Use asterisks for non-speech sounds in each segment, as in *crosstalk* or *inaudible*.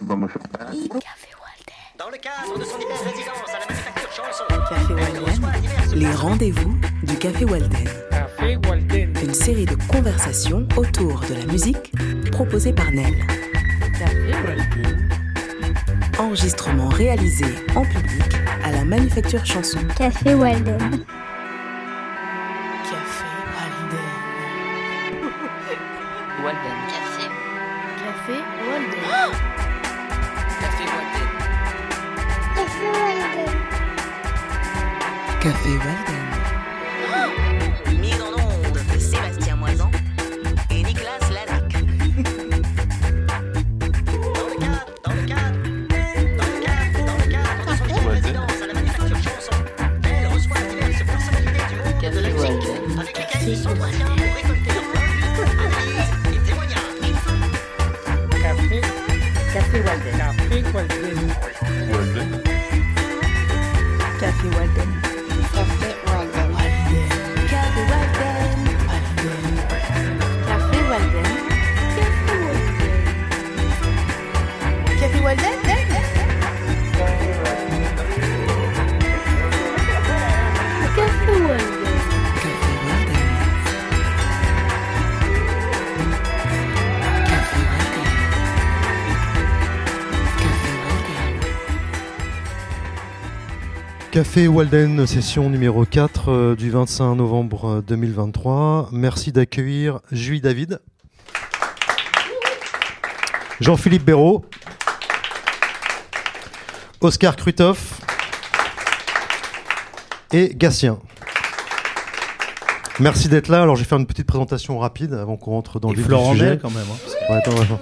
Dans le cadre de son diverse résidence à la manufacture chanson. Café Walden, les rendez-vous du Café Walden. Café Walden. Une série de conversations autour de la musique proposée par Nel. Café Walden. Enregistrement réalisé en public à la Manufacture Chanson. Café Walden. Café Walden, session numéro 4 euh, du 25 novembre euh, 2023. Merci d'accueillir Julie David, Jean-Philippe Béraud, Oscar Krutoff et Gatien. Merci d'être là. Alors, je vais faire une petite présentation rapide avant qu'on rentre dans Et le vif Florent du sujet. Bell, quand même. hein. Ouais, attends, attends.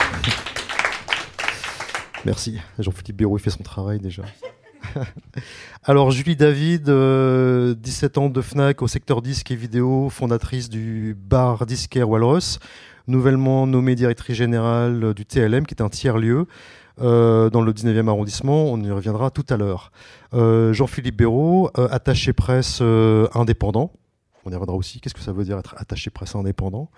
Merci. Jean-Philippe Béraud, il fait son travail déjà. *laughs* Alors, Julie David, euh, 17 ans de Fnac au secteur disque et vidéo, fondatrice du bar disquaire Walrus, nouvellement nommée directrice générale du TLM, qui est un tiers-lieu euh, dans le 19e arrondissement. On y reviendra tout à l'heure. Euh, Jean-Philippe Béraud, euh, attaché presse indépendant. On y reviendra aussi. Qu'est-ce que ça veut dire être attaché presse indépendant?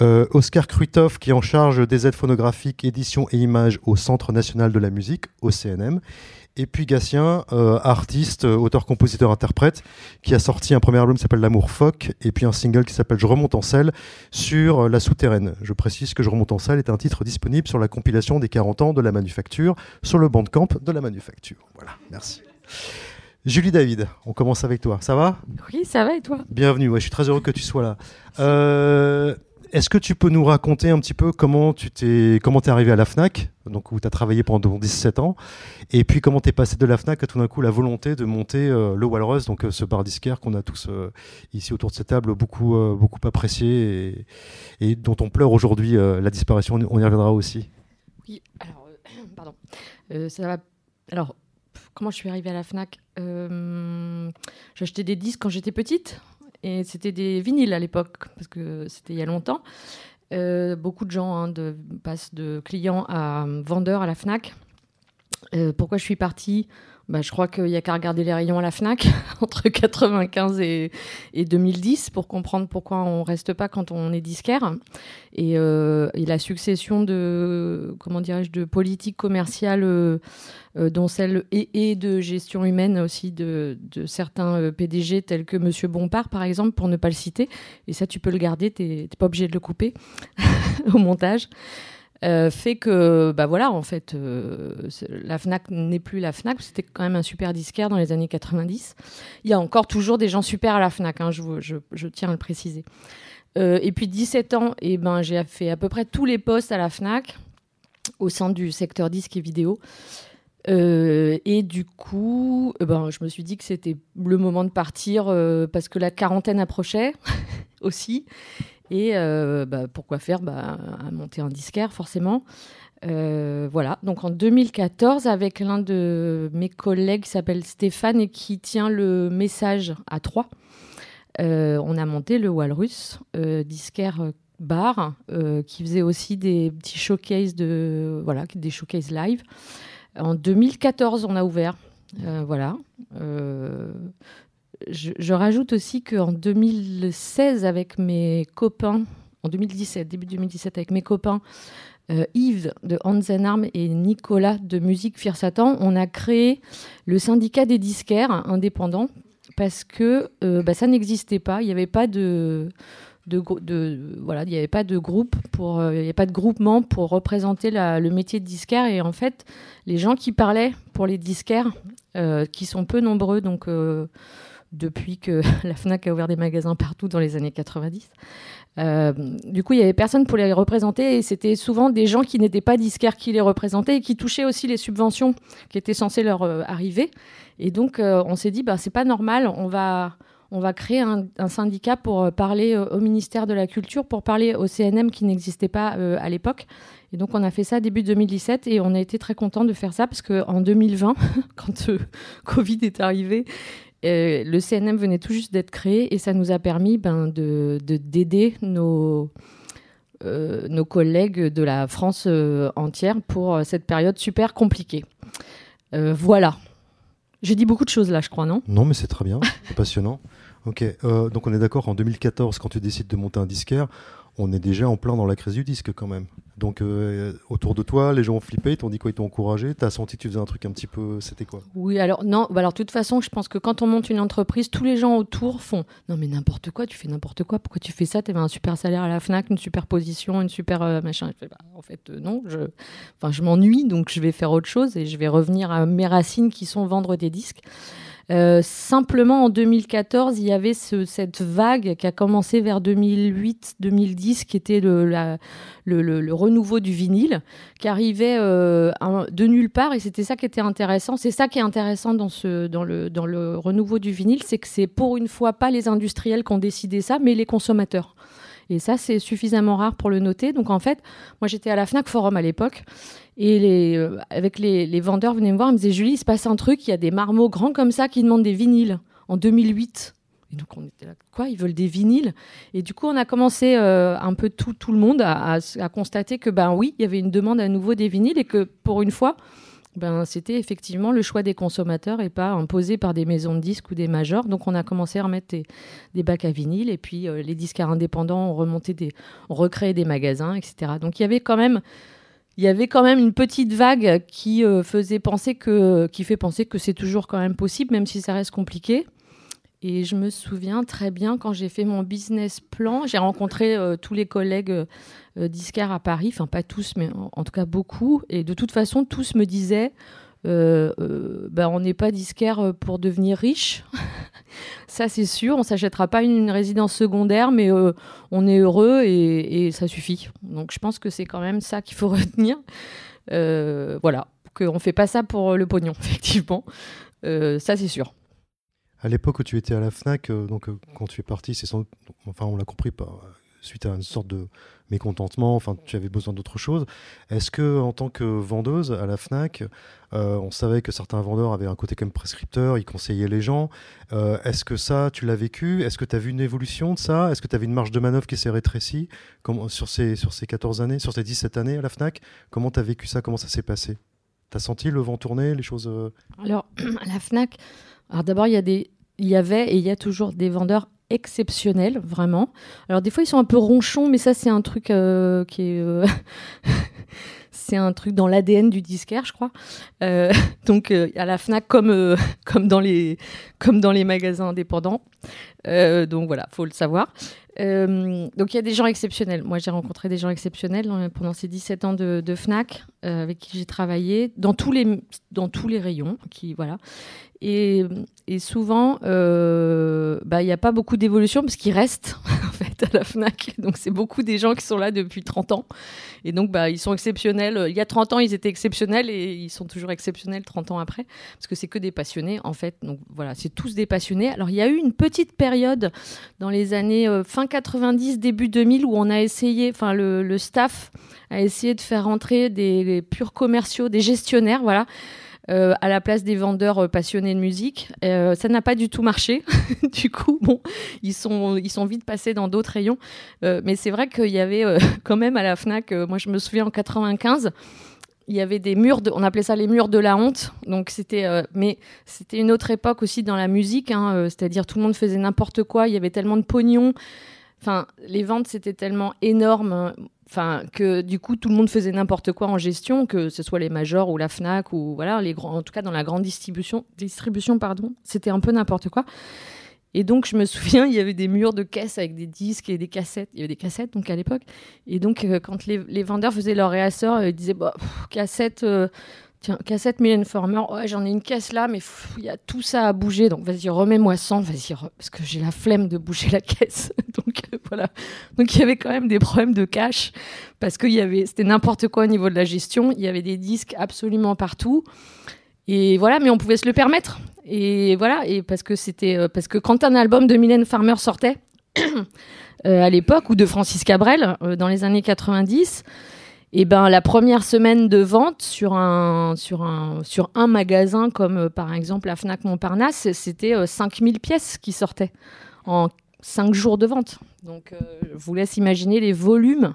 Oscar Krutoff, qui est en charge des aides phonographiques, édition et images au Centre national de la musique, au CNM. Et puis Gatien, euh, artiste, euh, auteur, compositeur, interprète, qui a sorti un premier album qui s'appelle L'amour phoque, et puis un single qui s'appelle Je remonte en selle sur euh, La souterraine. Je précise que Je remonte en selle est un titre disponible sur la compilation des 40 ans de la manufacture, sur le bandcamp de la manufacture. Voilà, merci. Julie David, on commence avec toi. Ça va? Oui, ça va et toi? Bienvenue, ouais, je suis très heureux que tu sois là. Euh, Est-ce que tu peux nous raconter un petit peu comment tu t'es comment arrivé à la FNAC, donc où tu as travaillé pendant 17 ans, et puis comment tu es passé de la FNAC à tout d'un coup la volonté de monter euh, le Walrus, donc euh, ce bar disquaire qu'on a tous euh, ici autour de cette table beaucoup, beaucoup apprécié et, dont on pleure aujourd'hui la disparition, on y reviendra aussi. Oui, alors, *coughs* pardon. Ça va. Alors, comment je suis arrivée à la Fnac? J'achetais des disques quand j'étais petite et c'était des vinyles à l'époque parce que c'était il y a longtemps. Euh, beaucoup de gens hein, passent de clients à vendeurs à la Fnac. Euh, pourquoi je suis partie? Bah, Je crois qu'il n'y a qu'à regarder les rayons à la Fnac *laughs* entre 95 et, et 2010 pour comprendre pourquoi on reste pas quand on est disquaire. Et, euh, et la succession de, comment dirais-je, de politiques commerciales, euh, dont celle et, de gestion humaine aussi de, certains PDG tels que Monsieur Bompard par exemple, pour ne pas le citer. Et ça, tu peux le garder, t'es t'es pas obligé de le couper *laughs* au montage. Euh, fait que, bah voilà, en fait, euh, la Fnac n'est plus la Fnac. C'était quand même un super disquaire dans les années 90. Il y a encore toujours des gens super à la Fnac, hein, je, tiens à le préciser. Euh, et puis 17 ans, et ben, j'ai fait à peu près tous les postes à la Fnac au sein du secteur disque et vidéo. Et du coup, eh ben, je me suis dit que c'était le moment de partir parce que la quarantaine approchait *laughs* aussi. Et euh, bah, pourquoi faire? Bah, à monter un disquaire, forcément. Euh, voilà, donc en 2014, avec l'un de mes collègues qui s'appelle Stéphane et qui tient le message à trois, euh, on a monté le Walrus, euh, disquaire bar, qui faisait aussi des petits showcases, de, voilà, des showcases live. En 2014, on a ouvert. Voilà. Je, rajoute aussi qu'en 2016, avec mes copains, en 2017, début 2017, avec mes copains, euh, Yves de Hansenarm et Nicolas de Musique Fir Satan, on a créé le syndicat des disquaires indépendants parce que euh, bah, ça n'existait pas. Il n'y avait pas de, voilà, il n'y avait pas de groupe pour, euh, il pas de groupement pour représenter le métier de disquaire. Et en fait, les gens qui parlaient pour les disquaires, qui sont peu nombreux, donc depuis que *laughs* la Fnac a ouvert des magasins partout dans les années 90. euh, du coup, il y avait personne pour les représenter et c'était souvent des gens qui n'étaient pas disquaires qui les représentaient et qui touchaient aussi les subventions qui étaient censées leur euh, arriver. Et donc, euh, on s'est dit, bah, c'est pas normal, on va, on va créer un, syndicat pour parler au ministère de la Culture, pour parler au CNM qui n'existait pas à l'époque. Et donc, on a fait ça début 2017 et on a été très content de faire ça parce qu'en 2020, *laughs* quand euh, Covid est arrivé, le CNM venait tout juste d'être créé et ça nous a permis ben, de de- d'aider nos, euh, nos collègues de la France euh, entière pour euh, cette période super compliquée. Voilà. J'ai dit beaucoup de choses là, je crois, non? Non, mais c'est très bien, c'est passionnant. Ok, donc on est d'accord, en 2014, quand tu décides de monter un disquaire, on est déjà en plein dans la crise du disque quand même. Donc euh, autour de toi, les gens ont flippé, ils t'ont dit quoi, ils t'ont encouragé, t'as senti que tu faisais un truc un petit peu... C'était quoi? Oui, alors non, bah alors de toute façon, je pense que quand on monte une entreprise, tous les gens autour font non mais n'importe quoi, tu fais n'importe quoi, pourquoi tu fais ça? T'avais un super salaire à la Fnac, une super position, une super euh, machin. Bah, en fait euh, non, enfin je m'ennuie donc je vais faire autre chose et je vais revenir à mes racines qui sont vendre des disques. Euh, simplement en 2014, il y avait ce- cette vague qui a commencé vers 2008-2010, qui était le, le, renouveau du vinyle, qui arrivait euh, de nulle part, et c'était ça qui était intéressant. C'est ça qui est intéressant dans, le, dans le renouveau du vinyle, c'est que c'est pour une fois pas les industriels qui ont décidé ça, mais les consommateurs. Et ça, c'est suffisamment rare pour le noter. Donc en fait, moi j'étais à la Fnac Forum à l'époque. Et les, euh, avec les, vendeurs venaient me voir, ils me disaient Julie, il se passe un truc, il y a des marmots grands comme ça qui demandent des vinyles en 2008. Et donc on était là, quoi, ils veulent des vinyles? Et du coup, on a commencé euh, un peu tout, le monde à, constater que, ben oui, il y avait une demande à nouveau des vinyles et que pour une fois, ben, c'était effectivement le choix des consommateurs et pas imposé par des maisons de disques ou des majors. Donc on a commencé à remettre des, des bacs à vinyle et puis euh, les disquaires indépendants ont remonté des, ont recréé des magasins, etc. Donc il y avait quand même il y avait quand même une petite vague qui euh, faisait penser que, qui fait penser que c'est toujours quand même possible, même si ça reste compliqué. Et je me souviens très bien quand j'ai fait mon business plan, j'ai rencontré euh, tous les collègues euh, disquaires à Paris, enfin pas tous, mais en tout cas beaucoup. Et de toute façon, tous me disaient, euh, euh, ben, on n'est pas disquaire euh, pour devenir riche. *laughs* ça c'est sûr, on s'achètera pas une, résidence secondaire, mais on est heureux et, ça suffit. Donc je pense que c'est quand même ça qu'il faut *laughs* retenir. Euh, voilà, qu'on fait pas ça pour le pognon, *laughs* effectivement. Ça c'est sûr. À l'époque où tu étais à la FNAC, donc quand tu es parti, c'est sans enfin on l'a compris, pas, suite à une sorte de mécontentement, enfin tu avais besoin d'autre chose. Est-ce que en tant que vendeuse à la FNAC, euh, on savait que certains vendeurs avaient un côté comme prescripteur, ils conseillaient les gens. Euh, Est-ce que ça, tu l'as vécu? Est-ce que tu as vu une évolution de ça? Est-ce que tu avais une marge de manœuvre qui s'est rétrécie? Sur, ces, sur ces 14 années, sur ces 17 années à la FNAC Comment tu as vécu ça? Comment ça s'est passé? T'as senti le vent tourner, les choses euh, Alors, *clears throat* à la FNAC, d'abord, il y, a des, il y avait et il y a toujours des vendeurs exceptionnels, vraiment. Alors, des fois, ils sont un peu ronchons, mais ça, c'est un truc euh, qui est. euh, *laughs* c'est un truc dans l'ADN du disquaire, je crois. Euh, *laughs* donc, à la FNAC, comme, *laughs* comme, dans les, comme dans les magasins indépendants. Donc, voilà, faut le savoir. Donc il y a des gens exceptionnels. Moi j'ai rencontré des gens exceptionnels dans- pendant ces 17 ans de, de Fnac avec qui j'ai travaillé dans tous les dans tous les rayons. Qui voilà. Et, souvent euh, bah, il n'y a pas beaucoup d'évolution parce qu'ils restent *laughs* en fait à la Fnac. Donc c'est beaucoup des gens qui sont là depuis 30 ans. Et donc bah, ils sont exceptionnels. Il y a 30 ans ils étaient exceptionnels et ils sont toujours exceptionnels 30 ans après parce que c'est que des passionnés en fait. Donc voilà c'est tous des passionnés. Alors il y a eu une petite période dans les années euh, fin 90, début 2000, où on a essayé, enfin le, staff a essayé de faire rentrer des purs commerciaux, des gestionnaires, voilà, euh, à la place des vendeurs euh, passionnés de musique. Euh, ça n'a pas du tout marché. *laughs* du coup, bon, ils sont, ils sont vite passés dans d'autres rayons. Euh, mais c'est vrai qu'il y avait euh, *laughs* quand même à la Fnac, moi je me souviens en 95 il y avait des murs de, on appelait ça les murs de la honte. Donc c'était, euh, mais c'était une autre époque aussi dans la musique, hein, euh, c'est-à-dire tout le monde faisait n'importe quoi. Il y avait tellement de pognon. Enfin, les ventes c'était tellement énorme. Enfin que du coup tout le monde faisait n'importe quoi en gestion, que ce soit les majors ou la Fnac ou voilà les grands, en tout cas dans la grande distribution, distribution pardon, c'était un peu n'importe quoi. Et donc je me *laughs* souviens, il y avait des murs de caisses avec des disques et des cassettes. Il y avait des cassettes donc à l'époque. Et donc euh, quand les, vendeurs faisaient leur réassort, euh, ils disaient bah, cassette. euh, Tiens, cassette Mylène Farmer, ouais, j'en ai une caisse là, mais il y a tout ça à bouger, donc vas-y, remets-moi 100, vas-y, parce que j'ai la flemme de bouger la *laughs* caisse. donc euh, voilà. Donc il y avait quand même des problèmes de cash, parce que avait, c'était n'importe quoi au niveau de la gestion, il y avait des disques absolument partout. Et voilà, mais on pouvait se le permettre. Et voilà, et parce que c'était, euh, parce que quand un album de Mylène Farmer sortait, *coughs* euh, à l'époque, ou de Francis Cabrel, dans les années 90, et ben la première semaine de vente sur un sur un sur un magasin comme euh, par exemple la Fnac Montparnasse, c'était euh, 5000 pièces qui sortaient en 5 jours de vente. Donc euh, je vous laisse imaginer les volumes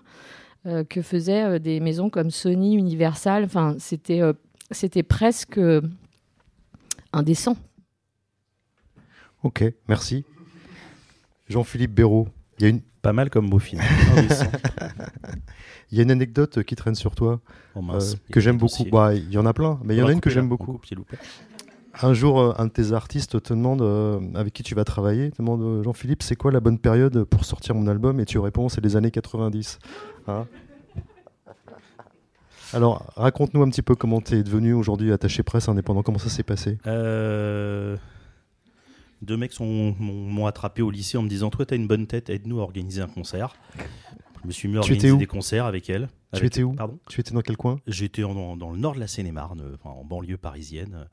euh, que faisaient euh, des maisons comme Sony, Universal, enfin c'était euh, c'était presque euh, indécent. Ok, merci. Jean-Philippe Béraud, il y, a une- Pas mal comme mot film. *laughs* il y a une anecdote qui traîne sur toi Oh mince. euh, que j'aime beaucoup. Bah, il y en a plein, mais il y en a une que j'aime beaucoup. coupe. Un jour, euh, un de tes artistes te demande euh, avec qui tu vas travailler. Te demande euh, Jean-Philippe, c'est quoi la bonne période pour sortir mon album? Et tu réponds, c'est les années 90. Hein? Alors, raconte-nous un petit peu comment tu es devenu aujourd'hui attaché presse indépendant. Comment ça s'est passé? Euh, Deux mecs m'ont attrapé au lycée en me disant Toi, t'as une bonne tête, aide-nous à organiser un concert. Je me suis mis à étais des concerts avec elle. Tu étais où Pardon Tu étais dans quel coin J'étais dans, dans le nord de la Seine-et-Marne, euh, en banlieue parisienne.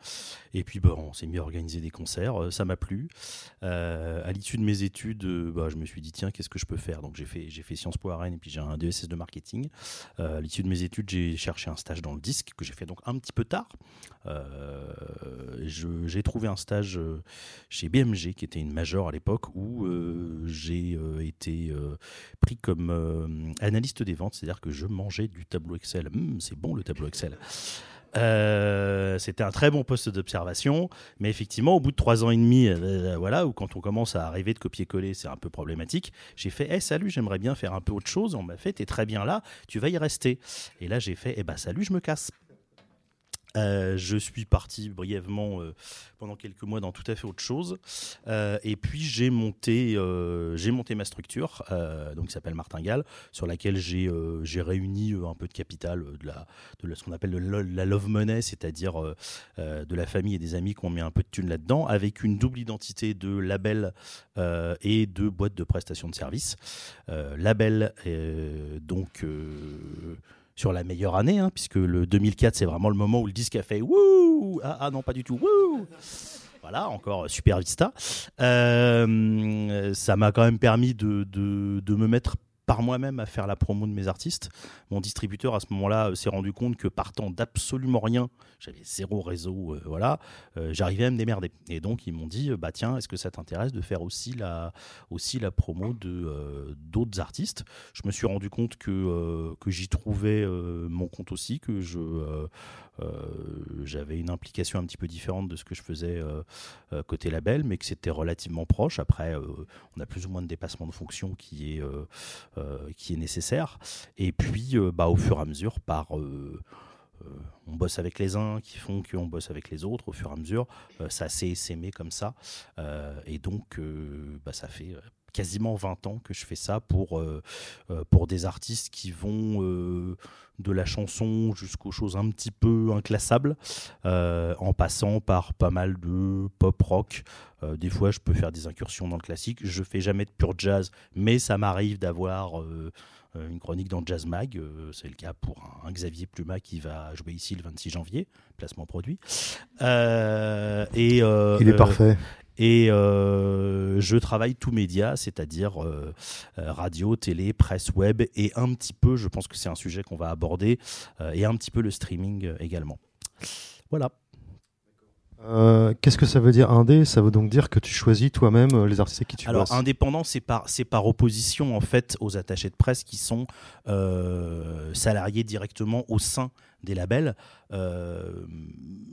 Et puis, bah, on s'est mis à organiser des concerts. euh, Ça m'a plu. Euh, à l'issue de mes études, euh, bah, je me suis dit, tiens, qu'est-ce que je peux faire? Donc, j'ai fait, j'ai fait Sciences Po à Rennes et puis j'ai un DSS de marketing. Euh, à l'issue de mes études, j'ai cherché un stage dans le disque que j'ai fait donc un petit peu tard. Euh, j'ai trouvé un stage chez BMG, qui était une major à l'époque, où j'ai été pris comme analyste des ventes, c'est-à-dire que je du tableau Excel. Hum, c'est bon le tableau Excel. Euh, c'était un très bon poste d'observation, mais effectivement, au bout de trois ans et demi, euh, voilà, où quand on commence à arriver de copier-coller, c'est un peu problématique. J'ai fait, Eh, salut, j'aimerais bien faire un peu autre chose. On m'a fait, t'es très bien là, tu vas y rester. Et là, j'ai fait, eh ben, salut, je me casse. Euh, je suis parti brièvement euh, pendant quelques mois dans tout à fait autre chose. Euh, et puis j'ai monté, j'ai monté ma structure, donc qui s'appelle Martingale, sur laquelle j'ai j'ai réuni un peu de capital, de, la, de ce qu'on appelle la, love money, c'est-à-dire de la famille et des amis qui ont mis un peu de thunes là-dedans, avec une double identité de label et de boîte de prestation de services. Label, donc. Sur la meilleure année, hein, puisque le 2004, c'est vraiment le moment où le disque a fait wouh ah, ah non, pas du tout wouh voilà, encore Super Vista. Euh, ça m'a quand même permis de, de me mettre par moi-même à faire la promo de mes artistes. Mon distributeur à ce moment-là euh, s'est rendu compte que partant d'absolument rien, j'avais zéro réseau, euh, voilà, euh, j'arrivais à me démerder. Et donc ils m'ont dit, bah tiens, est-ce que ça t'intéresse de faire aussi la, promo de d'autres artistes? Je me suis rendu compte que, que j'y trouvais mon compte aussi, que je j'avais une implication un petit peu différente de ce que je faisais euh, euh, côté label, mais que c'était relativement proche. Après, euh, on a plus ou moins de dépassement de fonction qui est, euh, euh, qui est nécessaire. Et puis, euh, bah, au fur et à mesure, par euh, euh, on bosse avec les uns qui font qu'on bosse avec les autres au fur et à mesure. euh, ça s'est essaimé comme ça. Euh, et donc, euh, bah, ça fait euh, quasiment 20 ans que je fais ça pour, euh, euh, pour des artistes qui vont euh, de la chanson jusqu'aux choses un petit peu inclassables, euh, en passant par pas mal de pop rock. Euh, des fois, je peux faire des incursions dans le classique. Je fais jamais de pur jazz, mais ça m'arrive d'avoir euh, une chronique dans Jazz Mag. C'est le cas pour un, un Xavier Pluma qui va jouer ici le 26 janvier, placement produit. Et, Il est parfait. et euh, je travaille tout média, c'est-à-dire euh, radio, télé, presse, web, et un petit peu, je pense que c'est un sujet qu'on va aborder, euh, et un petit peu le streaming euh, également. Voilà. Euh, Qu'est-ce que ça veut dire indé? Ça veut donc dire que tu choisis toi-même les artistes qui tu Alors indépendant, c'est par, c'est par opposition en fait aux attachés de presse qui sont euh, salariés directement au sein des labels. Euh,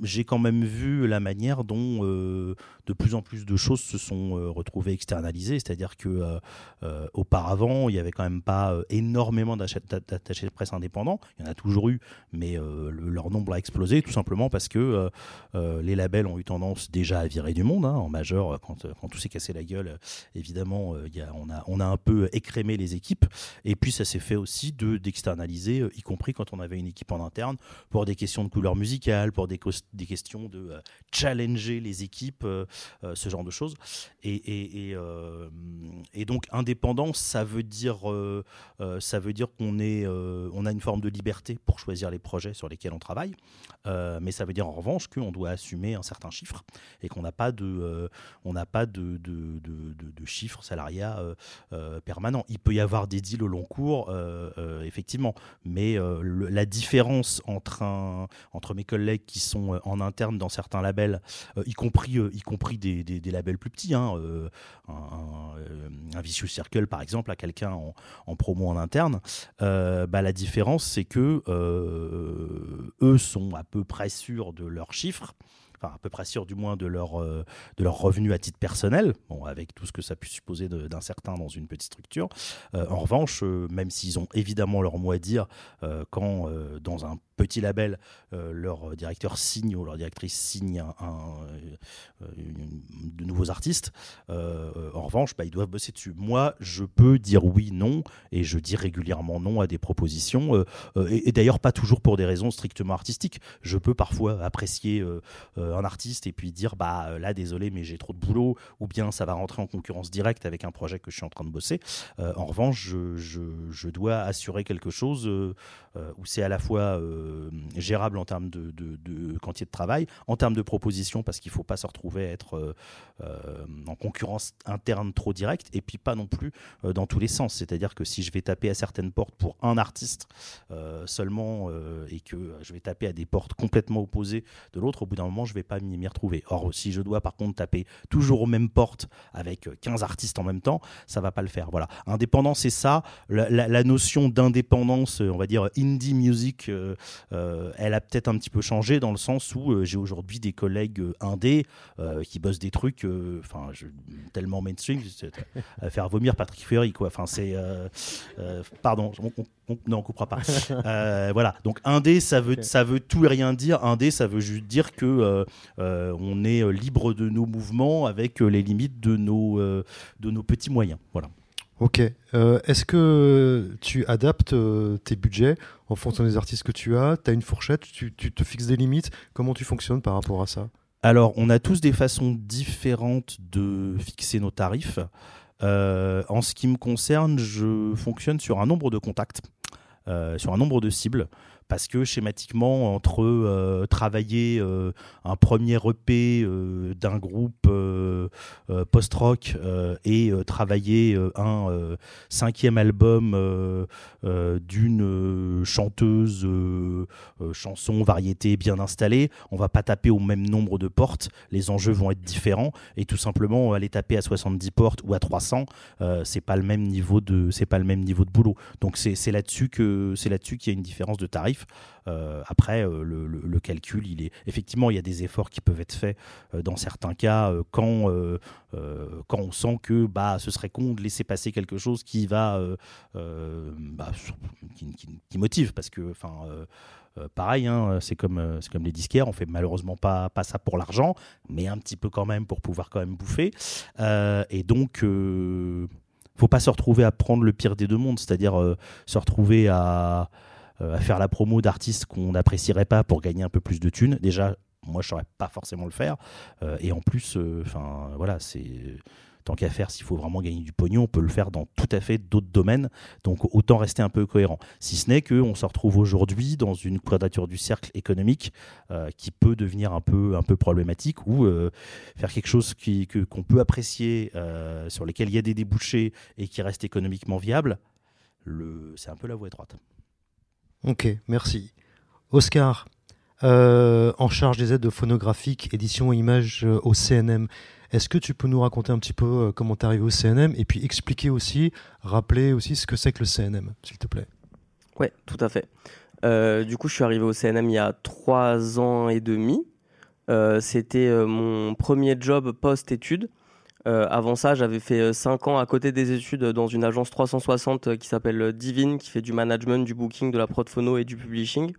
j'ai quand même vu la manière dont euh, de plus en plus de choses se sont euh, retrouvées externalisées. C'est-à-dire que auparavant, il n'y avait quand même pas énormément d'attachés de presse indépendants. Il y en a toujours eu, mais le- leur nombre a explosé tout simplement parce que les labels ont eu tendance déjà à virer du monde hein, en majeur quand, quand tout s'est cassé la gueule. Évidemment, y a, on, a, on a un peu écrémé les équipes. Et puis ça s'est fait aussi de d'externaliser, y compris quand on avait une équipe en interne, pour des questions de couleur musicale, pour des, questions de euh, challenger les équipes, euh, euh, ce genre de choses. Et, donc indépendance, ça veut dire, ça veut dire qu'on est, on a une forme de liberté pour choisir les projets sur lesquels on travaille. Mais ça veut dire en revanche qu'on doit assumer un certain chiffre et qu'on n'a pas de, on de, chiffre salariat permanent. Il peut y avoir des deals au long cours, effectivement, mais la différence entre, entre mes collègues qui sont euh, en interne dans certains labels, euh, y compris, euh, y compris des, des- labels plus petits, hein, un, un, un Vicious Circle par exemple, à quelqu'un en, en promo en interne, bah, la différence c'est que eux sont à peu près sûrs de leurs chiffres à peu près sûrs du moins de leur, euh, de leur revenu à titre personnel, bon, avec tout ce que ça peut supposer d'incertain dans une petite structure. Euh, en revanche, euh, même s'ils ont évidemment leur mot à dire quand dans un petit label, leur directeur signe ou leur directrice signe un, de nouveaux artistes, en revanche, bah, ils doivent bosser dessus. Moi, je peux dire oui, non, et je dis régulièrement non à des propositions, et, d'ailleurs pas toujours pour des raisons strictement artistiques. Je peux parfois apprécier un artiste et puis dire bah euh, là désolé mais j'ai trop de boulot ou bien ça va rentrer en concurrence directe avec un projet que je suis en train de bosser. Euh, en revanche, je, je- je dois assurer quelque chose euh, euh, où c'est à la fois euh, gérable en termes de, de, quantité de travail, en termes de propositions parce qu'il ne faut pas se retrouver à être euh, euh, en concurrence interne trop directe et puis pas non plus euh, dans tous les sens. C'est-à-dire que si je vais taper à certaines portes pour un artiste euh, seulement euh, et que je vais taper à des portes complètement opposées de l'autre, au bout d'un moment, je vais pas m'y retrouver. Or, si je dois par contre taper toujours aux mêmes portes avec euh, 15 artistes en même temps, ça va pas le faire. Voilà. Indépendance, c'est ça. La, la- notion d'indépendance, euh, on va dire indie music, euh, euh, elle a peut-être un petit peu changé dans le sens où euh, j'ai aujourd'hui des collègues indés qui bossent des trucs, enfin, tellement mainstream, à faire vomir Patrick Fury, quoi. Enfin, c'est, pardon, on, on- on- non, on coupera pas. *laughs* Voilà. Donc indé, ça veut, ça veut tout et rien dire. Indé, ça veut juste dire que on est libre de nos mouvements avec les limites de nos, de nos petits moyens. Voilà. Ok. Euh, Est-ce que tu adaptes euh, tes budgets en fonction des artistes que tu as? Tu as une fourchette? Tu, te fixes des limites? Comment tu fonctionnes par rapport à ça? Alors, on a tous des façons différentes de fixer nos tarifs. Euh, en ce qui me concerne, je fonctionne sur un nombre de contacts, sur un nombre de cibles, parce que schématiquement, entre euh, travailler euh, un premier EP euh, d'un groupe post-rock et travailler un cinquième album d'une chanteuse chanson variété bien installée, on va pas taper au même nombre de portes, les enjeux vont être différents et tout simplement aller taper à 70 portes ou à 300, euh, c'est pas le même niveau de c'est pas le même niveau de boulot. Donc c'est là-dessus que c'est là-dessus qu'il y a une différence de tarif. Euh, après euh, le, calcul, il est effectivement il y a des efforts qui peuvent être faits euh, dans certains cas quand quand on sent que bah ce serait con de laisser passer quelque chose qui va bah, qui, motive parce que enfin pareil, hein, c'est comme, euh, comme les disquaires, on fait malheureusement pas, pas ça pour l'argent, mais un petit peu quand même pour pouvoir quand même bouffer. Et donc, faut pas se retrouver à prendre le pire des deux mondes, c'est-à-dire se retrouver à, à faire la promo d'artistes qu'on n'apprécierait pas pour gagner un peu plus de thunes. Déjà, moi, je saurais pas forcément le faire. Euh, et en plus, enfin, voilà, c'est tant qu'à faire, s'il faut vraiment gagner du pognon, on peut le faire dans tout à fait d'autres domaines. Donc autant rester un peu cohérent. Si ce n'est qu'on se retrouve aujourd'hui dans une quadrature du cercle économique euh, qui peut devenir un peu, un peu problématique ou euh, faire quelque chose qui, que, qu'on peut apprécier, euh, sur lesquels il y a des débouchés et qui reste économiquement viable, le, c'est un peu la voie étroite. Ok, merci. Oscar, euh, en charge des aides phonographiques, édition images euh, au CNM. Est-ce que tu peux nous raconter un petit peu euh, comment tu arrivé au CNM et puis expliquer aussi, rappeler aussi ce que c'est que le CNM, s'il te plaît? Ouais, tout à fait. Du coup, je suis arrivé au CNM il y a trois ans et demi. C'était mon premier job post-études. Euh, avant ça, j'avais fait 5 ans à côté des études dans une agence 360 euh, qui s'appelle Divine, qui fait du management, du booking, de la prod phono et du publishing.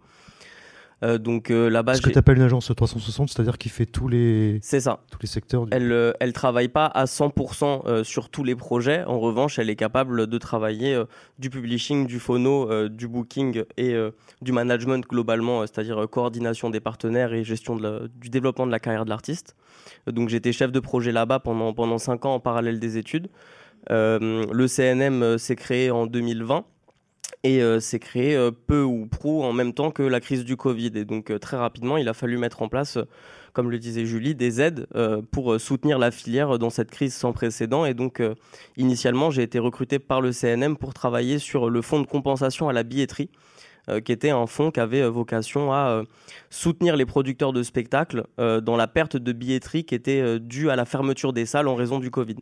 Euh, donc euh, là-bas, Ce que tu appelles une agence 360, c'est-à-dire qui fait tous les, c'est ça. tous les secteurs. du- Elle euh, elle travaille pas à 100% euh, sur tous les projets. En revanche, elle est capable de travailler euh, du publishing, du phono, euh, du booking et euh, du management globalement, euh, c'est-à-dire euh, coordination des partenaires et gestion de la- du développement de la carrière de l'artiste. Donc j'étais chef de projet là-bas pendant pendant cinq ans en parallèle des études. Euh, le CNM euh, s'est créé en 2020 et euh, s'est créé peu ou prou en même temps que la crise du Covid. Et donc très rapidement, il a fallu mettre en place, comme le disait Julie, des aides pour soutenir la filière dans cette crise sans précédent. Et donc initialement, j'ai été recruté par le CNM pour travailler sur le fonds de compensation à la billetterie. Euh, qui était un fonds qui avait euh, vocation à euh, soutenir les producteurs de spectacles dans la perte de billetterie qui était due à la fermeture des salles en raison du Covid.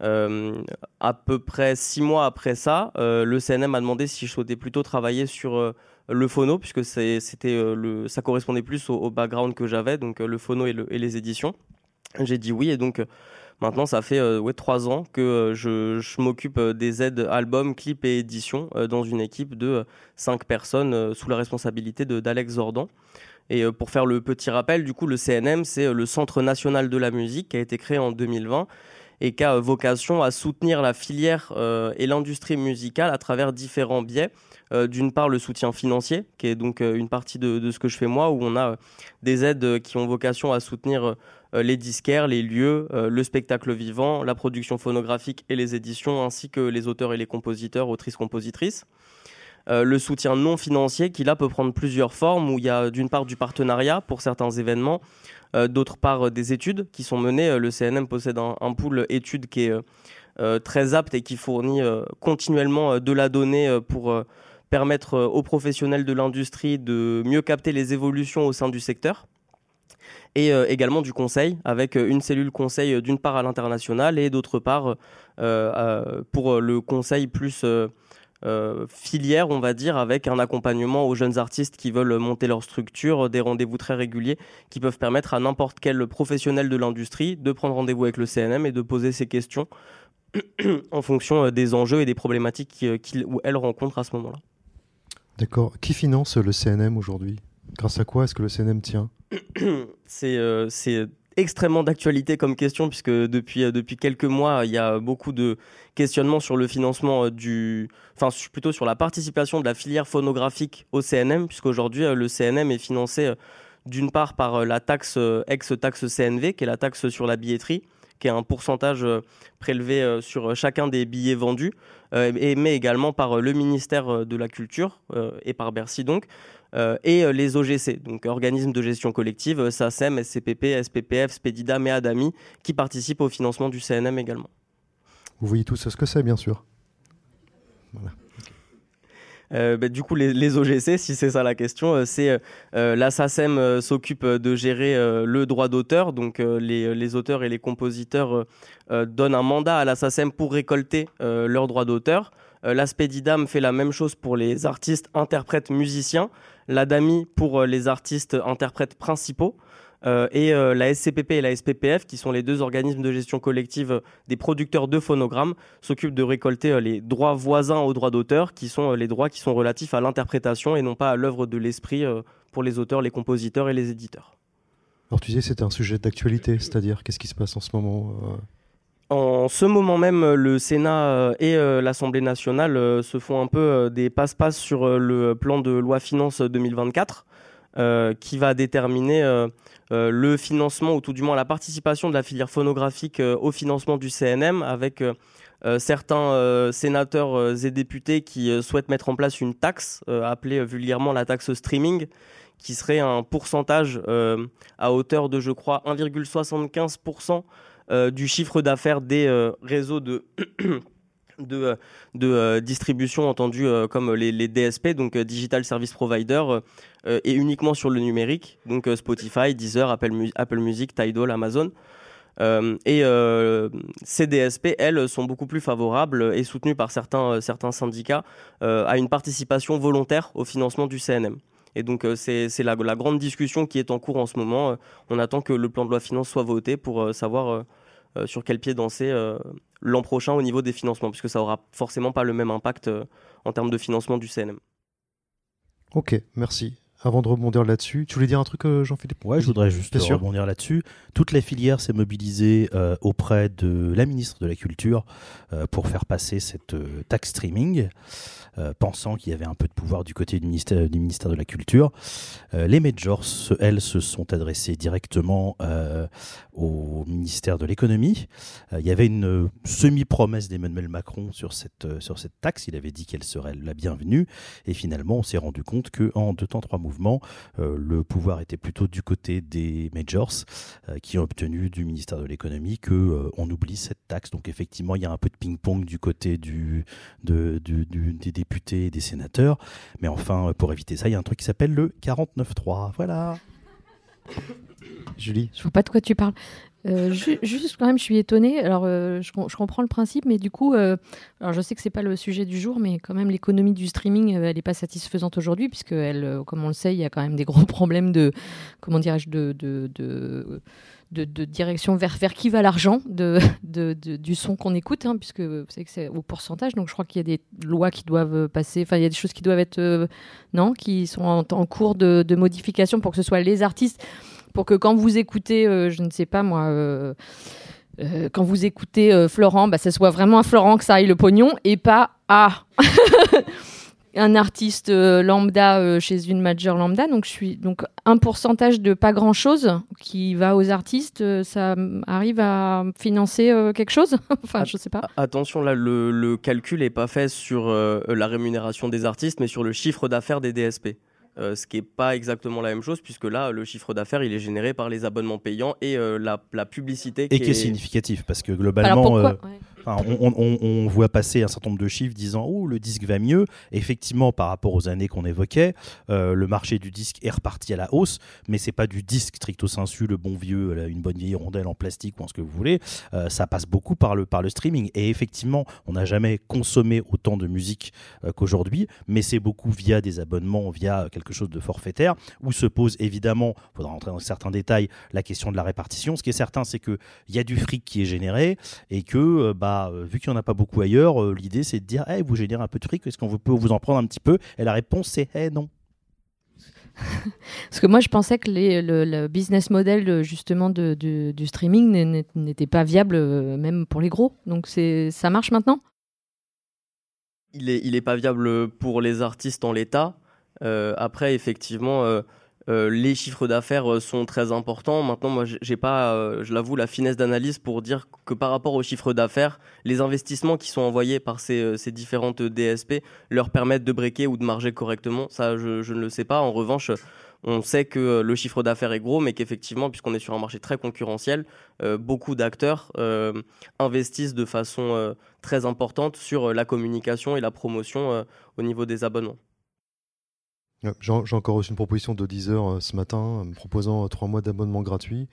À peu près six mois après ça, le CNM m'a demandé si je souhaitais plutôt travailler sur le phono, puisque c'était le, ça correspondait plus au, background que j'avais, donc le phono et, et les éditions. J'ai dit oui, et donc maintenant ça fait euh, ouais, trois ans que euh, je, m'occupe euh, des aides albums, clips et éditions dans une équipe de cinq personnes sous la responsabilité d'Alex Zordan. Et pour faire le petit rappel, du coup, le CNM, c'est le Centre national de la musique qui a été créé en 2020 et qui a vocation à soutenir la filière et l'industrie musicale à travers différents biais. D'une part, le soutien financier, qui est donc une partie de, ce que je fais moi, où on a des aides qui ont vocation à soutenir les disquaires, les lieux, euh, le spectacle vivant, la production phonographique et les éditions, ainsi que les auteurs et les compositeurs, autrices-compositrices. Euh, le soutien non financier qui là peut prendre plusieurs formes où il y a d'une part du partenariat pour certains événements, euh, d'autre part euh, des études qui sont menées. Euh, le CNM possède un, un pool études qui est euh, euh, très apte et qui fournit euh, continuellement euh, de la donnée euh, pour euh, permettre euh, aux professionnels de l'industrie de mieux capter les évolutions au sein du secteur. Et euh, également du conseil, avec euh, une cellule conseil euh, d'une part à l'international et d'autre part pour le conseil plus filière, on va dire, avec un accompagnement aux jeunes artistes qui veulent monter leur structure, des rendez-vous très réguliers qui peuvent permettre à n'importe quel professionnel de l'industrie de prendre rendez-vous avec le CNM et de poser ses questions *clears throat* en fonction des enjeux et des problématiques qu'il ou rencontre à ce moment-là. D'accord. Qui finance le CNM aujourd'hui? Grâce à quoi est-ce que le CNM tient? *clears throat* c'est euh, c'est extrêmement d'actualité comme question puisque depuis euh, depuis quelques mois il y a beaucoup de questionnements sur le financement euh, du enfin plutôt sur la participation de la filière phonographique au CNM puisqu'aujourd'hui le CNM est financé d'une part par la taxe ex-taxe CNV qui est la taxe sur la billetterie qui est un pourcentage euh, prélevé euh, sur chacun des billets vendus euh, mais également par euh, le ministère euh, de la Culture euh, et par Bercy donc euh, et euh, les OGC, donc organismes de gestion collective, euh, SACEM, SCPP, SPPF, Spedida, MEADAMI, qui participent au financement du CNM également. Vous voyez tous ce que c'est, bien sûr. Euh, bah, du coup, les, OGC, si c'est ça la question, euh, c'est euh, euh, s'occupe de gérer le droit d'auteur, donc les, auteurs et les compositeurs donnent un mandat à la SACEM pour récolter leurs droits d'auteur. Euh, la Spedidam fait la même chose pour les artistes, interprètes, musiciens. La DAMI pour les artistes, interprètes principaux. Euh, et euh, la SCPP et la SPPF, qui sont les deux organismes de gestion collective euh, des producteurs de phonogrammes, s'occupent de récolter euh, les droits voisins aux droits d'auteur, qui sont les droits qui sont relatifs à l'interprétation et non pas à l'œuvre de l'esprit pour les auteurs, les compositeurs et les éditeurs. Alors tu disais c'était un sujet d'actualité, c'est-à-dire qu'est-ce qui se passe en ce moment En ce moment même, le Sénat et l'Assemblée nationale se font un peu des passe-passe sur le plan de loi finance 2024 euh, qui va déterminer euh, le financement ou tout du moins la participation de la filière phonographique euh, au financement du CNM avec euh, certains sénateurs et députés qui souhaitent mettre en place une taxe appelée vulgairement la taxe streaming qui serait un pourcentage à hauteur de je crois 1,75% euh, du chiffre d'affaires des réseaux de, de, euh, euh, distribution entendus euh, comme les, DSP, donc Digital Service Provider, et uniquement sur le numérique, donc Spotify, Deezer, Apple, Apple Music, Tidal, Amazon. Et ces DSP, elles, sont beaucoup plus favorables et soutenues par certains, certains syndicats à une participation volontaire au financement du CNM. Et donc, c'est la, la grande discussion qui est en cours en ce moment. On attend que le plan de loi finance soit voté pour savoir sur quel pied danser euh, l'an prochain au niveau des financements, puisque ça aura forcément pas le même impact euh, en termes de financement du CNM. Ok, merci. Avant de rebondir là-dessus, tu voulais dire un truc, euh, Jean-Philippe? Ouais, je voudrais juste Bien rebondir là-dessus. Toute la filière s'est mobilisée euh, auprès de la ministre de la Culture euh, pour faire passer cette taxe streaming, pensant qu'il y avait un peu de pouvoir du côté du ministère, du ministère de la Culture. Les majors, elles, se sont adressées directement au ministère de l'économie. Il y avait une semi-promesse d'Emmanuel Macron sur cette, sur cette taxe. Il avait dit qu'elle serait la bienvenue. Et finalement, on s'est rendu compte qu'en deux temps, trois mouvements, euh, le pouvoir était plutôt du côté des majors euh, qui ont obtenu du ministère de l'économie que euh, on oublie cette taxe. Donc effectivement, il y a un peu de ping-pong du côté du, de- du- du- des députés et des sénateurs. Mais enfin, pour éviter ça, il y a un truc qui s'appelle le 49.3. Voilà. Julie Je vois pas de quoi tu parles. Euh, ju- juste quand même, je suis étonnée. Alors, euh, je, com- je comprends le principe, mais du coup, euh, alors je sais que c'est pas le sujet du jour, mais quand même, l'économie du streaming, elle n'est pas satisfaisante aujourd'hui, puisque elle, comme on le sait, il y a quand même des gros *laughs* problèmes de, comment dirais-je, de, de, de, de- direction vers, vers qui va l'argent de, de- du son qu'on écoute, hein, puisque vous savez que c'est au pourcentage. Donc, je crois qu'il y a des lois qui doivent passer. Enfin, il y a des choses qui doivent être non, qui sont en, en cours de modification pour que ce soit les artistes pour que quand vous écoutez, euh, je ne sais pas moi, euh, euh, quand vous écoutez Florent, bah, ça soit vraiment à Florent que ça aille le pognon et pas à *laughs* un artiste lambda chez une major lambda. Donc, je suis donc un pourcentage de pas grand chose qui va aux artistes, ça arrive à financer quelque chose? *laughs* Attention, là, le, calcul n'est pas fait sur la rémunération des artistes, mais sur le chiffre d'affaires des DSP. Euh, ce qui n'est pas exactement la même chose, puisque là, le chiffre d'affaires, il est généré par les abonnements payants et euh, la, la publicité. Et qui est significatif, parce que globalement, Alors pourquoi euh, Ouais. On, voit passer un certain nombre de chiffres disant oh le disque va mieux. Effectivement, par rapport aux années qu'on évoquait, euh, le marché du disque est reparti à la hausse, mais c'est pas du disque stricto sensu, le bon vieux, une bonne vieille rondelle en plastique ou en ce que vous voulez. Euh, ça passe beaucoup par le par le streaming. Et effectivement, on n'a jamais consommé autant de musique euh, qu'aujourd'hui, mais c'est beaucoup via des abonnements, via quelque chose de forfaitaire, où se pose évidemment, faudra rentrer dans certains détails, la question de la répartition. Ce qui est certain, c'est que il y a du fric qui est généré et que euh, bah, euh, vu qu'il n'y en a pas beaucoup ailleurs, euh, l'idée c'est de dire hey, vous générez un peu de fric, est-ce qu'on vous- peut vous en prendre un petit peu? Et la réponse c'est hey, non. Parce que moi, je pensais que les- le, le business model euh, justement de- de- du streaming n'est- n'était pas viable même pour les gros. Donc c'est ça marche maintenant? Il est, il est pas viable pour les artistes en l'état. Euh, après, effectivement, euh, euh, les chiffres d'affaires euh, sont très importants. Maintenant, moi, j'ai- pas, euh, je l'avoue, la finesse d'analyse pour dire que par rapport aux chiffres d'affaires, les investissements qui sont envoyés par ces, différentes DSP leur permettent de breaker ou de marger correctement. Ça, je, ne le sais pas. En revanche, on sait que le chiffre d'affaires est gros, mais qu'effectivement, puisqu'on est sur un marché très concurrentiel, beaucoup d'acteurs investissent de façon très importante sur la communication et la promotion au niveau des abonnements. J'ai encore reçu une proposition de Deezer euh, ce matin, euh, me proposant euh, trois mois d'abonnement gratuit.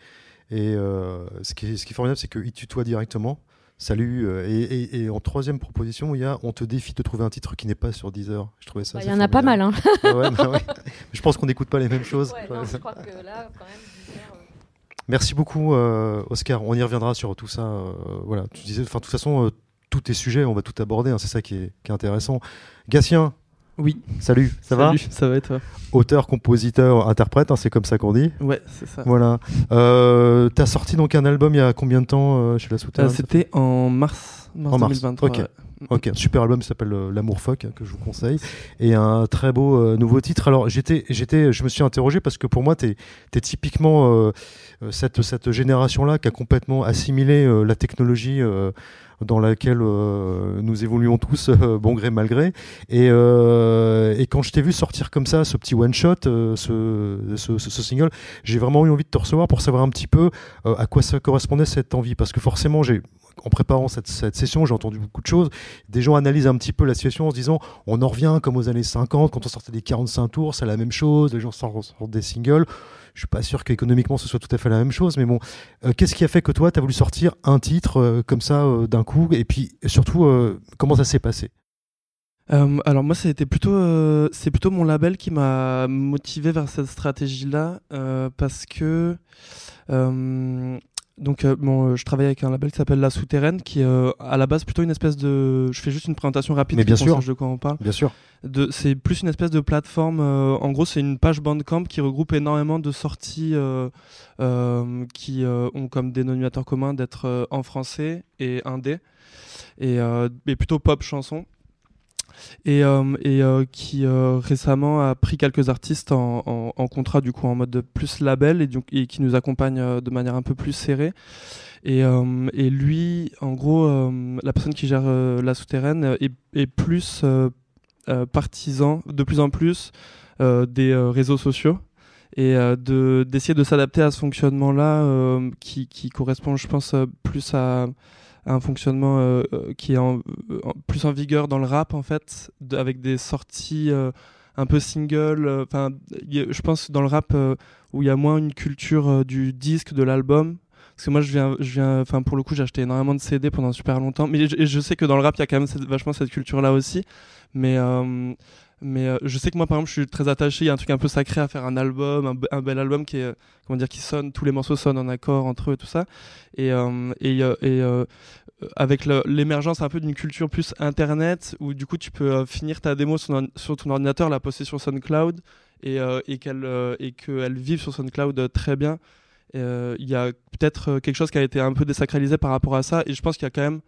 Et ce, qui est, ce qui est formidable, c'est qu'il tutoie directement. Salut. et, et- et en troisième proposition, il y a on te défie de trouver un titre qui n'est pas sur Deezer. Je trouvais ça. Bah, Il y en a pas mal. Hein. *laughs* Ah ouais, bah ouais. Je pense qu'on n'écoute pas les mêmes choses. Merci beaucoup, euh, Oscar. On y reviendra sur tout ça. euh, voilà, tu disais, enfin, de toute façon, euh, tout est sujet, on va tout aborder. hein, c'est ça qui est, qui est intéressant. Gatien. Oui. Salut. Ça va Salut, ça va et toi Auteur, compositeur, interprète, hein, c'est comme ça qu'on dit. Ouais, c'est ça. Voilà. Euh, T'as sorti donc un album il y a combien de temps euh, chez la Euh, Souterraine C'était en mars, mars, En mars, 2023. ok. ouais. Ok, un super album qui s'appelle euh, L'amour phoque hein, que je vous conseille et un très beau euh, nouveau titre. Alors j'étais, j'étais, je me suis interrogé parce que pour moi t'es, es typiquement euh, euh, cette cette génération là qui a complètement assimilé euh, la technologie. Dans laquelle euh, nous évoluons tous, *laughs* euh, bon gré mal gré. Et, euh, et quand je t'ai vu sortir comme ça, ce petit one shot, ce, ce, ce- single, j'ai vraiment eu envie de te recevoir pour savoir un petit peu à quoi ça correspondait cette envie. Parce que forcément, j'ai en préparant cette, cette session, j'ai entendu beaucoup de choses. Des gens analysent un petit peu la situation en se disant on en revient comme aux années 50, quand on sortait des 45 tours, c'est la même chose, les gens sortent des singles. Je suis pas sûr qu'économiquement ce soit tout à fait la même chose, mais bon, euh, qu'est-ce qui a fait que toi, tu as voulu sortir un titre euh, comme ça euh, d'un coup Et puis surtout, comment ça s'est passé? Alors moi, c'était plutôt, c'est plutôt mon label qui m'a motivé vers cette stratégie-là parce que donc euh, bon, euh, je travaille avec un label qui s'appelle La Souterraine, qui est euh, à la base plutôt une espèce de. Je fais juste une présentation rapide Mais bien sûr. de quoi on parle. Bien sûr. De, c'est plus une espèce de plateforme. en gros, c'est une page Bandcamp qui regroupe énormément de sorties qui ont comme dénominateur commun d'être en français et indé, et, et plutôt pop chanson. Et, euh, euh, qui euh, récemment a pris quelques artistes en, contrat du coup en mode plus label et, du- et qui nous accompagne de manière un peu plus serrée. Et, lui, en gros, la personne qui gère la souterraine est, plus partisan, de plus en plus, des réseaux sociaux et de d'essayer de s'adapter à ce fonctionnement-là qui, correspond, je pense, plus à, un fonctionnement euh, euh, qui est en- plus en vigueur dans le rap en fait, avec des sorties euh, un peu single. euh, Enfin, je pense dans le rap euh, où il y a moins une culture euh, du disque, de l'album. Parce que moi, je viens, je viens, enfin pour le coup, j'ai acheté énormément de CD pendant super longtemps. Mais je, sais que dans le rap, il y a quand même vachement cette culture-là aussi. Mais euh, mais euh, je sais que moi, par exemple, je suis très attaché. Il y a un truc un peu sacré à faire un album, un, be- un bel album qui est, comment dire, qui sonne, tous les morceaux sonnent en accord entre eux et tout ça. Et, euh, et, euh, euh, avec l'émergence un peu d'une culture plus internet, où du coup, tu peux euh, finir ta démo sur, ton- ordinateur, la poster sur SoundCloud, et, euh, et qu'elle qu'elle vive sur SoundCloud très bien. Il y a peut-être quelque chose qui a été un peu désacralisé par rapport à ça, et je pense qu'il y a quand même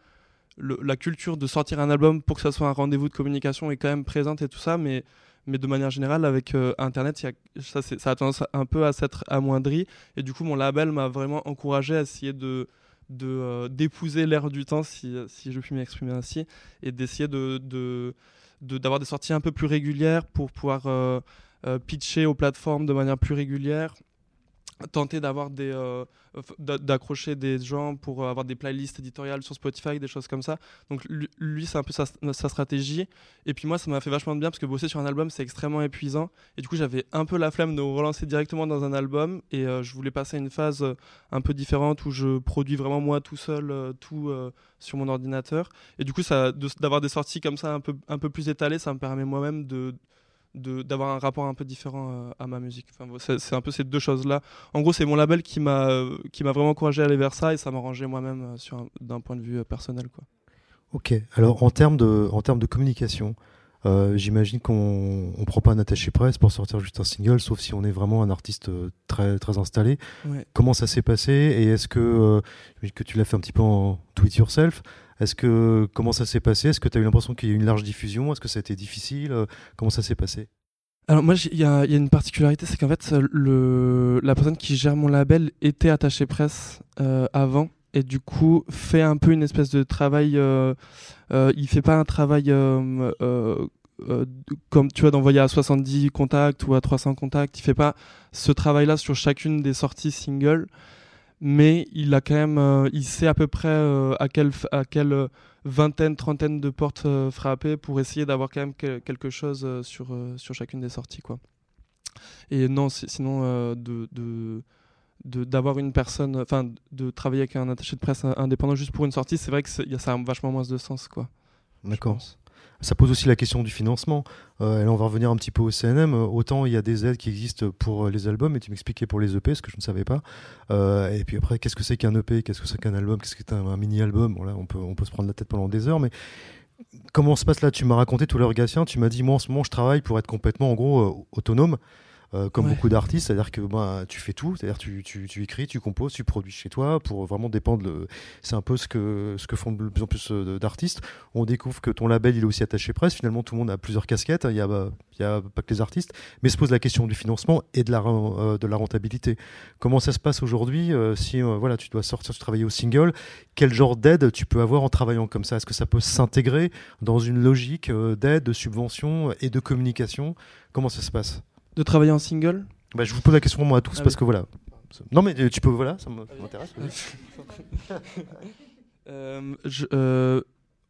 la culture de sortir un album pour que ça soit un rendez-vous de communication est quand même présente et tout ça, mais, de manière générale, avec euh, Internet, ça, a tendance un peu à s'être amoindri. Et du coup, mon label m'a vraiment encouragé à essayer de de, euh, d'épouser l'ère du temps, si, je puis m'exprimer ainsi, et d'essayer de, de, de- d'avoir des sorties un peu plus régulières pour pouvoir euh, euh, pitcher aux plateformes de manière plus régulière, tenter d'avoir des euh, d'accrocher des gens pour euh, avoir des playlists éditoriales sur Spotify des choses comme ça. Donc lui, c'est un peu sa, stratégie. Et puis moi ça m'a fait vachement de bien parce que bosser sur un album c'est extrêmement épuisant. Et du coup j'avais un peu la flemme de relancer directement dans un album. Et euh, je voulais passer à une phase euh, un peu différente où je produis vraiment moi tout seul euh, tout euh, sur mon ordinateur. Et du coup ça d'avoir des sorties comme ça un peu un peu plus étalées ça me permet moi-même de- d'avoir un rapport un peu différent euh, à ma musique. Enfin, c'est un peu ces deux choses-là. En gros, c'est mon label qui m'a euh, qui m'a vraiment encouragé à aller vers ça et ça m'a rangé moi-même euh, d'un point de vue personnel. Quoi. Ok. Alors en termes de, en termes de communication, euh, j'imagine qu'on on prend pas un attaché presse pour sortir juste un single, sauf si on est vraiment un artiste très très installé. Ouais. Comment ça s'est passé et est-ce que euh, que tu l'as fait un petit peu en it yourself? Est-ce que comment ça s'est passé? Est-ce que tu as eu l'impression qu'il y a eu une large diffusion? Est-ce que ça a été difficile? Euh, Comment ça s'est passé? Alors moi, il y, a une particularité, c'est qu'en fait, euh, la personne qui gère mon label était attachée presse euh, avant. Et du coup fait un peu une espèce de travail. Euh, euh, il fait pas un travail comme tu vois d'envoyer à 70 contacts ou à 300 contacts. Il fait pas ce travail-là sur chacune des sorties singles, mais il a quand même, euh, il sait à peu près euh, à quelle à quelle euh, vingtaine, trentaine de portes frapper pour essayer d'avoir quand même que- quelque chose sur, sur chacune des sorties. Quoi. Et non, si- sinon, de, de, d'avoir une personne, enfin, de travailler avec un attaché de presse in- indépendant juste pour une sortie, c'est vrai que ça a vachement moins de sens. Quoi. D'accord. Ça pose aussi la question du financement. Euh, et là, on va revenir un petit peu au CNM. Autant il y a des aides qui existent pour euh, les albums, et tu m'expliquais pour les EP, ce que je ne savais pas. Euh, et puis après, qu'est-ce que c'est qu'un EP Qu'est-ce que c'est qu'un album? Qu'est-ce que c'est un, mini-album? Bon, on, peut, on peut se prendre la tête pendant des heures, mais comment se passe là? Tu m'as raconté tout l'heure, Gatien. Tu m'as dit, moi, en ce moment, je travaille pour être complètement, en gros, autonome. Euh, comme Ouais. beaucoup d'artistes, c'est-à-dire que ben, tu fais tout, c'est-à-dire tu, tu, tu écris, tu composes, tu produis chez toi pour vraiment dépendre. Le... C'est un peu ce que, ce que font de plus en plus euh, d'artistes. On découvre que ton label il est aussi attaché presse. Finalement, tout le monde a plusieurs casquettes. Il n'y a, bah, a pas que les artistes, mais se pose la question du financement et de la, euh, de la rentabilité. Comment ça se passe aujourd'hui euh, si euh, voilà, tu dois sortir, tu travailles au single Quel genre d'aide tu peux avoir en travaillant comme ça? Est-ce que ça peut s'intégrer dans une logique d'aide, de subvention et de communication? Comment ça se passe? De travailler en single bah, Je vous pose la question moi à tous Ah parce oui. que voilà. Non mais euh, tu peux voilà, ça m'intéresse. *laughs* Euh, je, euh,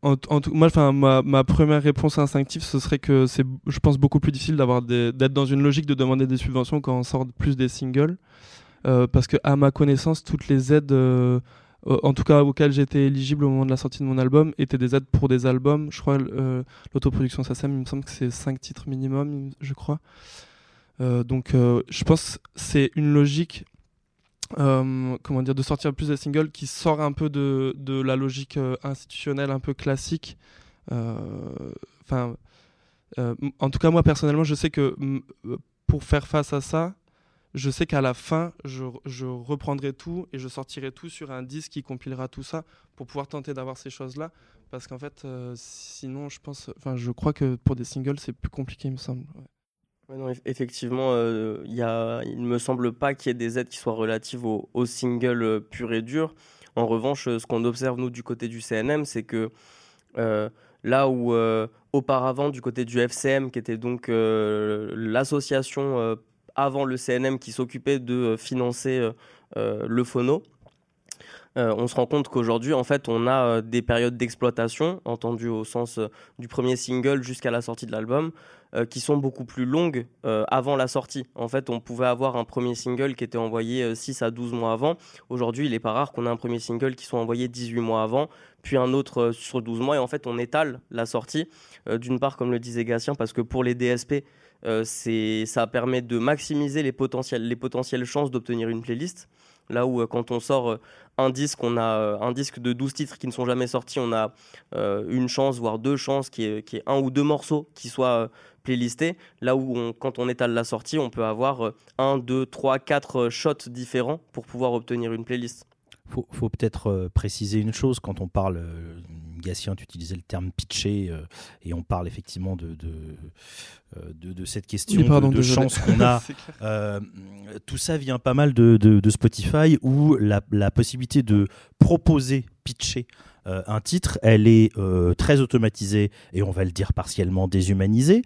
en, en tout, moi, enfin, ma, ma première réponse instinctive, ce serait que c'est, je pense, beaucoup plus difficile d'avoir des- d'être dans une logique de demander des subventions quand on sort plus des singles, Euh, parce que à ma connaissance, toutes les aides euh, euh, en tout cas auxquelles j'étais éligible au moment de la sortie de mon album, étaient des aides pour des albums. Je crois euh, l'autoproduction SACEM, il me semble que c'est 5 titres minimum, je crois. Euh, donc euh, je pense c'est une logique euh, comment dire, de sortir plus de singles qui sort un peu de, de la logique institutionnelle un peu classique. Enfin, en tout cas moi personnellement, je sais que pour faire face à ça, je sais qu'à la fin, je, reprendrai tout et je sortirai tout sur un disque qui compilera tout ça pour pouvoir tenter d'avoir ces choses-là. Parce qu'en fait, sinon, je pense, enfin, je crois que pour des singles, c'est plus compliqué, il me semble. Effectivement, euh, il ne me semble pas qu'il y ait des aides qui soient relatives au, au single euh, pur et dur. En revanche, euh, ce qu'on observe, nous, du côté du CNM, c'est que là où auparavant, du côté du FCM, qui était donc l'association avant le CNM qui s'occupait de financer le phono, euh, on se rend compte qu'aujourd'hui, en fait, on a euh, des périodes d'exploitation, entendu au sens euh, du premier single jusqu'à la sortie de l'album, qui sont beaucoup plus longues avant la sortie. En fait, on pouvait avoir un premier single qui était envoyé euh, 6 à 12 mois avant. Aujourd'hui, il n'est pas rare qu'on ait un premier single qui soit envoyé 18 mois avant, puis un autre sur 12 mois. Et en fait, on étale la sortie, d'une part, comme le disait Gatien, parce que pour les DSP, euh, ça permet de maximiser les les potentielles chances d'obtenir une playlist. Là où, euh, quand on sort euh, un disque, on a euh, un disque de 12 titres qui ne sont jamais sortis, on a une chance, voire deux chances, qui est, qui un ou deux morceaux qui soient playlistés. Là où, quand on étale la sortie, on peut avoir un, deux, trois, quatre shots différents pour pouvoir obtenir une playlist. faut, faut peut-être préciser une chose quand on parle. Gatien, tu utilisais le terme pitché euh, et on parle effectivement de, de, euh, de, de cette question Oui, pardon, de, chance qu'on *laughs* a. Euh, tout ça vient pas mal de, Spotify où la, la possibilité de proposer, pitcher euh, un titre, elle est euh, très automatisée et on va le dire partiellement déshumanisée.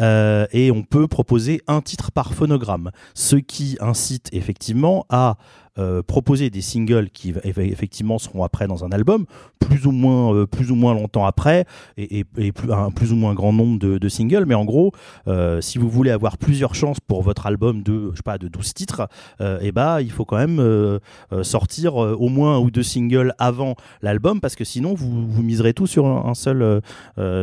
Euh, et on peut proposer un titre par phonogramme, ce qui incite effectivement à euh, proposer des singles qui eff- effectivement seront après dans un album, plus ou moins, euh, plus ou moins longtemps après, et, plus, un plus ou moins grand nombre de, singles. Mais en gros, euh, si vous voulez avoir plusieurs chances pour votre album de, je sais pas, de 12 titres, et bah, il faut quand même sortir au moins un ou deux singles avant l'album, parce que sinon vous, vous miserez tout sur un, seul,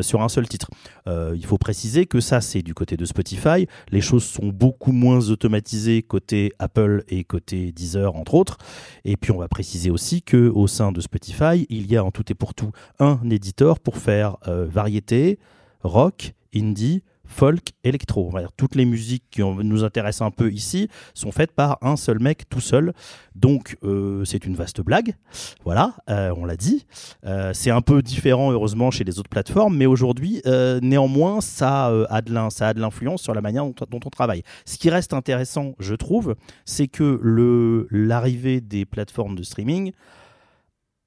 sur un seul titre. Il faut préciser que ça, c'est du côté de Spotify. Les choses sont beaucoup moins automatisées côté Apple et côté Deezer, entre autres. Et puis, on va préciser aussi que au sein de Spotify, il y a en tout et pour tout un éditeur pour faire euh, variété, rock, indie, folk, électro. Toutes les musiques qui nous intéressent un peu ici sont faites par un seul mec tout seul. Donc, euh, c'est une vaste blague. Voilà, euh, on l'a dit. Euh, c'est un peu différent, heureusement, chez les autres plateformes, mais aujourd'hui, néanmoins, ça, a de l'influence sur la manière dont, on travaille. Ce qui reste intéressant, je trouve, c'est que l'arrivée des plateformes de streaming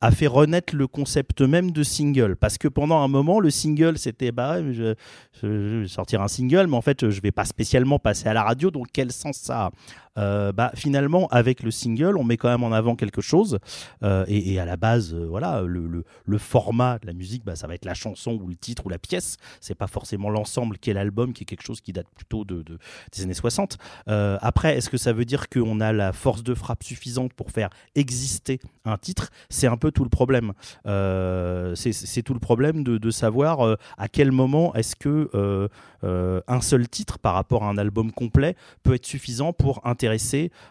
a fait renaître le concept même de single. Parce que pendant un moment, le single, c'était bah, je, je- vais sortir un single, mais en fait, je vais pas spécialement passer à la radio, donc quel sens ça a? Euh, bah, Finalement, avec le single, on met quand même en avant quelque chose. Euh, et, à la base, euh, voilà, le, format de la musique, bah, ça va être la chanson ou le titre ou la pièce. C'est pas forcément l'ensemble qui est l'album, qui est quelque chose qui date plutôt de, de- des années 60. Euh, après, est-ce que ça veut dire qu'on a la force de frappe suffisante pour faire exister un titre? C'est un peu tout le problème. C'est- tout le problème de, savoir à quel moment est-ce que un seul titre par rapport à un album complet peut être suffisant pour intéresser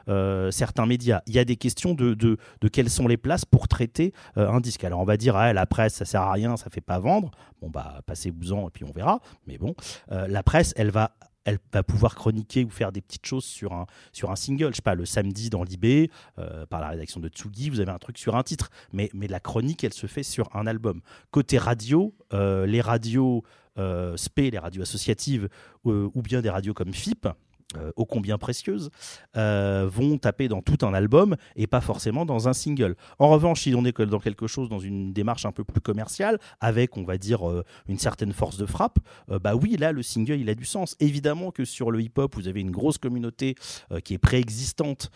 euh, certains médias. Il y a des questions de, de, de quelles sont les places pour traiter euh, un disque. Alors on va dire, ah, la presse, ça sert à rien, ça fait pas vendre. Bon, bah, passez-vous-en et puis on verra. Mais bon, euh, la presse, elle va elle va pouvoir chroniquer ou faire des petites choses sur un, sur un single. Je sais pas, le samedi dans l'IB, par la rédaction de Tsugi, vous avez un truc sur un titre. Mais, mais la chronique, elle se fait sur un album. Côté radio, les radios euh, SP, les radios associatives, ou bien des radios comme FIP, euh, ô combien précieuses, euh, vont taper dans tout un album et pas forcément dans un single. En revanche, si on est dans quelque chose, dans une démarche un peu plus commerciale, avec, on va dire, euh, une certaine force de frappe, euh, bah oui, là, le single, il a du sens. Évidemment que sur le hip-hop, vous avez une grosse communauté qui est préexistante.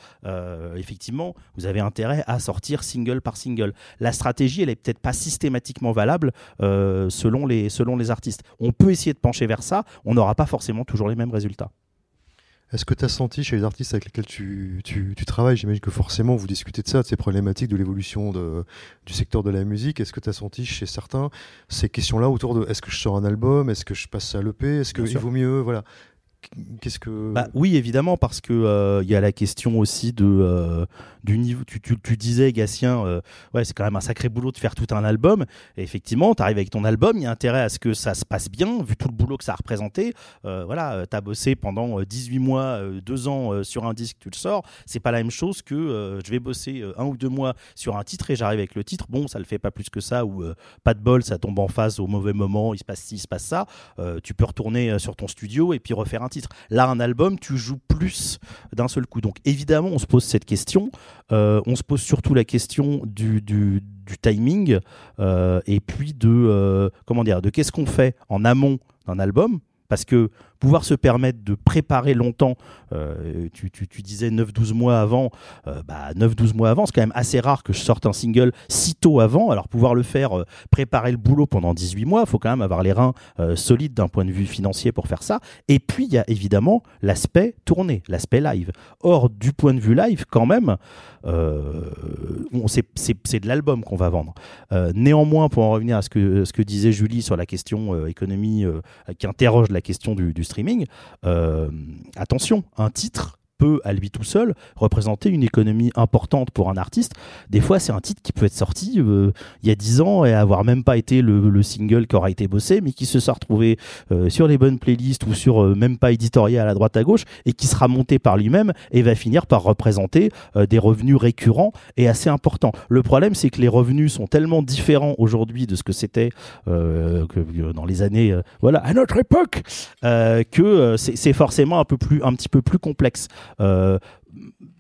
Effectivement, vous avez intérêt à sortir single par single. La stratégie, elle est peut-être pas systématiquement valable selon, les, selon les artistes. On peut essayer de pencher vers ça, on n'aura pas forcément toujours les mêmes résultats. Est-ce que tu as senti chez les artistes avec lesquels tu, tu, tu travailles, j'imagine que forcément vous discutez de ça, de ces problématiques de l'évolution du secteur de la musique, est-ce que tu as senti chez certains ces questions-là autour de est-ce que je sors un album, est-ce que je passe à l'EP, est-ce qu'il vaut mieux, voilà. Qu'est-ce que... Bah, oui, évidemment, parce que euh, il y a la question aussi de euh, Tu, disais, Gatien, euh, ouais, c'est quand même un sacré boulot de faire tout un album. Et effectivement, tu arrives avec ton album, il y a intérêt à ce que ça se passe bien, vu tout le boulot que ça a représenté. Euh, voilà, tu as bossé pendant euh, 18 mois, euh, deux ans euh, sur un disque, tu le sors. C'est pas la même chose que euh, je vais bosser euh, un ou deux mois sur un titre et j'arrive avec le titre. Bon, ça le fait pas plus que ça, ou euh, pas de bol, ça tombe en phase au mauvais moment, il se passe ci, il se passe ça. Euh, tu peux retourner euh, sur ton studio et puis refaire un titre. Là, un album, tu joues plus d'un seul coup. Donc évidemment, on se pose cette question. Euh, on se pose surtout la question du, timing euh, et puis de euh, comment dire, de qu'est-ce qu'on fait en amont d'un album? Parce que pouvoir se permettre de préparer longtemps, euh, tu, tu- disais 9-12 mois avant, euh, bah 9-12 mois avant, c'est quand même assez rare que je sorte un single si tôt avant. Alors pouvoir le faire, euh, préparer le boulot pendant 18 mois, il faut quand même avoir les reins euh, solides d'un point de vue financier pour faire ça. Et puis il y a évidemment l'aspect tourné, l'aspect live. Or, du point de vue live, quand même, c'est- de l'album qu'on va vendre. Néanmoins, pour en revenir à ce que, ce que disait Julie sur la question économie, qui interroge la question du streaming, euh, attention, un titre peut à lui tout seul représenter une économie importante pour un artiste. Des fois, c'est un titre qui peut être sorti euh, il y a 10 ans et avoir même pas été le, le single qui aura été bossé, mais qui se sera retrouvé euh, sur les bonnes playlists ou sur euh, même pas éditorial à droite à gauche et qui sera monté par lui-même et va finir par représenter euh, des revenus récurrents et assez importants. Le problème, c'est que les revenus sont tellement différents aujourd'hui de ce que c'était euh, dans les années, euh, voilà, à notre époque, que c'est forcément un peu plus, un petit peu plus complexe. Euh,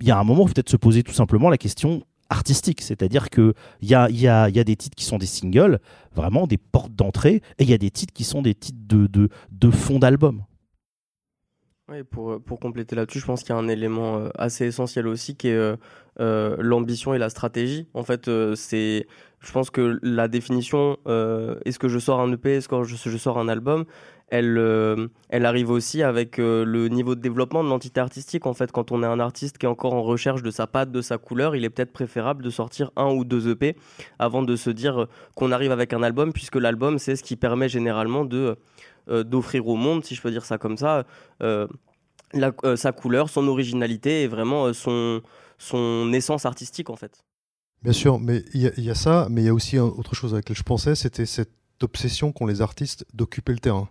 Il y a un moment, peut-être se poser tout simplement la question artistique, c'est-à-dire que il y a, des titres qui sont des singles, vraiment des portes d'entrée, et il y a des titres qui sont des titres de, de, fond d'album. Oui, pour, compléter là-dessus, je pense qu'il y a un élément euh, assez essentiel aussi qui est euh, euh, l'ambition et la stratégie. En fait, euh, c'est, je pense que la définition, euh, est-ce que je sors un EP, est-ce que je sors un album, elle, euh, elle arrive aussi avec euh, le niveau de développement de l'entité artistique. En fait, quand on est un artiste qui est encore en recherche de sa patte, de sa couleur, il est peut-être préférable de sortir un ou deux EP avant de se dire euh, qu'on arrive avec un album, puisque l'album, c'est ce qui permet généralement de d'offrir au monde, si je peux dire ça comme ça, sa couleur, son originalité et vraiment son, son essence artistique en fait. Bien sûr, mais il y, y a ça, mais il y a aussi autre chose à laquelle je pensais, c'était cette obsession qu'ont les artistes d'occuper le terrain.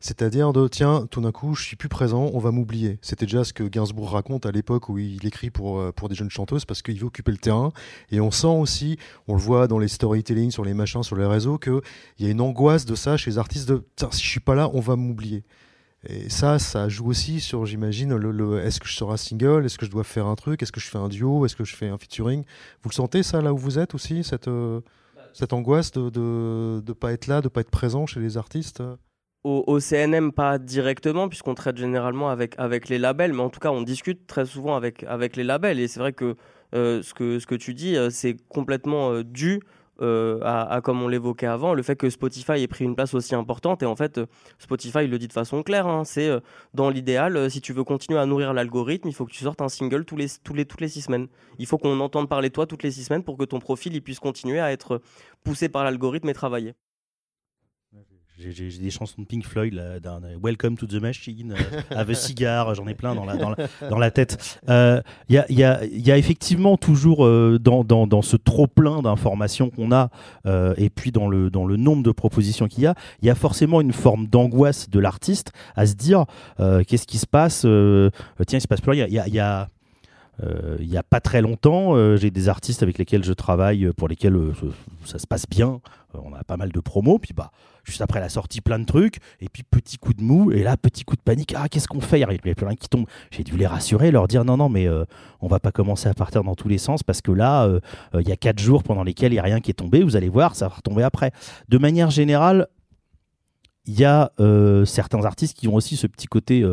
C'est-à-dire de, tiens, tout d'un coup, je suis plus présent, on va m'oublier. C'était déjà ce que Gainsbourg raconte à l'époque où il écrit pour, euh, pour des jeunes chanteuses parce qu'il veut occuper le terrain. Et on sent aussi, on le voit dans les storytelling, sur les machins, sur les réseaux, qu'il y a une angoisse de ça chez les artistes de, tiens, si je suis pas là, on va m'oublier. Et ça, ça joue aussi sur, j'imagine, le, est-ce que je un single, est-ce que je dois faire un truc, est-ce que je fais un duo, est-ce que je fais un featuring. Vous le sentez ça là où vous êtes aussi, cette, euh, cette angoisse de ne de, de pas être là, de pas être présent chez les artistes Au, au CNM, pas directement, puisqu'on traite généralement avec, avec les labels, mais en tout cas, on discute très souvent avec, avec les labels. Et c'est vrai que, euh, ce que ce que tu dis, euh, c'est complètement euh, dû euh, à, comme on l'évoquait avant, le fait que Spotify ait pris une place aussi importante. Et en fait, euh, Spotify le dit de façon claire hein, c'est euh, dans l'idéal, si tu veux continuer à nourrir l'algorithme, il faut que tu sortes un single les, toutes les six semaines. Il faut qu'on entende parler de toi toutes les six semaines pour que ton profil il puisse continuer à être poussé par l'algorithme et travailler. J'ai des chansons de Pink Floyd, là, euh, Welcome to the Machine, euh, Have a Cigar, j'en ai plein dans la, dans la, tête. Il euh, y, a, y, a, y, a, effectivement toujours euh, dans, dans, dans, ce trop-plein d'informations qu'on a, euh, et puis dans le, dans le nombre de propositions qu'il y a, il y a forcément une forme d'angoisse de l'artiste à se dire euh, qu'est-ce qui se passe Tiens, il se passe plus rien. Il y a, y a euh, il n'y a pas très longtemps, euh, j'ai des artistes avec lesquels je travaille, pour lesquels euh, ça se passe bien. on a pas mal de promos, puis bah, juste après la sortie, plein de trucs, et puis petit coup de mou, et là, petit coup de panique. Ah, qu'est-ce qu'on fait? Il n'y a plus rien qui tombe. J'ai dû les rassurer, leur dire non, non, mais on va pas commencer à partir dans tous les sens, parce que là, il y a quatre jours pendant lesquels il n'y a rien qui est tombé. Vous allez voir, ça va retomber après. De manière générale, il y a certains artistes qui ont aussi ce petit côté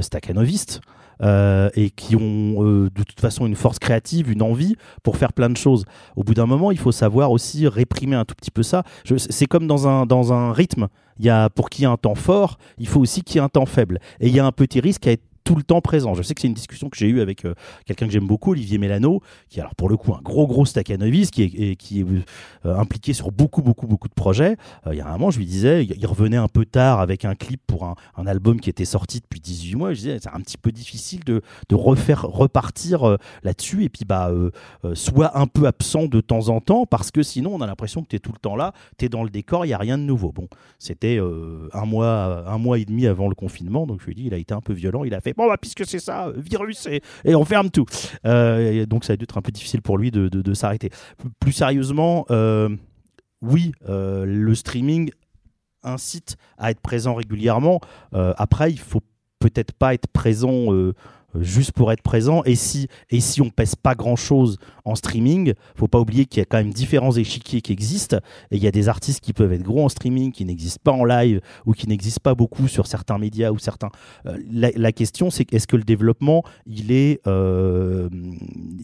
staccanoviste. Euh, et qui ont euh, de toute façon une force créative, une envie pour faire plein de choses. Au bout d'un moment, il faut savoir aussi réprimer un tout petit peu ça. C'est comme dans un, dans un rythme. Il y a, pour qu'il y ait un temps fort, il faut aussi qu'il y ait un temps faible. Et il y a un petit risque à être tout le temps présent. Je sais que c'est une discussion que j'ai eue avec euh, quelqu'un que j'aime beaucoup, Olivier Mélano, qui est alors pour le coup un gros gros staccanoviste, qui est, qui est euh, impliqué sur beaucoup beaucoup beaucoup de projets. Euh, il y a un moment, je lui disais, il revenait un peu tard avec un clip pour un, album qui était sorti depuis 18 mois. Je disais, c'est un petit peu difficile de, de refaire repartir là-dessus et puis bah soit un peu absent de temps en temps parce que sinon on a l'impression que tu es tout le temps là, tu es dans le décor, il y a rien de nouveau. Bon, c'était un mois un mois et demi avant le confinement, donc je lui dit, il a été un peu violent, il a fait bon bah puisque c'est ça, virus et, on ferme tout. Euh, donc ça a dû être un peu difficile pour lui de, de, s'arrêter. Plus sérieusement, euh, oui, euh, le streaming incite à être présent régulièrement. Après, il faut peut-être pas être présent juste pour être présent. Et si, et si on pèse pas grand-chose en streaming, faut pas oublier qu'il y a quand même différents échiquiers qui existent. Et il y a des artistes qui peuvent être gros en streaming, qui n'existent pas en live ou qui n'existent pas beaucoup sur certains médias ou certains. Euh, la, question, c'est est-ce que le développement, il est, euh,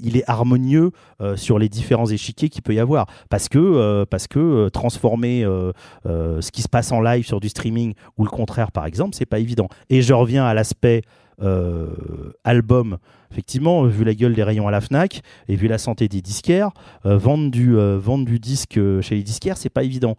il est harmonieux euh, sur les différents échiquiers qu'il peut y avoir? Parce que, parce que transformer ce qui se passe en live sur du streaming ou le contraire, par exemple, c'est pas évident. Et je reviens à l'aspect album. Effectivement, vu la gueule des rayons à la Fnac et vu la santé des disquaires, euh, vendre du euh, disque euh, chez les disquaires, c'est pas évident.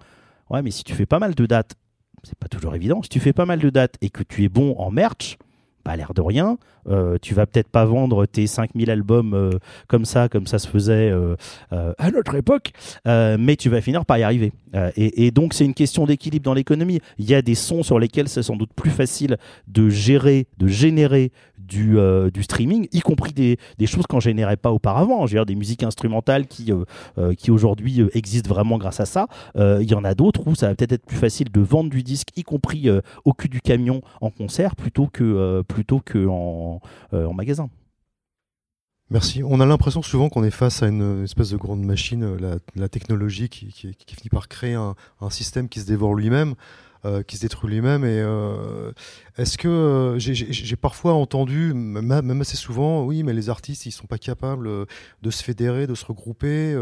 Ouais, mais si tu fais pas mal de dates, c'est pas toujours évident. Si tu fais pas mal de dates et que tu es bon en merch, bah, l'air de rien, euh, tu vas peut-être pas vendre tes 5000 albums euh, comme ça, comme ça se faisait euh, à notre époque, mais tu vas finir par y arriver. Et, donc c'est une question d'équilibre dans l'économie. Il y a des sons sur lesquels c'est sans doute plus facile de gérer, de générer du, du streaming, y compris des, des choses qu'on générait pas auparavant. Je veux dire, des musiques instrumentales qui, qui aujourd'hui existent vraiment grâce à ça. Il y en a d'autres où ça va peut-être être plus facile de vendre du disque, y compris au cul du camion en concert, plutôt que, plutôt que euh, magasin. Merci. On a l'impression souvent qu'on est face à une espèce de grande machine, euh, la, technologie qui, finit par créer un système qui se dévore lui-même, euh, qui se détruit lui-même. Et euh, est-ce que euh, j'ai- parfois entendu, même, assez souvent, oui, mais les artistes, ils sont pas capables de se fédérer, de se regrouper.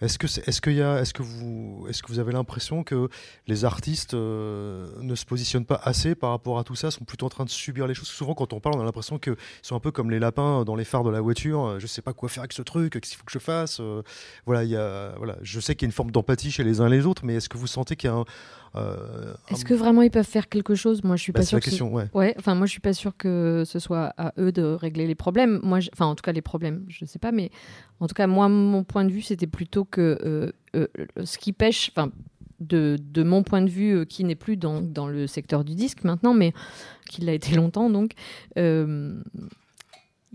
Est-ce que est-ce qu'il est-ce que vous, est-ce que vous avez l'impression que les artistes ne se positionnent pas assez par rapport à tout ça, sont plutôt en train de subir les choses? Souvent, quand on parle, on a l'impression qu'ils sont un peu comme les lapins dans les phares de la voiture. Je sais pas quoi faire avec ce truc, qu'est-ce qu'il faut que je fasse. Voilà, il voilà. Je sais qu'il y a une forme d'empathie chez les uns et les autres, mais est-ce que vous sentez qu'il y a un, euh, Est-ce un- que vraiment ils peuvent faire quelque chose? Moi, je suis Bah, pas la que ouais. Enfin, moi, je suis pas sûre que ce soit à eux de régler les problèmes. Moi, je- enfin, en tout cas, les problèmes, je sais pas, mais en tout cas, moi, mon point de vue, c'était plutôt que euh, euh, ce qui pêche, enfin. De, de mon point de vue, euh, qui n'est plus dans, dans le secteur du disque maintenant, mais qui l'a été longtemps, donc, euh,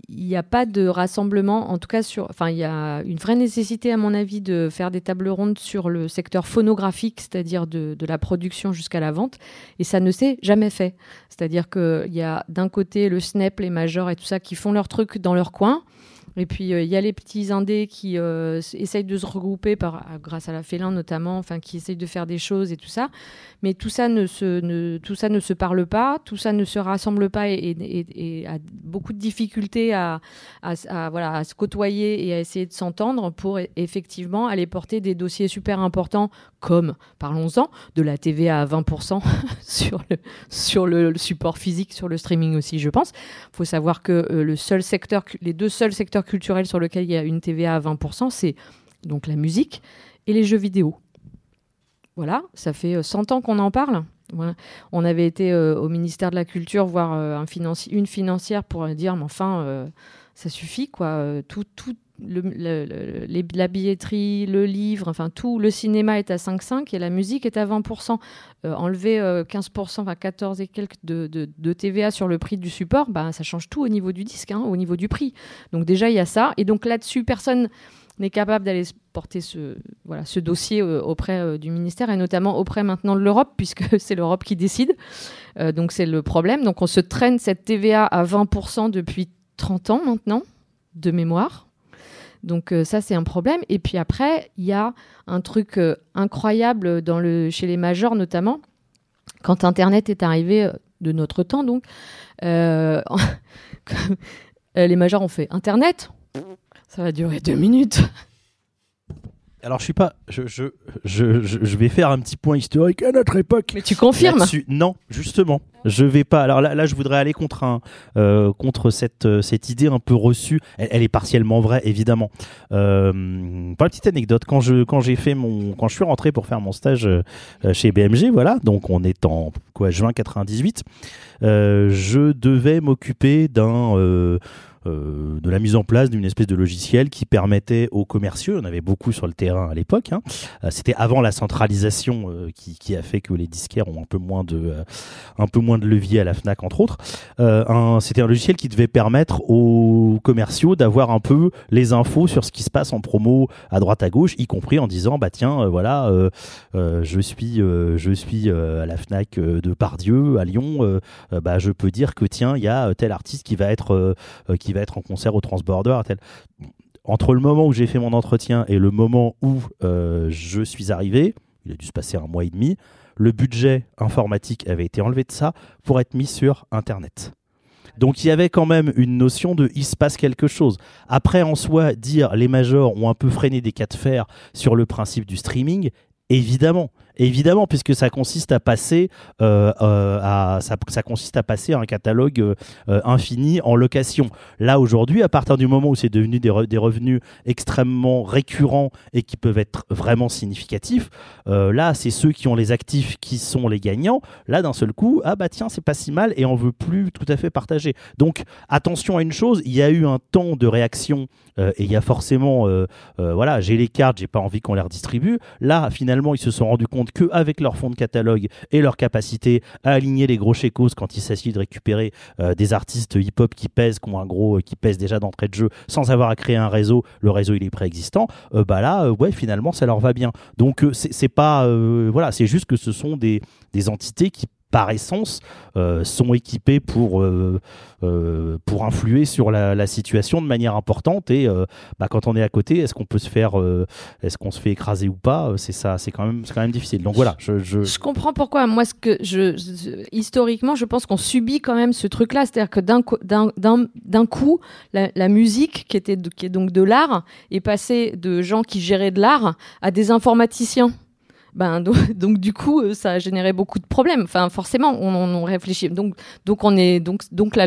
il n'y a pas de rassemblement, en tout cas sur. Enfin, il y a une vraie nécessité, à mon avis, de faire des tables rondes sur le secteur phonographique, c'est-à-dire de, la production jusqu'à la vente, et ça ne s'est jamais fait. C'est-à-dire qu'il y a d'un côté le Snap, les majors et tout ça qui font leur truc dans leur coin. Et puis euh, il y a les petits indés qui euh, essayent de se regrouper à- grâce à la Félin notamment, enfin qui essayent de faire des choses et tout ça. Mais tout ça ne se, tout ça ne se parle pas, tout ça ne se rassemble pas et, a beaucoup de difficultés à, voilà, à se côtoyer et à essayer de s'entendre pour effectivement aller porter des dossiers super importants comme, parlons-en, de la TVA à 20% *laughs* sur, le, sur le, support physique, sur le streaming aussi, je pense. Il faut savoir que euh, le seul secteur, les deux seuls secteurs culturels sur lesquels il y a une TVA à 20%, c'est donc la musique et les jeux vidéo. Voilà, ça fait euh, 100 ans qu'on en parle. On avait été euh, au ministère de la Culture voir euh, une financière pour euh, dire, mais enfin, euh, ça suffit, quoi. Euh, Tout, tout la billetterie, le livre, enfin tout, le cinéma est à 5,5 et la musique est à 20%. Euh, enlever euh, 15%, enfin 14 et quelques de, TVA sur le prix du support, bah, ça change tout au niveau du disque, hein, au niveau du prix. Donc déjà, il y a ça. Et donc là-dessus, personne n'est capable d'aller porter ce, voilà, ce dossier euh, auprès euh, du ministère et notamment auprès maintenant de l'Europe, *laughs* puisque c'est l'Europe qui décide. Donc c'est le problème. Donc on se traîne cette TVA à 20% depuis 30 ans maintenant, de mémoire. Donc euh, ça, c'est un problème. Et puis après, il y a un truc euh, incroyable chez les majors notamment, quand Internet est arrivé euh, de notre temps, donc, *laughs* les majors ont fait Internet, ça va durer deux minutes. Alors je suis pas, je, je, je, je- vais faire un petit point historique à notre époque. Mais tu confirmes. Non, justement, je vais pas. Alors là, là je voudrais aller contre un, euh, contre cette, euh, cette idée un peu reçue. Elle, elle est partiellement vraie, évidemment. Euh, pour la petite anecdote, quand je, quand j'ai fait mon, quand je suis rentré pour faire mon stage euh, chez BMG, voilà, donc on est en quoi, juin 98, euh, je devais m'occuper d'un euh, de la mise en place d'une espèce de logiciel qui permettait aux commerciaux, on avait beaucoup sur le terrain à l'époque, hein, euh, c'était avant la centralisation euh, qui, a fait que les disquaires ont un peu moins de, un peu moins de levier à la FNAC entre autres. C'était un logiciel qui devait permettre aux commerciaux d'avoir un peu les infos sur ce qui se passe en promo à droite à gauche, y compris en disant bah tiens voilà je suis je suis à la Fnac de Pardieu à Lyon, bah je peux dire que tiens il y a tel artiste qui va être qui va être en concert au Transborder entre le moment où j'ai fait mon entretien et le moment où euh, je suis arrivé, il a dû se passer un mois et demi, le budget informatique avait été enlevé de ça pour être mis sur Internet. Donc il y avait quand même une notion de il se passe quelque chose. Après en soi, dire les majors ont un peu freiné des cas de fer sur le principe du streaming, évidemment. Évidemment, puisque ça consiste à passer, euh, euh, à, ça, consiste à passer un catalogue euh, infini en location. Là aujourd'hui, à partir du moment où c'est devenu des, des revenus extrêmement récurrents et qui peuvent être vraiment significatifs, là c'est ceux qui ont les actifs qui sont les gagnants. Là d'un seul coup, ah bah tiens c'est pas si mal et on veut plus tout à fait partager. Donc attention à une chose, il y a eu un temps de réaction et il y a forcément, voilà, j'ai les cartes, j'ai pas envie qu'on les redistribue. Là finalement ils se sont rendus compte que avec leur fonds de catalogue et leur capacité à aligner les gros chécos quand il s'agit de récupérer euh, des artistes hip-hop qui pèsent, qui ont un gros, qui pèsent déjà d'entrée de jeu, sans avoir à créer un réseau, le réseau il est préexistant, euh, bah là, euh, ouais, finalement ça leur va bien. Donc c'est pas, voilà, c'est juste que ce sont des, des entités qui par essence euh, sont équipées pour euh, euh, pour influer sur la, situation de manière importante et bah, quand on est à côté est-ce qu'on peut se faire est-ce qu'on se fait écraser ou pas? C'est ça c'est quand même quand même difficile donc voilà je, je... Comprends pourquoi. Moi, ce que je, historiquement, je pense qu'on subit quand même ce truc-là, c'est-à-dire que d'un d'un- coup, la, musique, qui était qui est donc de l'art, est passée de gens qui géraient de l'art à des informaticiens. Ben, *laughs* donc, du coup, euh, ça a généré beaucoup de problèmes. Enfin, forcément, on, réfléchit. Donc, donc on est donc donc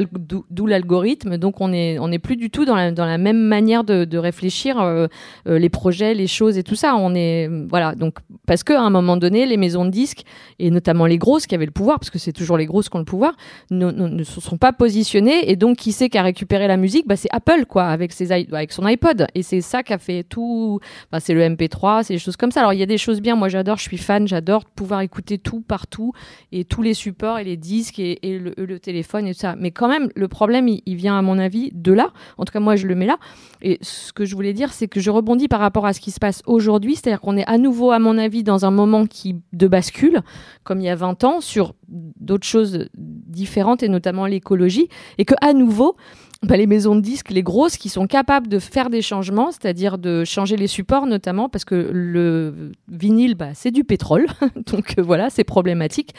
d'où l'algorithme. Donc on est on n'est plus du tout dans la même manière de, réfléchir euh, euh, les projets, les choses et tout ça. On est voilà. Donc parce que à un moment donné, les maisons de disques et notamment les grosses qui avaient le pouvoir, parce que c'est toujours les grosses qui ont le pouvoir, ne, se sont pas positionnées. Et donc, qui c'est qui a récupéré la musique? Bah, C'est Apple, quoi, avec, ses, avec son iPod. Et c'est ça qui a fait tout. C'est le MP3, c'est des choses comme ça. Alors, il y a des choses bien. Moi, j'adore, je suis fan, j'adore pouvoir écouter tout partout et tous les supports et les disques et, le téléphone et tout ça. Mais quand même, le problème, il, il vient, à mon avis, de là. En tout cas, moi, je le mets là. Et ce que je voulais dire, c'est que je rebondis par rapport à ce qui se passe aujourd'hui. C'est-à-dire qu'on est à nouveau, à mon avis, dans un moment qui de bascule, comme il y a 20 ans, sur d'autres choses différentes et notamment l'écologie. Et que à nouveau, bah, les maisons de disques, les grosses, qui sont capables de faire des changements, c'est-à-dire de changer les supports notamment, parce que le vinyle, bah, c'est du pétrole, *laughs* donc euh, voilà, c'est problématique,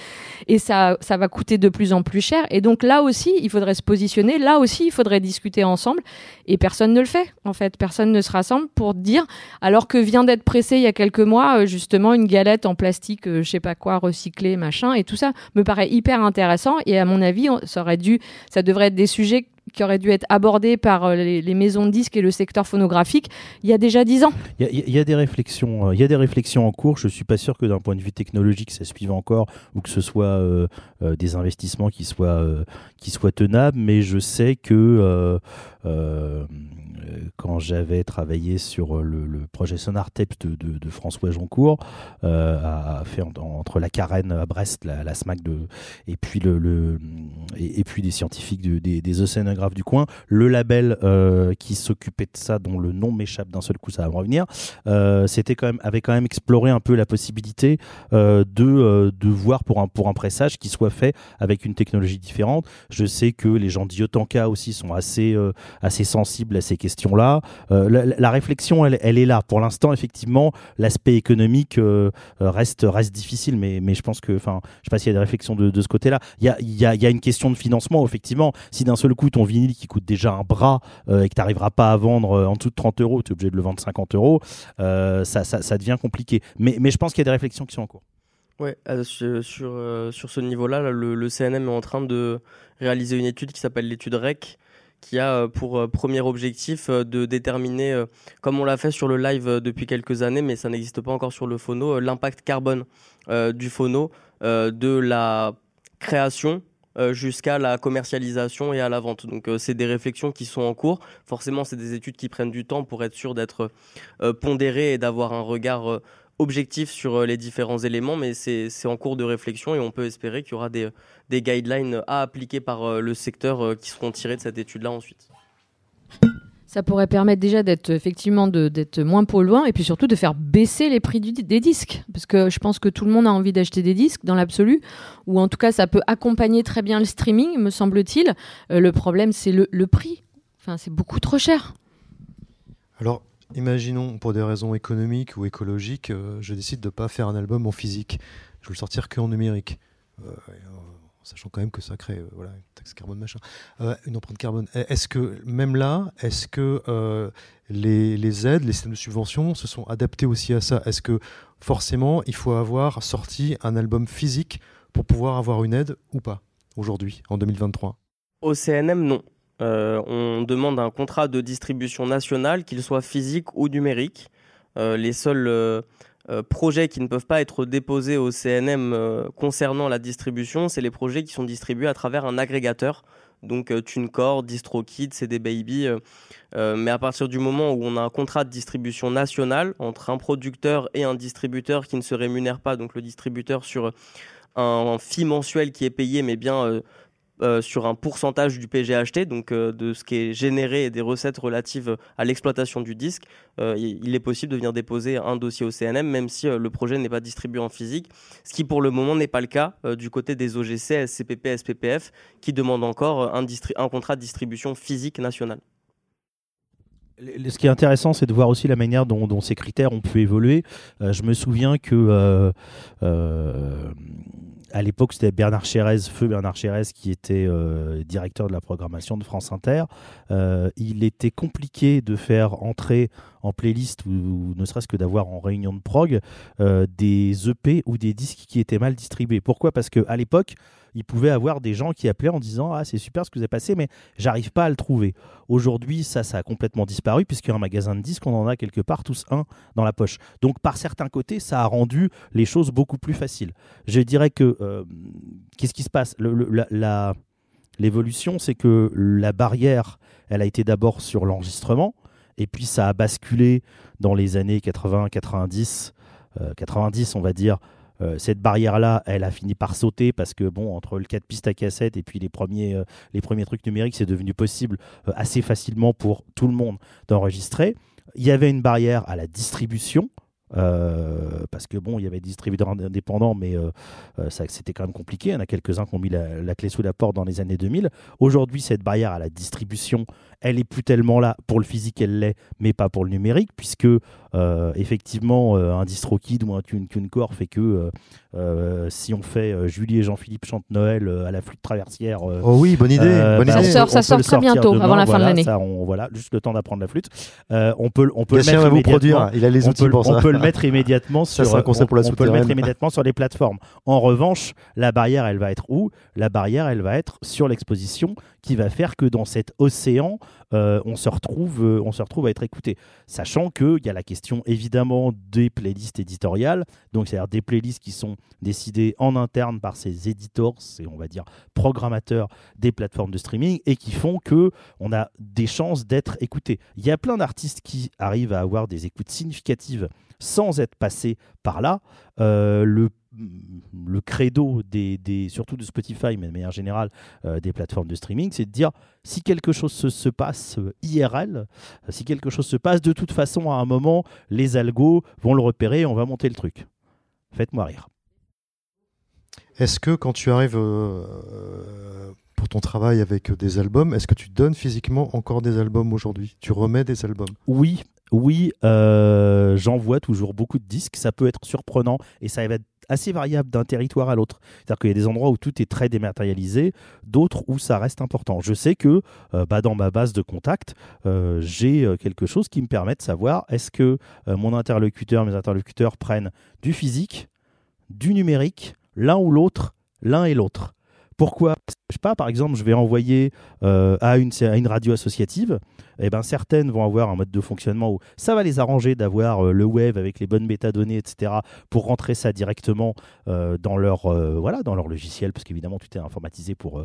et ça, ça va coûter de plus en plus cher. Et donc là aussi, il faudrait se positionner, là aussi, il faudrait discuter ensemble, et personne ne le fait, en fait, personne ne se rassemble pour dire, alors que vient d'être pressé il y a quelques mois, euh, justement, une galette en plastique, euh, je sais pas quoi, recyclé, machin, et tout ça me paraît hyper intéressant, et à mon avis, ça aurait dû, ça devrait être des sujets qui auraient dû être abordés par euh, les, maisons de disques et le secteur phonographique il y a déjà dix ans. Il y, a- des réflexions, euh, il y a des réflexions en cours. Je suis pas sûr que d'un point de vue technologique, ça suive encore ou que ce soit euh, des investissements qui soient qui soient tenables. Mais je sais que quand j'avais travaillé sur le, projet Sonar Tapes de, de- François Joncourt, a, fait en- entre la Carène à Brest, la, la SMAC de, et puis le, et, puis des scientifiques de- des, des océanographes du coin, le label euh, qui s'occupait de ça, dont le nom m'échappe d'un seul coup, ça va me revenir, euh, c'était quand même avait quand même exploré un peu la possibilité euh, de de voir pour un pour un pressage qui soit fait avec une technologie différente. Je sais que les gens d'Iotanka aussi sont assez assez sensibles à ces questions-là. La, réflexion, elle, elle est là. Pour l'instant, effectivement, l'aspect économique reste reste difficile, mais mais je pense que, enfin, je sais pas s'il y a des réflexions de, de ce côté-là. Il y a y a y a une question de financement, effectivement. Si d'un seul coup ton ton vinyle qui coûte déjà un bras euh, et que tu n'arriveras pas à vendre euh, en dessous de 30 euros, tu es obligé de le vendre 50 euros, euh, ça, devient compliqué. Mais, je pense qu'il y a des réflexions qui sont en cours. Ouais, sur, ce niveau-là, là, le, le CNM est en train de réaliser une étude qui s'appelle l'étude REC, qui a pour premier objectif de déterminer, comme on l'a fait sur le live depuis quelques années, mais ça n'existe pas encore sur le phono, l'impact carbone du phono, de la création jusqu'à la commercialisation et à la vente. Donc euh, c'est des réflexions qui sont en cours. Forcément, c'est des études qui prennent du temps pour être sûr d'être euh, pondérées et d'avoir un regard euh, objectif sur euh, les différents éléments, mais c'est en cours de réflexion et on peut espérer qu'il y aura des, des guidelines à appliquer par euh, le secteur euh, qui seront tirés de cette étude-là ensuite. Ça pourrait permettre déjà d'être effectivement d'être moins polluant et puis surtout de faire baisser les prix du- des disques. Parce que je pense que tout le monde a envie d'acheter des disques dans l'absolu, ou en tout cas ça peut accompagner très bien le streaming, me semble-t-il. Euh, le problème c'est le, prix. Enfin, c'est beaucoup trop cher. Alors, imaginons, pour des raisons économiques ou écologiques, euh, je décide de ne pas faire un album en physique. Je veux le sortir que en numérique. Euh, sachant quand même que ça crée euh, voilà, une taxe carbone, machin. Euh, une empreinte carbone. E- Est-ce que, même là, est-ce que euh, les, aides, les systèmes de subvention se sont adaptés aussi à ça? Est-ce que forcément, il faut avoir sorti un album physique pour pouvoir avoir une aide ou pas aujourd'hui, en 2023 Au CNM, non. On demande un contrat de distribution nationale, qu'il soit physique ou numérique. Les seuls projets qui ne peuvent pas être déposés au CNM euh, concernant la distribution, c'est les projets qui sont distribués à travers un agrégateur. Donc euh, TuneCore, DistroKid, CD Baby. euh, euh, mais à partir du moment où on a un contrat de distribution nationale entre un producteur et un distributeur qui ne se rémunère pas, donc le distributeur sur un, un fee mensuel qui est payé, mais bien euh, euh, sur un pourcentage du PGHT, donc euh, de ce qui est généré et des recettes relatives à l'exploitation du disque, euh, il est possible de venir déposer un dossier au CNM, même si euh, le projet n'est pas distribué en physique, ce qui pour le moment n'est pas le cas euh, du côté des OGC, SCPP, SPPF, qui demandent encore euh, un, contrat de distribution physique national. Ce qui est intéressant, c'est de voir aussi la manière dont, ces critères ont pu évoluer. Euh, je me souviens que euh, euh, à l'époque, c'était Bernard Chérez, feu Bernard Chérez, qui était directeur de la programmation de France Inter. Il était compliqué de faire entrer en playlist ou, ou ne serait-ce que d'avoir en réunion de prog des EP ou des disques qui étaient mal distribués. Pourquoi? Parce qu'à l'époque, il pouvait avoir des gens qui appelaient en disant Ah, c'est super ce que vous avez passé, mais j'arrive pas à le trouver. Aujourd'hui, ça, ça a complètement disparu, puisqu'il y a un magasin de disques, on en a quelque part tous un dans la poche. Donc, par certains côtés, ça a rendu les choses beaucoup plus faciles. Je dirais que. euh, Qu'est-ce qui se passe? La- L'évolution, c'est que la barrière, elle a été d'abord sur l'enregistrement, et puis ça a basculé dans les années 80, 90, euh, 90, on va dire. Euh, cette barrière-là, elle a fini par sauter parce que, bon, entre le 4 pistes à cassette et puis les premiers, euh, les premiers trucs numériques, c'est devenu possible euh, assez facilement pour tout le monde d'enregistrer. Il y avait une barrière à la distribution. parce que bon, il y avait des distributeurs indépendants, mais ça, c'était quand même compliqué. Il y en a quelques-uns qui ont mis la clé sous la porte dans les années 2000. Aujourd'hui, cette barrière à la distribution, elle est plus tellement là. Pour le physique, elle l'est, mais pas pour le numérique, puisque euh, effectivement, euh, un DistroKid ou un Tune TuneCore fait que euh, euh, si on fait euh, Julie et Jean-Philippe chantent Noël euh, à la flûte traversière. euh, Oh oui, bonne idée, bonne bah, Ça sort- on ça peut sort le très bientôt, demain, avant la fin de l'année. ça, on- voilà, juste le temps d'apprendre la flûte. Euh, on peut, on peut le mettre va vous immédiatement- produire, il a les on outils peut, pour on ça. peut le mettre immédiatement *laughs* Ça, sur. c'est un conseil on- pour la on peut le mettre immédiatement sur les plateformes. En revanche, la barrière, elle va être où? La barrière, elle va être sur l'exposition, qui va faire que dans cet océan, euh, on se retrouve, euh, on se retrouve à être écouté. Sachant qu'il y a la question évidemment des playlists éditoriales, donc c'est-à-dire des playlists qui sont décidées en interne par ces éditeurs, c'est on va dire programmateurs des plateformes de streaming et qui font que on a des chances d'être écouté. Il y a plein d'artistes qui arrivent à avoir des écoutes significatives sans être passés par là. Euh, le le credo des, des- surtout de Spotify, mais de manière générale euh, des plateformes de streaming, c'est de dire si quelque chose se, se passe euh, IRL, euh, si quelque chose se passe, de toute façon, à un moment, les algos vont le repérer et on va monter le truc. Faites-moi rire. Est-ce que quand tu arrives euh, pour ton travail avec des albums, est-ce que tu donnes physiquement encore des albums aujourd'hui? Tu remets des albums? Oui, oui, euh, j'envoie toujours beaucoup de disques. Ça peut être surprenant et ça va être assez variable d'un territoire à l'autre. C'est-à-dire qu'il y a des endroits où tout est très dématérialisé, d'autres où ça reste important. Je sais que euh, bah, dans ma base de contact, euh, j'ai euh, quelque chose qui me permet de savoir est-ce que mon interlocuteur, mes interlocuteurs prennent du physique, du numérique, l'un ou l'autre, l'un et l'autre? Pourquoi? Je sais pas, par exemple, je vais envoyer euh, à, une, à une radio associative, eh ben, certaines vont avoir un mode de fonctionnement où ça va les arranger d'avoir euh, le web avec les bonnes métadonnées, etc., pour rentrer ça directement euh, dans, leur, voilà, dans leur logiciel, parce qu'évidemment, tout est informatisé pour,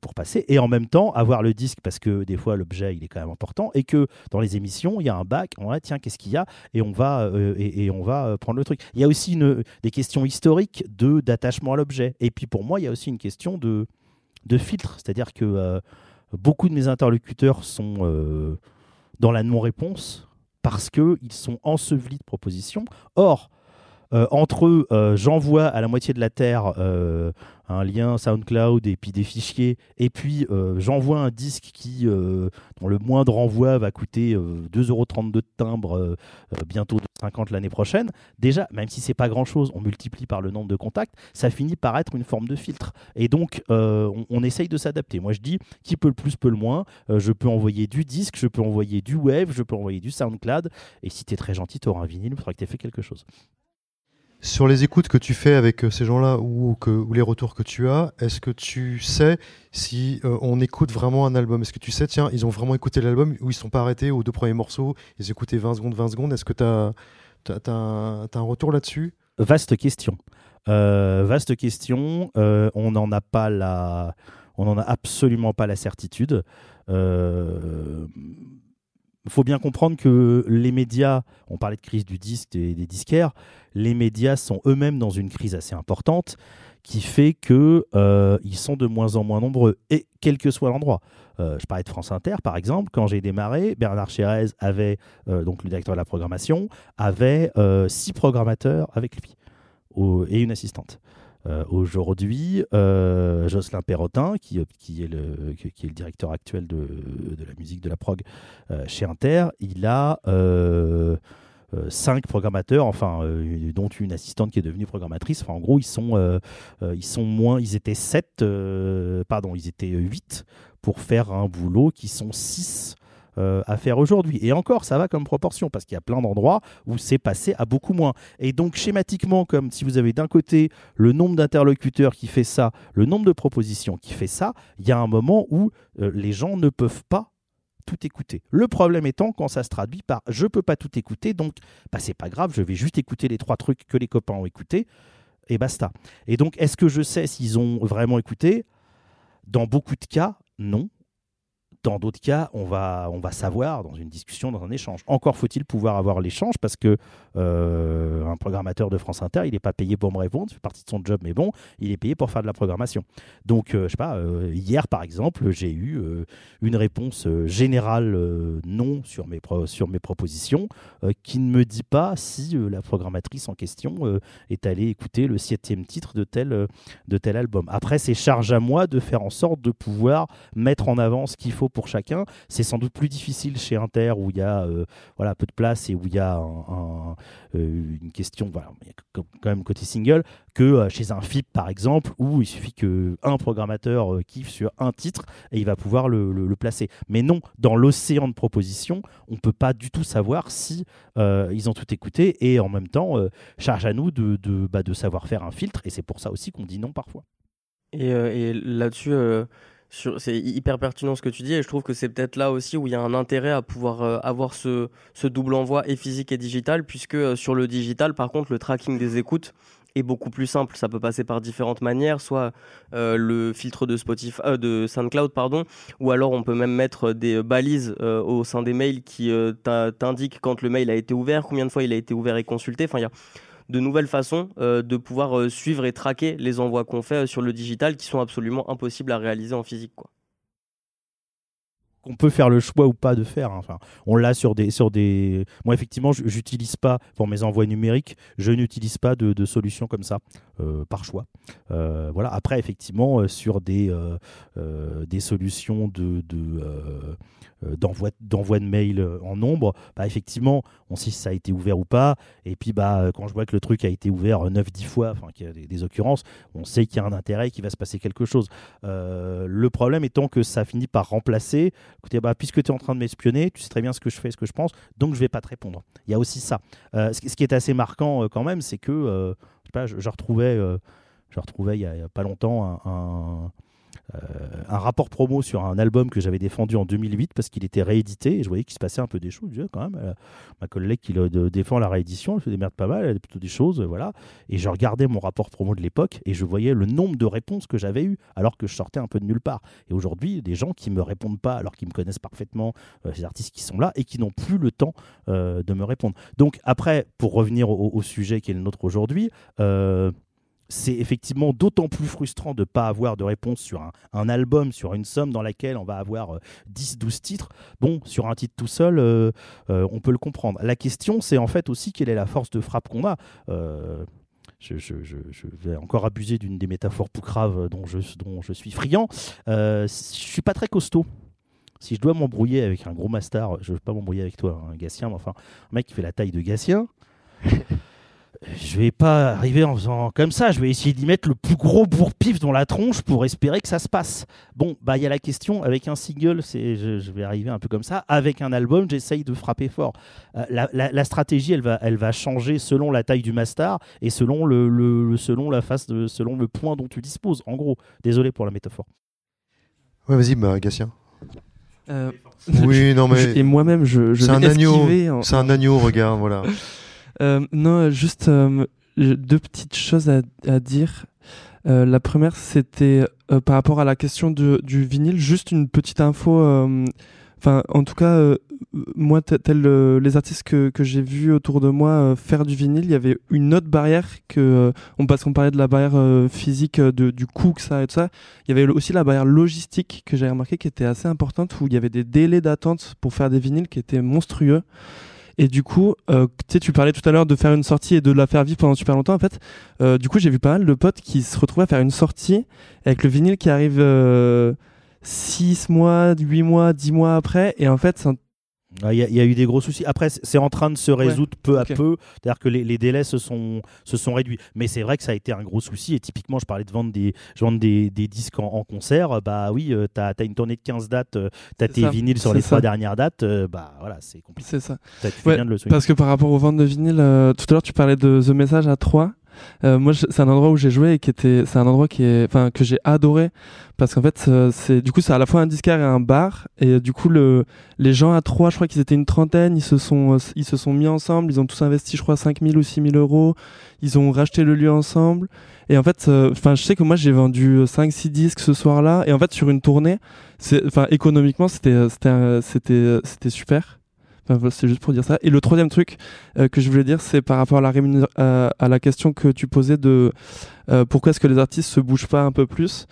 pour passer, et en même temps, avoir le disque, parce que des fois, l'objet, il est quand même important, et que dans les émissions, il y a un bac, on va, tiens, qu'est-ce qu'il y a Et on va, et, et on va prendre le truc. Il y a aussi des questions historiques d'attachement à l'objet. Et puis, pour moi, il y a aussi une question de, de filtre, c'est-à-dire que euh, beaucoup de mes interlocuteurs sont euh, dans la non-réponse parce qu'ils sont ensevelis de propositions. Or, euh, entre eux, euh, j'envoie à la moitié de la Terre euh, un lien SoundCloud et puis des fichiers, et puis j'envoie un disque qui, dont le moindre envoi va coûter euh, 2,32€ de timbre, bientôt 2,50€ l'année prochaine. Déjà, même si c'est pas grand-chose, on multiplie par le nombre de contacts, ça finit par être une forme de filtre. Et donc, on, essaye de s'adapter. Moi, je dis, qui peut le plus, peut le moins. Je peux envoyer du disque, je peux envoyer du web, je peux envoyer du SoundCloud, et si tu es très gentil, tu auras un vinyle, il faudra que tu aies fait quelque chose. Sur les écoutes que tu fais avec euh, ces gens-là ou, les retours que tu as, est-ce que tu sais si euh, on écoute vraiment un album? Est-ce que tu sais, tiens, ils ont vraiment écouté l'album ou ils ne sont pas arrêtés aux deux premiers morceaux, ils écoutaient 20 secondes, 20 secondes? Est-ce que tu as, un, retour là-dessus? Vaste question. Euh, vaste question. On n'en a pas la, on n'en a absolument pas la certitude. Il faut bien comprendre que les médias, on parlait de crise du disque et des disquaires, les médias sont eux-mêmes dans une crise assez importante qui fait que euh, sont de moins en moins nombreux et quel que soit l'endroit. Euh, je parlais de France Inter par exemple, quand j'ai démarré, Bernard Chérez avait euh, donc le directeur de la programmation avait six programmateurs avec lui et une assistante. Euh, Aujourd'hui, euh, Jocelyn Perrotin, qui, qui, est le, directeur actuel de, la musique de la prog euh, chez Inter, il a euh, euh, cinq programmateurs, enfin, euh, dont une assistante qui est devenue programmatrice. En gros, ils euh, euh, ils sont moins, ils étaient sept, euh, pardon, ils étaient huit pour faire un boulot qui sont six euh, à faire aujourd'hui. Et encore, ça va comme proportion, parce qu'il y a plein d'endroits où c'est passé à beaucoup moins. Et donc, schématiquement, comme si vous avez d'un côté le nombre d'interlocuteurs qui fait ça, le nombre de propositions qui fait ça, il y a un moment où euh, les gens ne peuvent pas tout écouter. Le problème étant quand ça se traduit par je peux pas tout écouter, donc bah, c'est pas grave, je vais juste écouter les trois trucs que les copains ont écoutés et basta. Et donc, est-ce que je sais s'ils ont vraiment écouté? Dans beaucoup de cas, non. Dans d'autres cas, on va, on va savoir dans une discussion, dans un échange. Encore faut-il pouvoir avoir l'échange parce que euh, un programmateur de France Inter, il n'est pas payé pour me répondre, c'est partie de son job, mais bon, il est payé pour faire de la programmation. Donc, euh, je sais pas, euh, hier par exemple, j'ai eu euh, une réponse euh, générale non sur mes, sur mes propositions qui ne me dit pas si la programmatrice en question est allée écouter le septième titre de tel, de tel album. Après, c'est charge à moi de faire en sorte de pouvoir mettre en avant ce qu'il faut pour chacun. C'est sans doute plus difficile chez Inter où il y a euh, voilà, peu de place et où il y a euh, une question, voilà, quand même côté single, que euh, chez un FIP par exemple, où il suffit qu'un programmateur kiffe sur un titre et il va pouvoir le, placer. Mais non, dans l'océan de propositions, on ne peut pas du tout savoir si ils ont tout écouté et en même temps, charge à nous de, de, bah, de savoir faire un filtre et c'est pour ça aussi qu'on dit non parfois. Et, là-dessus, c'est hyper pertinent ce que tu dis, et je trouve que c'est peut-être là aussi où il y a un intérêt à pouvoir euh, avoir ce, double envoi et physique et digital, puisque euh, sur le digital, par contre, le tracking des écoutes est beaucoup plus simple. Ça peut passer par différentes manières, soit euh, le filtre de Spotify, de SoundCloud, pardon, ou alors on peut même mettre des balises au sein des mails qui t'in- t'indiquent quand le mail a été ouvert, combien de fois il a été ouvert et consulté. Enfin, il y a de nouvelles façons euh, de pouvoir euh, suivre et traquer les envois qu'on fait euh, sur le digital qui sont absolument impossibles à réaliser en physique. Quoi. Qu'on peut faire le choix ou pas de faire. hein. Enfin, on l'a sur des, sur des. Moi, effectivement, j'utilise pas pour mes envois numériques, je n'utilise pas de, de solution comme ça euh, par choix. Euh, voilà. Après, effectivement, euh, sur des, des solutions de, de, d'envoi, d'envoi de mail en nombre, bah, effectivement, on sait si ça a été ouvert ou pas. Et puis, bah, quand je vois que le truc a été ouvert 9-10 fois, enfin, qu'il y a des, occurrences, on sait qu'il y a un intérêt, qu'il va se passer quelque chose. Le problème étant que ça finit par remplacer. Écoutez, puisque tu es en train de m'espionner, tu sais très bien ce que je fais, ce que je pense, donc je vais pas te répondre. Il y a aussi ça. Euh, ce, qui- est assez marquant euh, quand même, c'est que euh, je, retrouvais, il y, a, pas longtemps un, un rapport promo sur un album que j'avais défendu en 2008 parce qu'il était réédité et je voyais qu'il se passait un peu des choses. Quand même, euh, ma collègue qui défend la réédition, elle des merdes pas mal, elle a plutôt des choses, euh, voilà. Et je regardais mon rapport promo de l'époque et je voyais le nombre de réponses que j'avais eues alors que je sortais un peu de nulle part. Et aujourd'hui, des gens qui me répondent pas alors qu'ils me connaissent parfaitement, euh, ces artistes qui sont là et qui n'ont plus le temps euh, de me répondre. Donc après, pour revenir au, sujet qui est le nôtre aujourd'hui, c'est effectivement d'autant plus frustrant de ne pas avoir de réponse sur un, album, sur une somme dans laquelle on va avoir euh, 10-12 titres. Bon, sur un titre tout seul, euh, euh, on peut le comprendre. La question, c'est en fait aussi quelle est la force de frappe qu'on a. Euh, je, vais encore abuser d'une des métaphores poucraves dont je, dont je suis friand. Euh, je suis pas très costaud. Si je dois m'embrouiller avec un gros master, je ne veux pas m'embrouiller avec toi, un Gatien, mais enfin, un mec qui fait la taille de Gatien, je vais pas arriver en faisant comme ça. Je vais essayer d'y mettre le plus gros bourre-pif dans la tronche pour espérer que ça se passe. Bon, bah il y a la question avec un single, c'est je, je vais arriver un peu comme ça. Avec un album, j'essaye de frapper fort. Euh, la, la- la stratégie, elle va, elle va changer selon la taille du master et selon le, le- le- selon la face, de, selon le point dont tu disposes. En gros, désolé pour la métaphore. Ouais, vas-y, bah, Gatien. Euh, Oui, non, *laughs* mais. je- et moi-même, je, je C'est un agneau. en- C'est un agneau, regarde, voilà. *laughs* Euh, non, juste euh, deux petites choses à, à dire. Euh, la première, c'était euh, par rapport à la question de- du vinyle, juste une petite info. euh, Enfin, en tout cas, euh, moi, tel euh, les artistes que, que j'ai vus autour de moi euh, faire du vinyle, il y avait une autre barrière que, euh, on parce qu'on parlait de la barrière euh, physique, euh, de, du coût que ça et tout ça. Il y avait aussi la barrière logistique que j'ai remarqué qui était assez importante, où il y avait des délais d'attente pour faire des vinyles qui étaient monstrueux. Et du coup, euh, tu parlais tout à l'heure de faire une sortie et de la faire vivre pendant super longtemps. En fait, euh, du coup, j'ai vu pas mal de potes qui se retrouvaient à faire une sortie avec le vinyle qui arrive 6 mois, 8 mois, 10 mois après. Et en fait, Il y, a- il y a eu des gros soucis. Après, c'est en train de se résoudre peu à peu. C'est-à-dire que les, les délais se sont, se sont réduits. Mais c'est vrai que ça a été un gros souci. Et typiquement, je parlais de vendre des, je vends des, des disques en, en concert. Bah oui, tu as, une tournée de 15 dates, tu as tes ça, vinyles sur les trois ça. dernières dates. euh, bah voilà, c'est compliqué. c'est ça. Ça, tu fais Ouais, bien de le souligner. parce que par rapport aux ventes de vinyle, euh, tout à l'heure tu parlais de The Message à 3. Euh, moi, c'est un endroit où j'ai joué et qui était, c'est un endroit qui est, enfin, que j'ai adoré parce qu'en fait, euh, c'est, du coup, c'est à la fois un disquaire et un bar. Et euh, du coup, le, les gens à 3, je crois qu'ils étaient une trentaine, ils se sont, euh, ils se sont mis ensemble, ils ont tous investi, je crois, 5000 ou 6000 euros. Ils ont racheté le lieu ensemble. Et en fait, enfin, je sais que moi, j'ai vendu 5-6 disques ce soir-là. Et en fait, sur une tournée, c'est, enfin, économiquement, c'était, c'était, c'était, c'était super. Enfin, c'est juste pour dire ça. Et le troisième truc euh, que je voulais dire, c'est par rapport à la, question que tu posais de euh, pourquoi est-ce que les artistes se bougent pas un peu plus.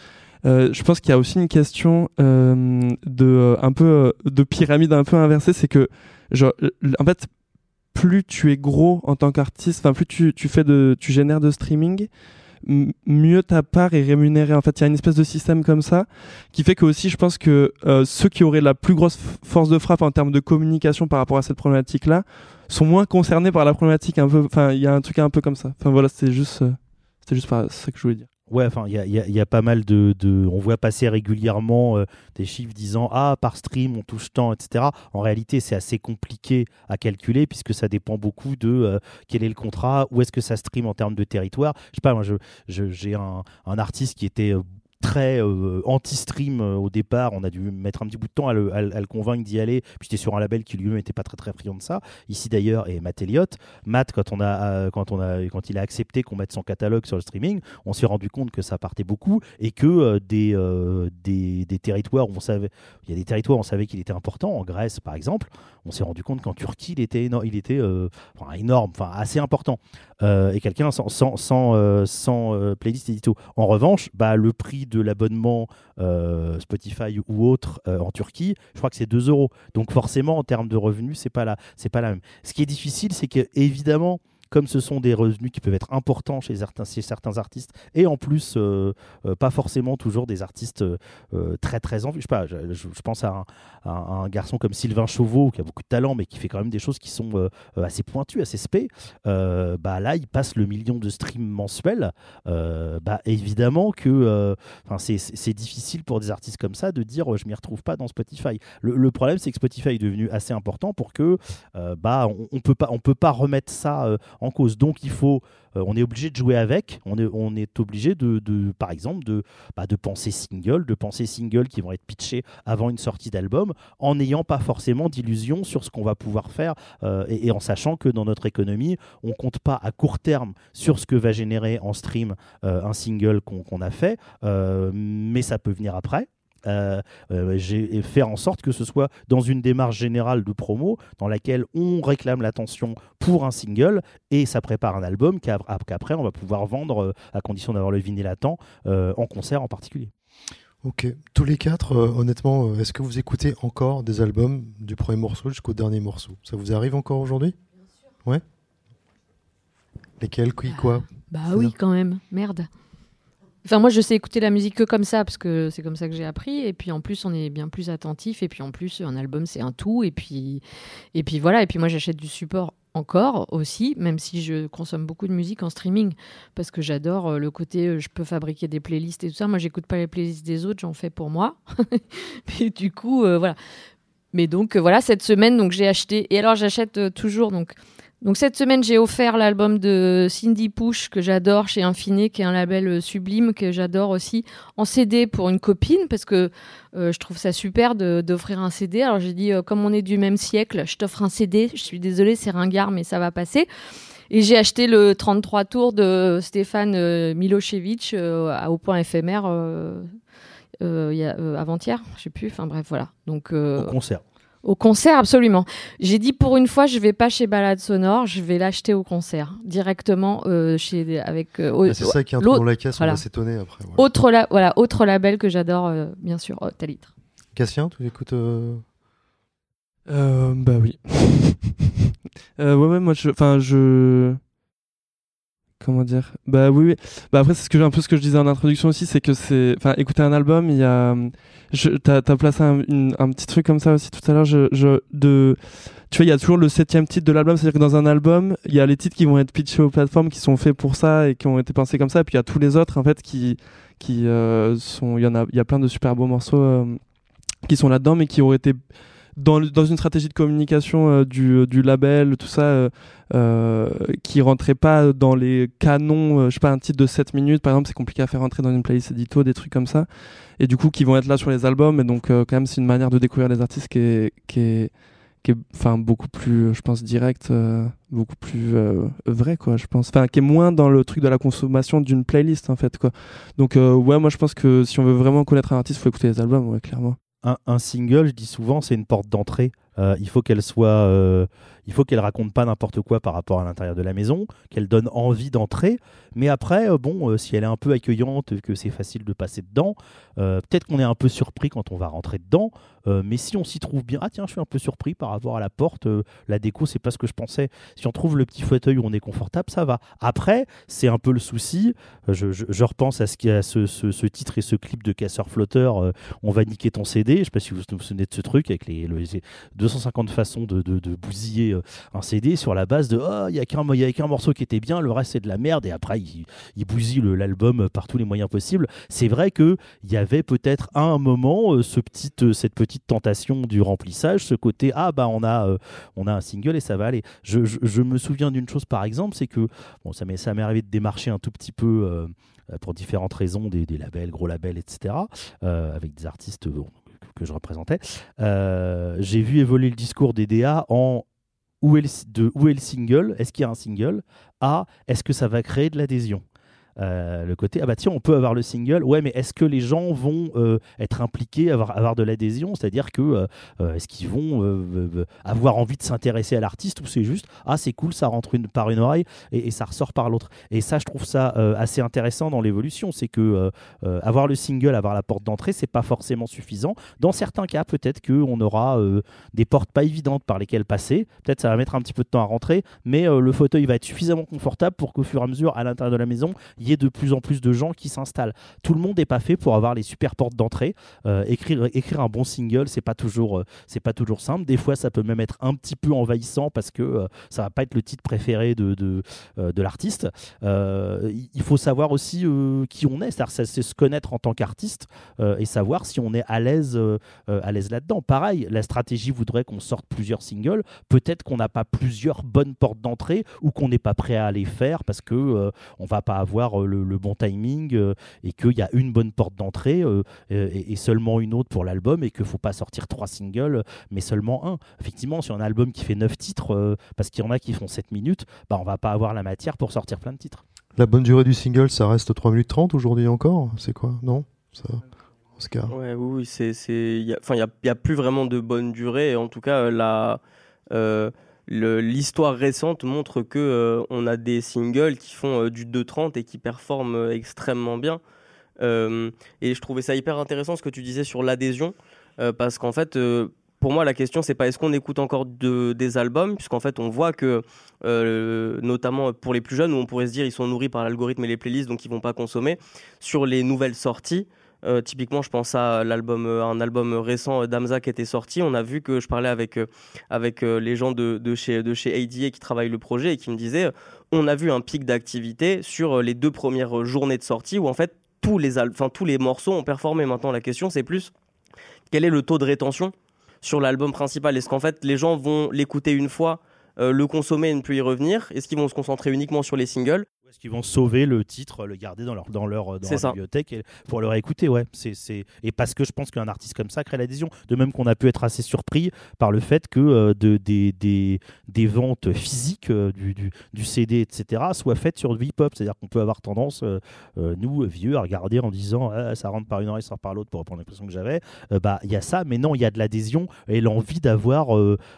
Euh, je pense qu'il y a aussi une question de un peu de pyramide un peu inversée, c'est que genre, en fait plus tu es gros en tant qu'artiste, enfin plus tu, tu fais de tu génères de streaming, mieux ta part est rémunérée. En fait, il y a une espèce de système comme ça qui fait que aussi, je pense que euh, ceux qui auraient la plus grosse force de frappe en termes de communication par rapport à cette problématique-là sont moins concernés par la problématique. Un peu, enfin, il y a un truc un peu comme ça. Enfin voilà, c'était juste, euh, juste ça que je voulais dire. Ouais, enfin, il y a, pas mal de, On voit passer régulièrement euh, des chiffres disant Ah, par stream, on touche tant, etc. En réalité, c'est assez compliqué à calculer puisque ça dépend beaucoup de euh, quel est le contrat, où est-ce que ça stream en termes de territoire. Je sais pas, moi, j'ai un, un artiste qui était. Très euh, anti-stream euh, au départ. On a dû mettre un petit bout de temps à le, à le- convaincre d'y aller. Puis j'étais sur un label qui lui-même n'était pas très très friand de ça. Ici d'ailleurs, et Matt Elliott. Matt, quand, on a, euh, quand, on a, quand il a accepté qu'on mette son catalogue sur le streaming, on s'est rendu compte que ça partait beaucoup et que des, des, des territoires où on savait, il y a des territoires où on savait qu'il était important, en Grèce par exemple, on s'est rendu compte qu'en Turquie il était, éno- il était enfin, énorme, enfin assez important. Et quelqu'un sans, sans, sans, sans, playlist édito. En revanche, bah, le prix de l'abonnement euh, Spotify ou autre euh, en Turquie, je crois que c'est 2 euros. Donc forcément, en termes de revenus, c'est pas pas la même. Ce qui est difficile, c'est que évidemment, comme ce sont des revenus qui peuvent être importants chez certains, artistes, et en plus, euh, euh, pas forcément toujours des artistes euh, très très en. Je, je, pense à un, garçon comme Sylvain Chauveau, qui a beaucoup de talent, mais qui fait quand même des choses qui sont assez pointues, assez spé. Bah, là, il passe le million de streams mensuels. Bah, évidemment que c'est- difficile pour des artistes comme ça de dire je m'y retrouve pas dans Spotify. Le, problème, c'est que Spotify est devenu assez important pour que bah, on, on peut pas peut pas remettre ça en cause. Donc il faut, euh, on est obligé de jouer avec. On est, obligé de, par exemple, de, bah, de penser single, de penser single qui vont être pitchés avant une sortie d'album, en n'ayant pas forcément d'illusions sur ce qu'on va pouvoir faire euh, et, en sachant que dans notre économie, on compte pas à court terme sur ce que va générer en stream euh, un single qu'on a fait, mais ça peut venir après. Euh, euh, j'ai faire en sorte que ce soit dans une démarche générale de promo dans laquelle on réclame l'attention pour un single et ça prépare un album qu'ap- qu'après on va pouvoir vendre euh, à condition d'avoir le vinyle à temps euh, en concert en particulier. Ok. Tous les quatre, euh, honnêtement, est-ce que vous écoutez encore des albums du premier morceau jusqu'au dernier morceau? Ça vous arrive encore aujourd'hui? Ouais Lesquels? Qui? Quoi? Bah oui, quand même. Merde. Enfin, moi, je sais écouter la musique que comme ça, parce que c'est comme ça que j'ai appris. Et puis, en plus, on est bien plus attentif. Et puis, en plus, un album, c'est un tout. Et puis, et puis voilà. Et puis, moi, j'achète du support encore aussi, même si je consomme beaucoup de musique en streaming, parce que j'adore euh, le côté, euh, je peux fabriquer des playlists et tout ça. Moi, j'écoute pas les playlists des autres, j'en fais pour moi. *laughs* et du coup, euh, voilà. Mais donc, voilà, cette semaine, donc j'ai acheté. Et alors, j'achète toujours. Donc, donc cette semaine, j'ai offert l'album de Cindy Push que j'adore chez Infiné, qui est un label euh, sublime que j'adore aussi, en CD pour une copine parce que euh, je trouve ça super d'offrir un CD. Alors j'ai dit, euh, comme on est du même siècle, je t'offre un CD. Je suis désolée, c'est ringard, mais ça va passer. Et j'ai acheté le 33 tours de Stéphane Milosevic euh, au point éphémère avant-hier, je sais plus. Enfin bref, voilà. Donc Au concert. Au concert, absolument. J'ai dit pour une fois, je vais pas chez Balade Sonore, je vais l'acheter au concert directement euh, chez avec. euh, Ah, C'est ça qui est un l'autre- trou dans la caisse, voilà. on va s'étonner après. voilà. Autre la- voilà, autre label que j'adore, euh, bien sûr, oh, Talitre. Cassien, tu écoutes euh, Euh, bah oui. *laughs* euh, ouais, ouais, moi, je. Enfin, je. Comment dire Bah oui, oui. Bah après, c'est ce que, un peu ce que je disais en introduction aussi, c'est que c'est. Enfin, écouter un album, il y a. T'as, t'as placé un, une- un petit truc comme ça aussi tout à l'heure. Je, je, de, tu vois, il y a toujours le septième titre de l'album, c'est-à-dire que dans un album, il y a les titres qui vont être pitchés aux plateformes, qui sont faits pour ça et qui ont été pensés comme ça, et puis il y a tous les autres, en fait, qui. qui euh, sont. Il y en a, il y a plein de super beaux morceaux euh, qui sont là-dedans, mais qui auraient été dans, une stratégie de communication euh, du, du label, tout ça, euh, euh, qui rentrait pas dans les canons, euh, je sais pas, un titre de 7 minutes, par exemple, c'est compliqué à faire rentrer dans une playlist édito, des trucs comme ça, et du coup, qui vont être là sur les albums, et donc, euh, quand même, c'est une manière de découvrir les artistes qui est, qui est, enfin, beaucoup plus, je pense, direct, euh, beaucoup plus euh, vrai, quoi, je pense. Enfin, qui est moins dans le truc de la consommation d'une playlist, en fait, quoi. Donc, euh, ouais, moi, je pense que si on veut vraiment connaître un artiste, il faut écouter les albums, ouais, clairement. Un, single, je dis souvent, c'est une porte d'entrée. Euh, il faut qu'elle soit, euh, il faut qu'elle raconte pas n'importe quoi par rapport à l'intérieur de la maison, qu'elle donne envie d'entrer. Mais après, euh, bon, euh, si elle est un peu accueillante, que c'est facile de passer dedans, euh, peut-être qu'on est un peu surpris quand on va rentrer dedans. mais si on s'y trouve bien, ah tiens, je suis un peu surpris par rapport à la porte. la déco, c'est pas ce que je pensais. Si on trouve le petit fauteuil où on est confortable, ça va. Après, c'est un peu le souci. Je, repense à ce, titre et ce clip de Casseur Flotteur. on va niquer ton CD. Je sais pas si vous vous souvenez de ce truc avec les, le- les 250 façons de bousiller euh, un CD sur la base de oh il y a qu'un morceau qui était bien, le reste c'est de la merde et après il, il bousille le- l'album par tous les moyens possibles. C'est vrai que il y avait peut-être à un moment euh, ce euh, cette petite tentation du remplissage, ce côté ah bah on a euh, on a un single et ça va aller. Je, me souviens d'une chose par exemple, c'est que bon ça m'est arrivé de démarcher un tout petit peu. euh, euh, pour différentes raisons, des, labels, gros labels, etc., euh, avec des artistes que, je représentais. Euh, J'ai vu évoluer le discours des DA en où est le, single? Est-ce qu'il y a un single? À est-ce que ça va créer de l'adhésion? Euh, le côté ah bah tiens on peut avoir le single. Ouais mais est-ce que les gens vont euh, être impliqués avoir avoir de l'adhésion? C'est-à-dire que euh, est-ce qu'ils vont avoir envie de s'intéresser à l'artiste ou c'est juste ah c'est cool ça rentre une, par une oreille et, et ça ressort par l'autre? Et ça je trouve ça assez intéressant dans l'évolution. C'est que avoir le single avoir la porte d'entrée c'est pas forcément suffisant. Dans certains cas peut-être que on aura des portes pas évidentes par lesquelles passer. Peut-être ça va mettre un petit peu de temps à rentrer mais le fauteuil va être suffisamment confortable pour qu'au fur et à mesure à l'intérieur de la maison il y ait de plus en plus de gens qui s'installent. Tout le monde n'est pas fait pour avoir les super portes d'entrée. Euh, écrire, un bon single, c'est pas toujours, euh, c'est pas toujours simple. Des fois, ça peut même être un petit peu envahissant parce que euh, ça va pas être le titre préféré de euh, l'artiste. Il faut savoir aussi qui on est, c'est se connaître en tant qu'artiste et savoir si on est à l'aise, à l'aise là-dedans. Pareil, la stratégie voudrait qu'on sorte plusieurs singles. Peut-être qu'on n'a pas plusieurs bonnes portes d'entrée ou qu'on n'est pas prêt à les faire parce que on va pas avoir euh, le, le bon timing euh, et qu'il y a une bonne porte d'entrée euh, et, et seulement une autre pour l'album et qu'il faut pas sortir trois singles mais seulement un. Effectivement, sur un album qui fait neuf titres, euh, parce qu'il y en a qui font 7 minutes, bah on va pas avoir la matière pour sortir plein de titres. La bonne durée du single, ça reste 3 minutes 30 aujourd'hui encore? C'est quoi? Non? Ça... Oscar Ouais, oui, oui, c'est, c'est, il y a- enfin, il y a, il y a plus vraiment de bonne durée. En tout cas, euh, la, euh, l'histoire récente montre que euh, on a des singles qui font euh, du 2.30 et qui performent euh, extrêmement bien. Euh, et je trouvais ça hyper intéressant ce que tu disais sur l'adhésion, parce qu'en fait, pour moi, la question c'est pas est-ce qu'on écoute encore de, des albums, puisqu'en fait, on voit que, notamment pour les plus jeunes, où on pourrait se dire ils sont nourris par l'algorithme et les playlists, donc ils vont pas consommer. Sur les nouvelles sorties, euh, typiquement, je pense à euh, un album récent euh, d'Amza qui était sorti. On a vu que je parlais avec, avec les gens de, de chez, de chez ADA qui travaillent le projet et qui me disaient on a vu un pic d'activité sur les deux premières journées de sortie où en fait tous les, enfin, tous les morceaux ont performé. Maintenant, la question c'est plus quel est le taux de rétention sur l'album principal? Est-ce qu'en fait les gens vont l'écouter une fois, le consommer et ne plus y revenir? Est-ce qu'ils vont se concentrer uniquement sur les singles? Est-ce qu'ils vont sauver le titre, le garder dans leur, dans leur, dans leur bibliothèque et pour le réécouter ouais. c'est, c'est... Et parce que je pense qu'un artiste comme ça crée l'adhésion. De même qu'on a pu être assez surpris par le fait que euh, de, des, des, des ventes physiques euh, du, du, du CD, etc., soient faites sur du hip-hop. C'est-à-dire qu'on peut avoir tendance, euh, nous, vieux, à regarder en disant Ah, ça rentre par une oreille, ça sort par l'autre, pour reprendre l'impression que j'avais. Bah, il y a ça, mais non, il y a de l'adhésion et l'envie d'avoir,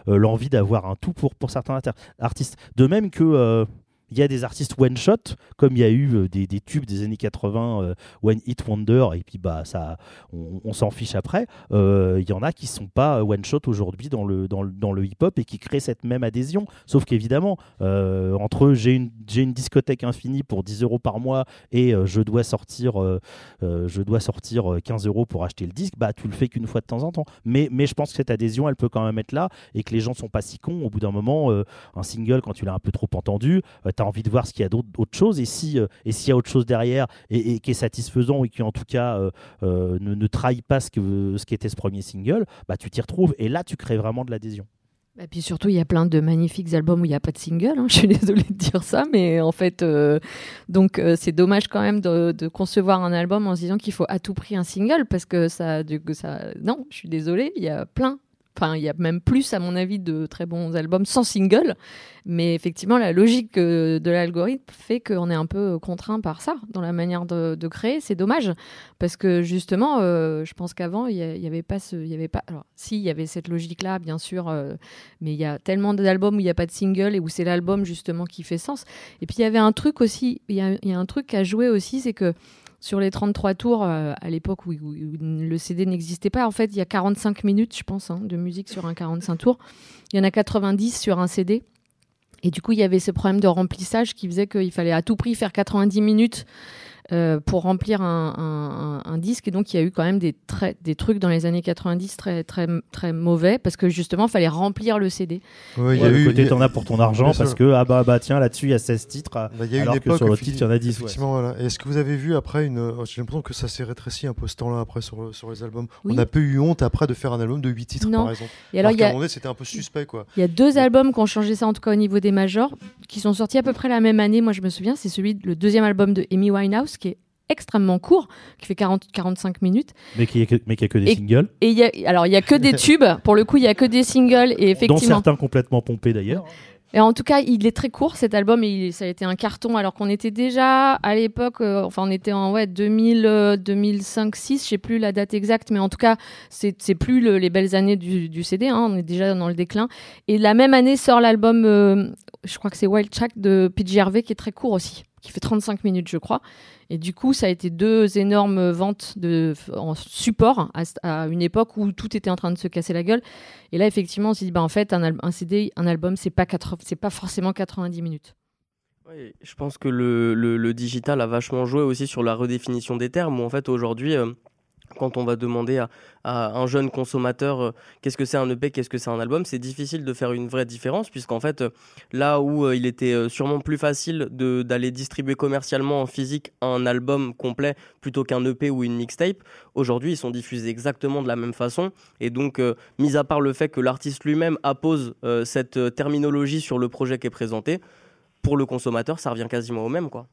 l'envie d'avoir un tout pour, pour certains artistes. De même que. Euh, il y a des artistes one shot, comme il y a eu euh, des, tubes des années 80, euh, One Hit Wonder, et puis bah ça, on, s'en fiche après. Euh, Il y en a qui sont pas one shot aujourd'hui dans le, dans le, dans le hip hop et qui créent cette même adhésion. Sauf qu'évidemment, euh, entre j'ai une, j'ai une discothèque infinie pour 10 euros par mois et euh, je dois sortir, euh, euh, je dois sortir euh, 15 euros pour acheter le disque, bah tu le fais qu'une fois de temps en temps. Mais, mais je pense que cette adhésion, elle peut quand même être là et que les gens sont pas si cons. Au bout d'un moment, euh, un single, quand tu l'as un peu trop entendu, as envie de voir ce qu'il y a d'autre autre chose. Et si euh, et s'il y a autre chose derrière et, qui est satisfaisant et qui en tout cas euh, euh, ne, trahit pas ce que ce qu'était ce premier single, bah tu t'y retrouves et là tu crées vraiment de l'adhésion. Et puis surtout, il y a plein de magnifiques albums où il n'y a pas de single. hein. *laughs* Je suis désolée de dire ça, mais en fait, donc c'est dommage quand même de, de concevoir un album en se disant qu'il faut à tout prix un single parce que ça, du coup, ça, non, je suis désolée, il y a plein. Enfin, il y a même plus, à mon avis, de très bons albums sans single. Mais effectivement, la logique euh, de l'algorithme fait qu'on est un peu contraint par ça dans la manière de, créer. C'est dommage parce que justement, euh, je pense qu'avant, il n'y avait pas ce, il y avait pas. Alors, si, il y avait cette logique-là, bien sûr, euh, mais il y a tellement d'albums où il n'y a pas de single et où c'est l'album justement qui fait sens. Et puis il y avait un truc aussi, il y a un truc à jouer aussi, c'est que sur les 33 tours, euh, à l'époque où, le CD n'existait pas, en fait, il y a 45 minutes, je pense, hein, de musique sur un 45 tours. Il y en a 90 sur un CD. Et du coup, il y avait ce problème de remplissage qui faisait qu'il fallait à tout prix faire 90 minutes euh, pour remplir un, un- un- un disque. Et donc, il y a eu quand même des, très, des trucs dans les années 90 très, très, très mauvais parce que justement, il fallait remplir le CD. Ouais, il y a le eu- côté t'en as pour ton argent Bien parce sûr. que ah bah bah tiens là-dessus il y a 16 titres ah, Bah, il y a alors une que sur l'autre titre il y en a 10 ouais. Effectivement, voilà. Et Est-ce que vous avez vu après une. euh, J'ai l'impression que ça s'est rétréci un peu ce temps-là après sur, sur les albums. Oui. On n'a pas eu honte après de faire un album de 8 titres Non. par exemple. Et alors, il y qu'à a- un moment donné, c'était un peu suspect quoi. Il y a deux albums qui ont changé ça, en tout cas au niveau des majors, qui sont sortis à peu près la même année. Moi, je me souviens, c'est celui, le deuxième album de Amy Winehouse, qui est extrêmement court, qui fait 40-45 minutes. mais qui mais qui a que des Et- singles Et y a, alors, il y a que des *laughs* tubes. Pour le coup, il y a que des singles. Et dont effectivement, certains complètement pompés d'ailleurs Et en tout cas, il est très court cet album et il- ça a été un carton alors qu'on était déjà à l'époque, euh, enfin on était en ouais, 2000, euh, 2005, 6, je sais plus la date exacte, mais en tout cas, c'est c'est plus le- les belles années du, du CD, hein, on est déjà dans le déclin. Et la même année sort l'album, euh, je crois que c'est Wild Track de PJ Harvey qui est très court aussi, qui fait 35 minutes, je crois. Et du coup, ça a été deux énormes ventes de, en support à, une époque où tout était en train de se casser la gueule. Et là, effectivement, on s'est dit, bah, en fait, un, un CD, un album, c'est pas, 80 c'est pas forcément 90 minutes. Je pense que le, le- le digital a vachement joué aussi sur la redéfinition des termes, où en fait aujourd'hui, euh, quand on va demander à, un jeune consommateur euh, qu'est-ce que c'est un EP, qu'est-ce que c'est un album, c'est difficile de faire une vraie différence, puisqu'en fait, euh, là où euh, il était sûrement plus facile d'aller distribuer commercialement en physique un album complet plutôt qu'un EP ou une mixtape, aujourd'hui ils sont diffusés exactement de la même façon, et donc, mis à part le fait que l'artiste lui-même appose cette terminologie sur le projet qui est présenté, pour le consommateur, ça revient quasiment au même, quoi.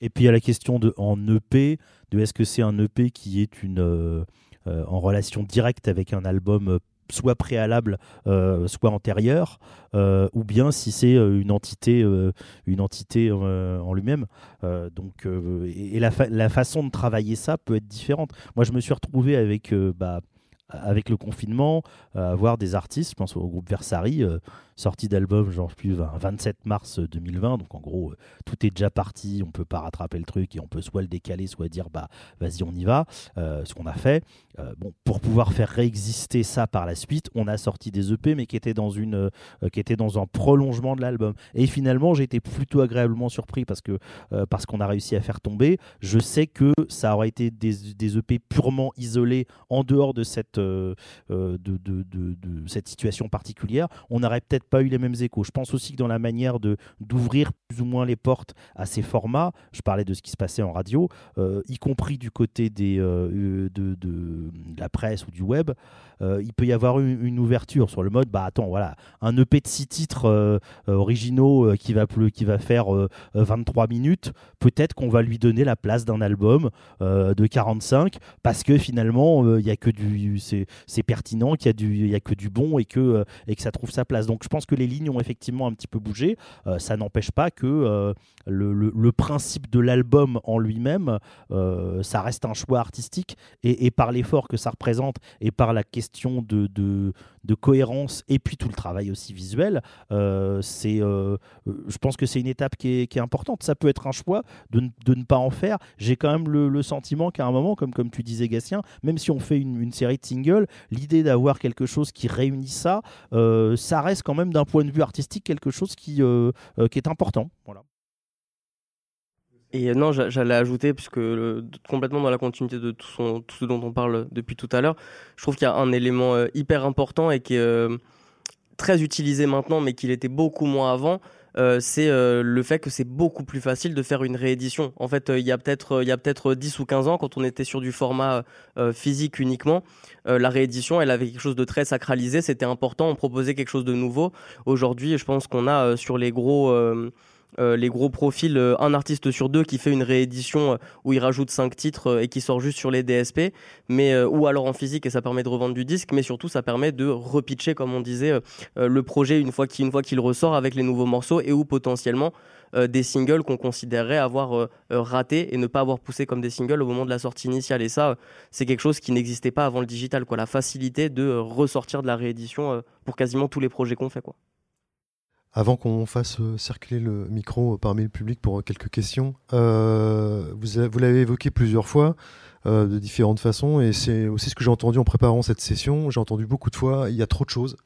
Et puis il y a la question de en EP, de est-ce que c'est un EP qui est une euh, euh, en relation directe avec un album euh, soit préalable, euh, soit antérieur, euh, ou bien si c'est euh, une entité, euh, une entité euh, en lui-même. Euh, donc, euh, et, la, fa- la façon de travailler ça peut être différente. Moi, je me suis retrouvé avec, euh, bah, avec le confinement, à avoir des artistes, je pense au groupe Versari, euh, sortie d'album, genre plus 27 mars 2020. Donc en gros, euh, tout est déjà parti, on peut pas rattraper le truc et on peut soit le décaler, soit dire bah vas-y on y va. Euh, ce qu'on a fait. Euh, bon, pour pouvoir faire réexister ça par la suite, on a sorti des EP, mais qui étaient dans une, euh, qui étaient dans un prolongement de l'album. Et finalement, j'ai été plutôt agréablement surpris parce que euh, parce qu'on a réussi à faire tomber. Je sais que ça aurait été des, des EP purement isolés en dehors de cette euh, euh, de, de, de- de cette situation particulière. On n'aurait peut-être pas eu les mêmes échos. Je pense aussi que dans la manière de d'ouvrir plus ou moins les portes à ces formats, je parlais de ce qui se passait en radio, euh, y compris du côté des, euh, de, de- de la presse ou du web, euh, il peut y avoir une, ouverture sur le mode, bah attends, voilà, un EP de 6 titres euh, euh, originaux euh, qui, va, qui va faire euh, euh, 23 minutes, peut-être qu'on va lui donner la place d'un album euh, de 45 parce que finalement, euh, il y a que du, c'est pertinent, qu'il y a a que du bon et que, euh, et que ça trouve sa place. Donc je pense que les lignes ont effectivement un petit peu bougé. Euh, ça n'empêche pas que euh, le, principe de l'album en lui-même, euh, ça reste un choix artistique et, par l'effort que ça représente et par la question de, de, cohérence et puis tout le travail aussi visuel, c'est, je pense que c'est une étape qui est, qui est importante. Ça peut être un choix de, de ne pas en faire. J'ai quand même le, sentiment qu'à un moment, comme, comme tu disais Gatien, même si on fait une, série de singles, l'idée d'avoir quelque chose qui réunit ça, ça reste quand même d'un point de vue artistique quelque chose qui, euh, euh, est important. Voilà. Et euh, non, j'a- j'allais ajouter, puisque complètement dans la continuité de tout, ce dont on parle depuis tout à l'heure, je trouve qu'il y a un élément hyper important et qui est très utilisé maintenant, mais qu'il était beaucoup moins avant. Euh, c'est euh, le fait que c'est beaucoup plus facile de faire une réédition. En fait, euh, il y a peut-être il y a peut-être 10 ou 15 ans, quand on était sur du format physique uniquement, la réédition, elle avait quelque chose de très sacralisé, c'était important, on proposait quelque chose de nouveau. Aujourd'hui, je pense qu'on a sur les gros euh, les gros profils, euh, un artiste sur deux qui fait une réédition euh, où il rajoute cinq titres et qui sort juste sur les DSP, mais ou alors en physique et ça permet de revendre du disque, mais surtout ça permet de repitcher, comme on disait, le projet une fois qu'il ressort avec les nouveaux morceaux et ou potentiellement des singles qu'on considérerait avoir ratés et ne pas avoir poussé comme des singles au moment de la sortie initiale. Et ça, c'est quelque chose qui n'existait pas avant le digital, quoi. La facilité de ressortir de la réédition pour quasiment tous les projets qu'on fait, quoi. Avant qu'on fasse euh, circuler le micro euh, parmi le public pour euh, quelques questions, vous, l'avez évoqué plusieurs fois de différentes façons et c'est aussi ce que j'ai entendu en préparant cette session. J'ai entendu beaucoup de fois, il y a trop de choses.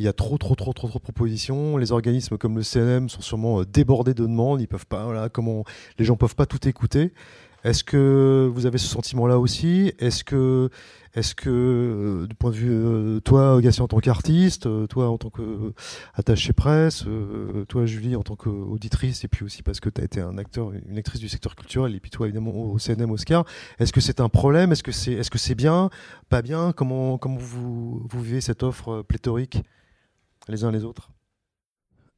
Il y a trop, trop, trop, trop, trop de propositions. Les organismes comme le CNM sont sûrement débordés de demandes. Ils peuvent pas, voilà, comment les gens peuvent pas tout écouter. Est-ce que vous avez ce sentiment-là aussi? Est-ce que, est-ce que, euh, du point de vue, euh, toi, Gatien, en tant qu'artiste, euh, toi, en tant qu'attaché presse, toi, Julie, en tant qu'auditrice, et puis aussi parce que tu as été un acteur, une actrice du secteur culturel, et puis toi, évidemment, au CNM Oscar, est-ce que c'est un problème? Est-ce que c'est est -ce c'est bien? Pas bien? Comment, comment vous, vous vivez cette offre pléthorique les uns les autres?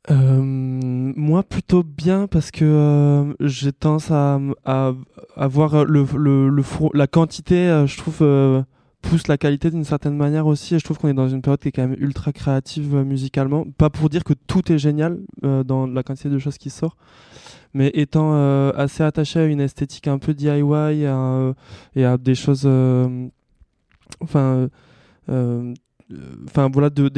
Euh, moi plutôt bien parce que euh, j'ai tendance à, à, voir le, le, la quantité, euh, je trouve, euh, pousse la qualité d'une certaine manière aussi. Je trouve qu'on est dans une période qui est quand même ultra créative musicalement. Pas pour dire que tout est génial dans la quantité de choses qui sort, mais étant assez attaché à une esthétique un peu DIY et à, des choses. Enfin. Enfin voilà, de,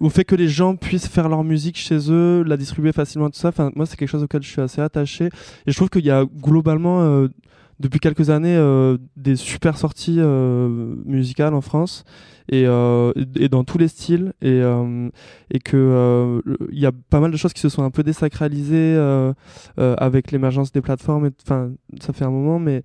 au fait que les gens puissent faire leur musique chez eux, la distribuer facilement, tout ça. Enfin, moi, c'est quelque chose auquel je suis assez attaché. Et je trouve qu'il y a globalement, euh, depuis quelques années, euh, des super sorties euh, musicales en France et, euh, et dans tous les styles. Et, euh, et que euh, il y a pas mal de choses qui se sont un peu désacralisées avec l'émergence des plateformes. Enfin, ça fait un moment, mais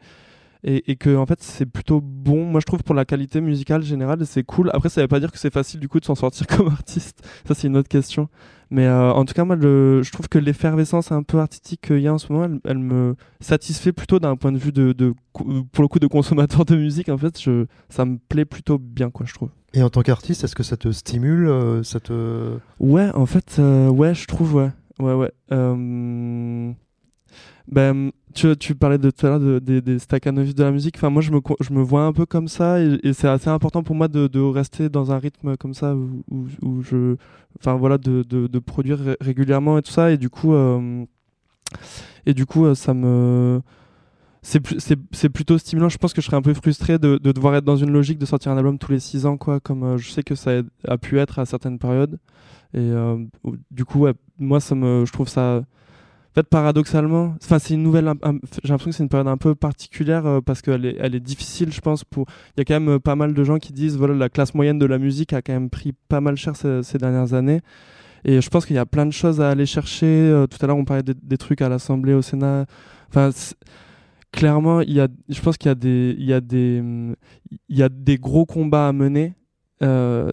et, et que en fait c'est plutôt bon. Moi je trouve pour la qualité musicale générale c'est cool. Après ça veut pas dire que c'est facile du coup de s'en sortir *laughs* comme artiste. Ça c'est une autre question. Mais euh, en tout cas moi le, je trouve que l'effervescence un peu artistique qu'il y a en ce moment elle, elle me satisfait plutôt d'un point de vue de, pour le coup de consommateur de musique en fait. Je, ça me plaît plutôt bien quoi je trouve. Et en tant qu'artiste, est-ce que ça te stimule euh, ça te... Ouais, en fait, euh, ouais, je trouve, ouais. Ouais, ouais. Ben, tu, tu parlais de tout à l'heure de- des, des staccanovistes de la musique. Enfin, moi, je me, je me vois un peu comme ça et, c'est assez important pour moi de, de rester dans un rythme comme ça où, où, je. Enfin, voilà, de, de, produire ré- régulièrement et tout ça. Et du coup, euh, et du coup euh, ça me. C'est plutôt stimulant. Je pense que je serais un peu frustré de, de devoir être dans une logique de sortir un album tous les six ans, quoi, comme euh, je sais que ça a, pu être à certaines périodes. Et du coup, moi, ça me, je trouve ça. En fait, paradoxalement, enfin, c'est une nouvelle. J'ai l'impression que c'est une période un peu particulière euh, parce qu'elle est, elle est difficile, je pense. Pour, il y a quand même euh, pas mal de gens qui disent, voilà, la classe moyenne de la musique a quand même pris pas mal cher ces, dernières années. Et je pense qu'il y a plein de choses à aller chercher. Euh, tout à l'heure, on parlait des, des trucs à l'Assemblée, au Sénat. Enfin, clairement, il y a, je pense qu'il y a des, il y a des, hum, il y a des gros combats à mener. Euh,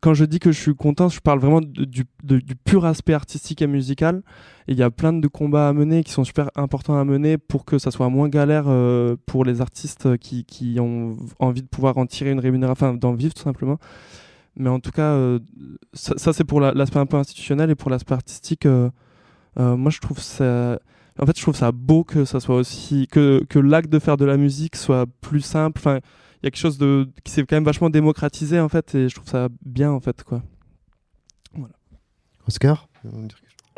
quand je dis que je suis content, je parle vraiment du, pur aspect artistique et musical. Il y a plein de combats à mener qui sont super importants à mener pour que ça soit moins galère euh, pour les artistes qui, ont envie de pouvoir en tirer une rémunération, enfin, d'en vivre tout simplement. Mais en tout cas, euh, ça, c'est pour la- l'aspect un peu institutionnel et pour l'aspect artistique. moi, je trouve ça. En fait, je trouve ça beau que ça soit aussi que l'acte de faire de la musique soit plus simple. Y a quelque chose de qui s'est quand même vachement démocratisé en fait, et je trouve ça bien en fait quoi. Oscar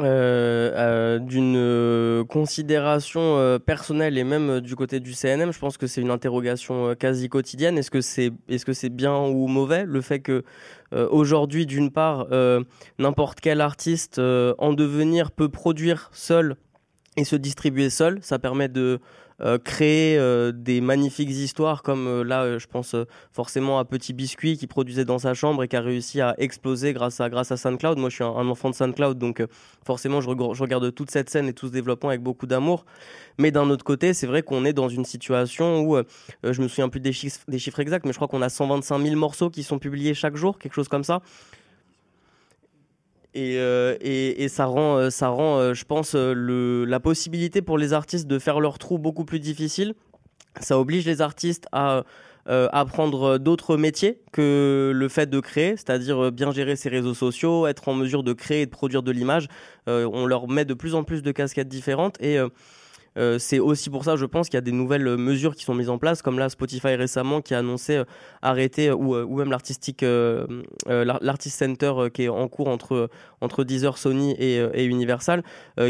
Euh, euh, d'une euh, considération euh, personnelle et même euh, du côté du CNM, je pense que c'est une interrogation euh, quasi quotidienne. Est-ce que c'est est-ce que c'est bien ou mauvais le fait que euh, aujourd'hui, d'une part, euh, n'importe quel artiste euh, en devenir peut produire seul et se distribuer seul. Ça permet de créer euh, des magnifiques histoires comme euh, là, euh, je pense euh, forcément à Petit Biscuit qui produisait dans sa chambre et qui a réussi à exploser grâce à, grâce à SoundCloud. Moi, je suis un, enfant de SoundCloud, donc euh, forcément, je, je regarde toute cette scène et tout ce développement avec beaucoup d'amour. Mais d'un autre côté, c'est vrai qu'on est dans une situation où, euh, euh, je me souviens plus des chiffres exacts, mais je crois qu'on a 125 000 morceaux qui sont publiés chaque jour, quelque chose comme ça. Et, euh, et, ça rend, euh, ça rend euh, je pense, la possibilité pour les artistes de faire leur trou beaucoup plus difficile. Ça oblige les artistes à euh, apprendre d'autres métiers que le fait de créer, c'est-à-dire bien gérer ses réseaux sociaux, être en mesure de créer et de produire de l'image. On leur met de plus en plus de casquettes différentes et euh, c'est aussi pour ça, je pense, qu'il y a des nouvelles mesures qui sont mises en place, comme là Spotify récemment qui a annoncé euh, arrêter, euh, ou, même l'artistique, l'Ar- l'Artist Center qui est en cours entre, entre Deezer, Sony et, Universal,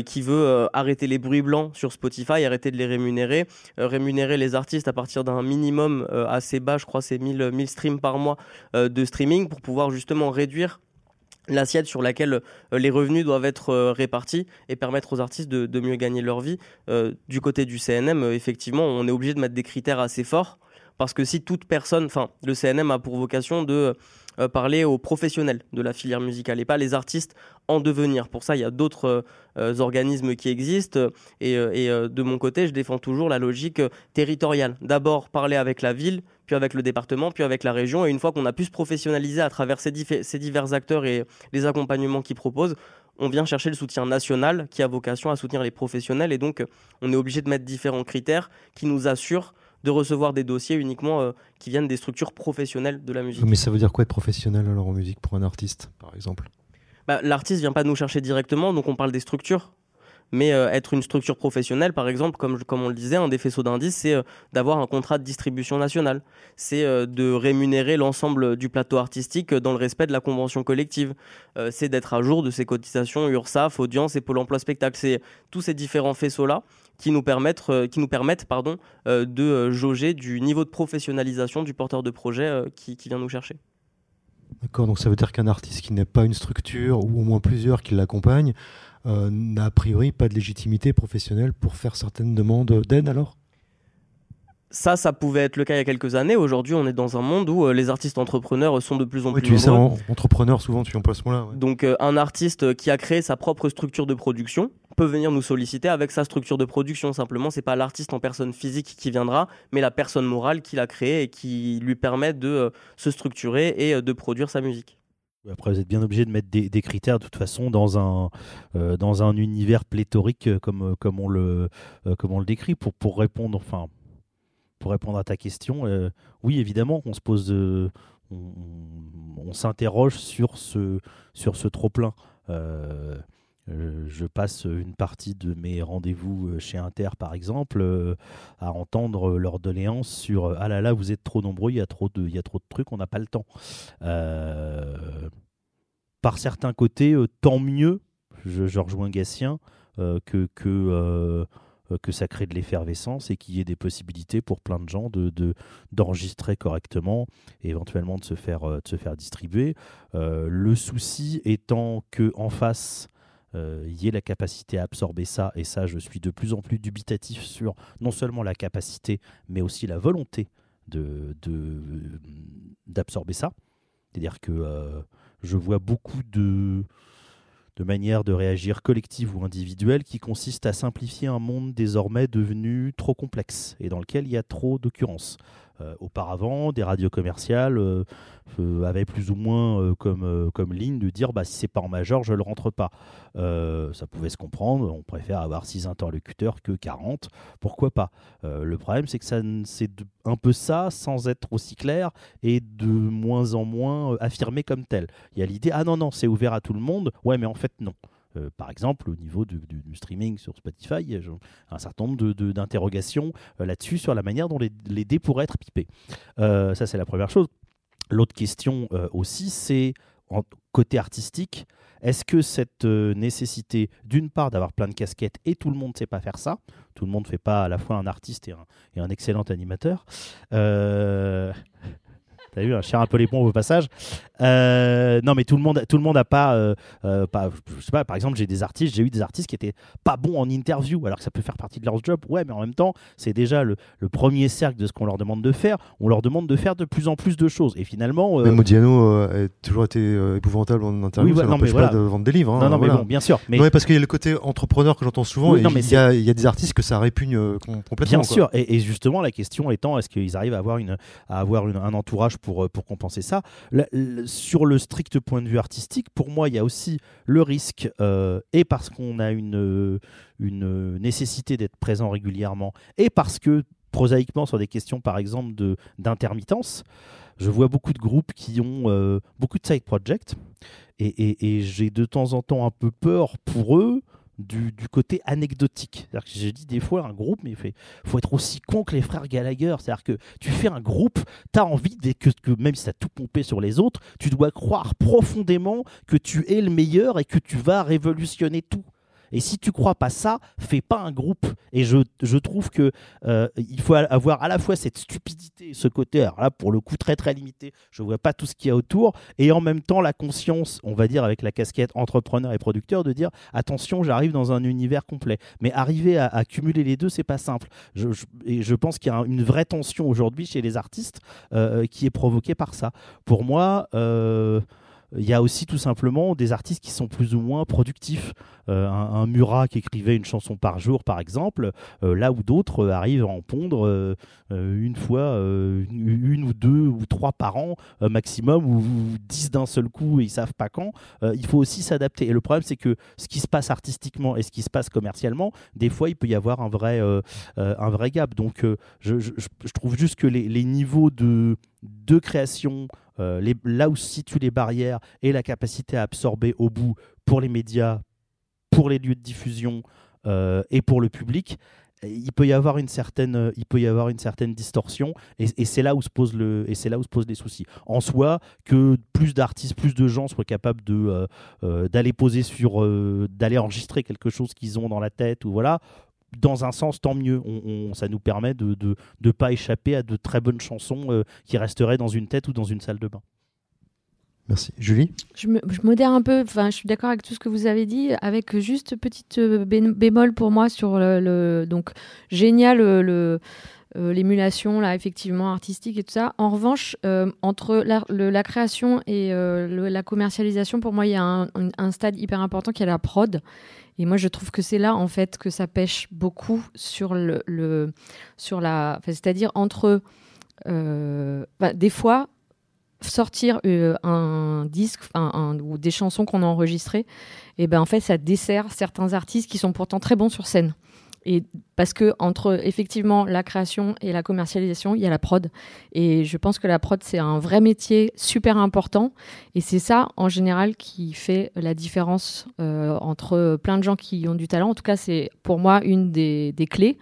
qui veut arrêter les bruits blancs sur Spotify, arrêter de les rémunérer, rémunérer les artistes à partir d'un minimum assez bas, je crois c'est 1000, 1000 streams par mois de streaming, pour pouvoir justement réduire l'assiette sur laquelle euh, les revenus doivent être euh, répartis et permettre aux artistes de, mieux gagner leur vie. Euh, du côté du CNM, effectivement, on est obligé de mettre des critères assez forts parce que si toute personne, enfin, le CNM a pour vocation de parler aux professionnels de la filière musicale et pas les artistes en devenir. Pour ça, il y a d'autres organismes qui existent et, de mon côté, je défends toujours la logique territoriale. D'abord parler avec la ville, puis avec le département, puis avec la région et une fois qu'on a pu se professionnaliser à travers ces, divers acteurs et les accompagnements qu'ils proposent, on vient chercher le soutien national qui a vocation à soutenir les professionnels et donc on est obligé de mettre différents critères qui nous assurent de recevoir des dossiers uniquement euh, qui viennent des structures professionnelles de la musique. Mais ça veut dire quoi être professionnel alors en musique pour un artiste, par exemple? Bah, L'artiste vient pas nous chercher directement, donc on parle des structures. Mais euh, être une structure professionnelle, par exemple, comme, on le disait, un des faisceaux d'indices, c'est euh, d'avoir un contrat de distribution nationale. C'est euh, de rémunérer l'ensemble du plateau artistique dans le respect de la convention collective. C'est d'être à jour de ses cotisations URSAF, audience et Pôle emploi spectacle. C'est tous ces différents faisceaux-là qui nous permettent, qui nous permettent pardon, de jauger du niveau de professionnalisation du porteur de projet qui, qui vient nous chercher. D'accord, donc ça veut dire qu'un artiste qui n'est pas une structure, ou au moins plusieurs qui l'accompagnent, euh, n'a a priori pas de légitimité professionnelle pour faire certaines demandes d'aide alors? Ça, ça pouvait être le cas il y a quelques années. Aujourd'hui, on est dans un monde où euh, les artistes entrepreneurs sont de plus en Oui, plus tu dis nombreux. en entrepreneur, souvent tu emploies ce mot-là. ouais. Donc euh, un artiste qui a créé sa propre structure de production peut venir nous solliciter avec sa structure de production. Simplement, c'est pas l'artiste en personne physique qui viendra, mais la personne morale qu'il a créée et qui lui permet de euh, se structurer et de produire sa musique. Après, vous êtes bien obligé de mettre des, critères de toute façon dans un, euh, dans un univers pléthorique euh, comme, euh, comme, on, le, comme on le décrit pour, pour répondre. Enfin, pour répondre à ta question, oui, évidemment qu'on se pose, on, on- on s'interroge sur ce, sur ce trop-plein. Euh, je passe une partie de mes rendez-vous euh, chez Inter, par exemple, euh, à entendre leurs doléances sur Ah là là, vous êtes trop nombreux, il y a trop de, il y a trop de trucs, on n'a pas le temps. Par certains côtés, tant mieux, je, rejoins Gatien, que, que, que ça crée de l'effervescence et qu'il y ait des possibilités pour plein de gens de, de- d'enregistrer correctement et éventuellement de se faire, de se faire distribuer. Le souci étant que en face, il y ait la capacité à absorber ça, et ça, je suis de plus en plus dubitatif sur non seulement la capacité, mais aussi la volonté de- d'absorber ça. C'est-à-dire que euh, je vois beaucoup de, de manières de réagir collectives ou individuelles qui consistent à simplifier un monde désormais devenu trop complexe et dans lequel il y a trop d'occurrences. Euh, auparavant, des radios commerciales euh, euh, avaient plus ou moins comme, comme ligne de dire bah, si c'est pas en major, je le rentre pas. Ça pouvait se comprendre, on préfère avoir 6 interlocuteurs que 40, pourquoi pas. Le problème, c'est que ça, c'est un peu ça sans être aussi clair et de moins en moins affirmé comme tel. Il y a l'idée ah non, non, c'est ouvert à tout le monde, ouais, mais en fait, non. Euh, par exemple, au niveau du, streaming sur Spotify, il y a un certain nombre d'interrogations euh, là-dessus sur la manière dont les, dés pourraient être pipés. Euh, ça, c'est la première chose. L'autre question aussi, c'est côté artistique, est-ce que cette nécessité, d'une part, d'avoir plein de casquettes et tout le monde ne sait pas faire ça, tout le monde ne fait pas à la fois un artiste et un, et un excellent animateur. T'as vu, un cher un peu les pompes au passage. Euh, non, mais tout le monde, tout le monde a pas, euh, euh, pas, je sais pas. Par exemple, j'ai des artistes, j'ai eu des artistes qui étaient pas bons en interview, alors que ça peut faire partie de leur job. Ouais, mais en même temps, c'est déjà le, le premier cercle de ce qu'on leur demande de faire. On leur demande de faire de plus en plus de choses. Et finalement, Mais Modiano a toujours été épouvantable en interview, Oui, ça voilà, non, n'empêche mais pas voilà. de vendre des livres. hein, non, non, mais voilà. bon, bien sûr. Mais Non, mais parce qu'il y a le côté entrepreneur que j'entends souvent, Oui, et non, mais il y, a- il y a des artistes que ça répugne com- complètement. Bien quoi. sûr, et, et justement la question étant, est-ce qu'ils arrivent à avoir, une, à avoir une- un entourage pour, euh, pour compenser ça. Sur le strict point de vue artistique, pour moi, il y a aussi le risque, euh, et parce qu'on a une, euh, une nécessité d'être présent régulièrement, et parce que prosaïquement sur des questions par exemple d'intermittence, je vois beaucoup de groupes qui ont beaucoup de side projects, et- et j'ai de temps en temps un peu peur pour eux du, du côté anecdotique. C'est-à-dire que j'ai dit des fois un groupe, mais il faut être aussi con que les frères Gallagher. C'est-à-dire que tu fais un groupe, tu as envie, dès que, que même si tu as tout pompé sur les autres, tu dois croire profondément que tu es le meilleur et que tu vas révolutionner tout. Et si tu crois pas ça, fais pas un groupe. Et je, je trouve que euh, il faut avoir à la fois cette stupidité, ce côté, alors là pour le coup très très limité, je vois pas tout ce qu'il y a autour, et en même temps la conscience, on va dire avec la casquette entrepreneur et producteur, de dire attention, j'arrive dans un univers complet. Mais arriver à, cumuler les deux, c'est pas simple. Je, je- et je pense qu'il y a une vraie tension aujourd'hui chez les artistes euh, qui est provoquée par ça. Pour moi. euh, il y a aussi tout simplement des artistes qui sont plus ou moins productifs. Euh, un, Murat qui écrivait une chanson par jour, par exemple, euh, là où d'autres euh, arrivent à en pondre une fois, une, ou deux ou trois par an maximum, ou, dix d'un seul coup et ils savent pas quand. Il faut aussi s'adapter. Et le problème, c'est que ce qui se passe artistiquement et ce qui se passe commercialement, des fois, il peut y avoir un vrai, un vrai gap. Donc, je trouve juste que les, les niveaux de, de création, euh, là où se situent les barrières et la capacité à absorber au bout pour les médias, pour les lieux de diffusion, euh, et pour le public, il peut y avoir une certaine, il peut y avoir une certaine distorsion, et, c'est là où se pose le, et c'est là où se posent les soucis. En soi, que plus d'artistes, plus de gens soient capables de euh, d'aller poser sur, d'aller enregistrer quelque chose qu'ils ont dans la tête ou voilà. Dans un sens, tant mieux. On, on- ça nous permet de ne de, de pas échapper à de très bonnes chansons euh, qui resteraient dans une tête ou dans une salle de bain. Merci. Julie? Je, me- je modère un peu, enfin, je suis d'accord avec tout ce que vous avez dit, avec juste petite euh, bé- bémol pour moi sur le, le- donc génial le- le, euh, l'émulation là effectivement artistique et tout ça. En revanche, euh, entre la, le- la création et euh, le- la commercialisation, pour moi, il y a un, un- un stade hyper important qui est la prod. Et moi, je trouve que c'est là en fait que ça pêche beaucoup sur le, sur la, c'est-à-dire entre euh, bah, des fois sortir euh, un disque un- ou des chansons qu'on a enregistrées, et ben en fait ça dessert certains artistes qui sont pourtant très bons sur scène. Et parce que entre effectivement la création et la commercialisation, il y a la prod. Et je pense que la prod c'est un vrai métier super important. Et c'est ça en général qui fait la différence euh, entre plein de gens qui ont du talent. En tout cas, c'est pour moi une des, clés.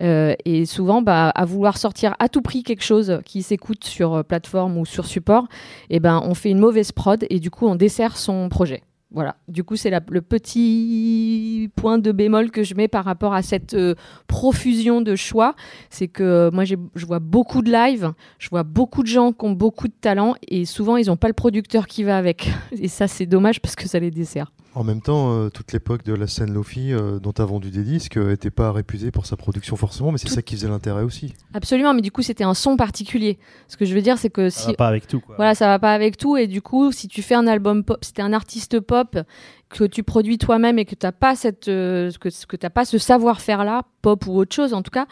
Euh, et souvent, bah, à vouloir sortir à tout prix quelque chose qui s'écoute sur euh, plateforme ou sur support, et ben, on fait une mauvaise prod et du coup, on dessert son projet. Voilà. Du coup, c'est le petit point de bémol que je mets par rapport à cette euh, profusion de choix. C'est que euh, moi, je vois beaucoup de live, je vois beaucoup de gens qui ont beaucoup de talent et souvent, ils n'ont pas le producteur qui va avec. *laughs* Et ça, c'est dommage parce que ça les dessert. En même temps, euh, toute l'époque de la scène Lofi euh, dont tu as vendu des disques n'était pas réputée pour sa production forcément, mais c'est ça qui faisait l'intérêt aussi. Absolument, mais du coup, c'était un son particulier. Ce que je veux dire, c'est que Ça si. va pas avec tout. Quoi. Voilà, ça va pas avec tout. Et du coup, si tu fais un album pop, si t'es un artiste pop, que tu produis toi-même et que t'as pas cette, euh, que, t'as pas ce savoir-faire-là, pop ou autre chose en tout cas,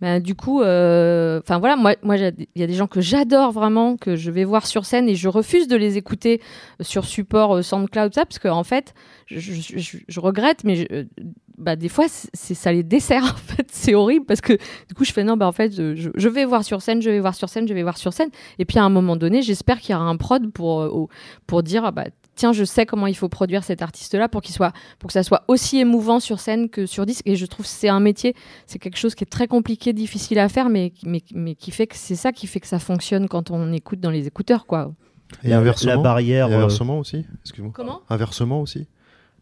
ben, du coup, euh, enfin voilà, moi, moi, il y a des gens que j'adore vraiment, que je vais voir sur scène et je refuse de les écouter sur support euh, SoundCloud, ça, parce que en fait, je, regrette, mais bah, des fois, ça les dessert. *laughs* En fait, c'est horrible parce que du coup, je fais non, bah en fait, je, vais voir sur scène, je vais voir sur scène, je vais voir sur scène. Et puis à un moment donné, j'espère qu'il y aura un prod pour, pour dire ah bah, tiens, je sais comment il faut produire cet artiste-là pour, qu'il soit, pour que ça soit aussi émouvant sur scène que sur disque. Et je trouve que c'est un métier, c'est quelque chose qui est très compliqué, difficile à faire, mais, mais, mais qui fait que c'est ça qui fait que ça fonctionne quand on écoute dans les écouteurs. quoi. Et La- inversement, la barrière, et euh, inversement aussi, excuse-moi. Comment? Inversement aussi.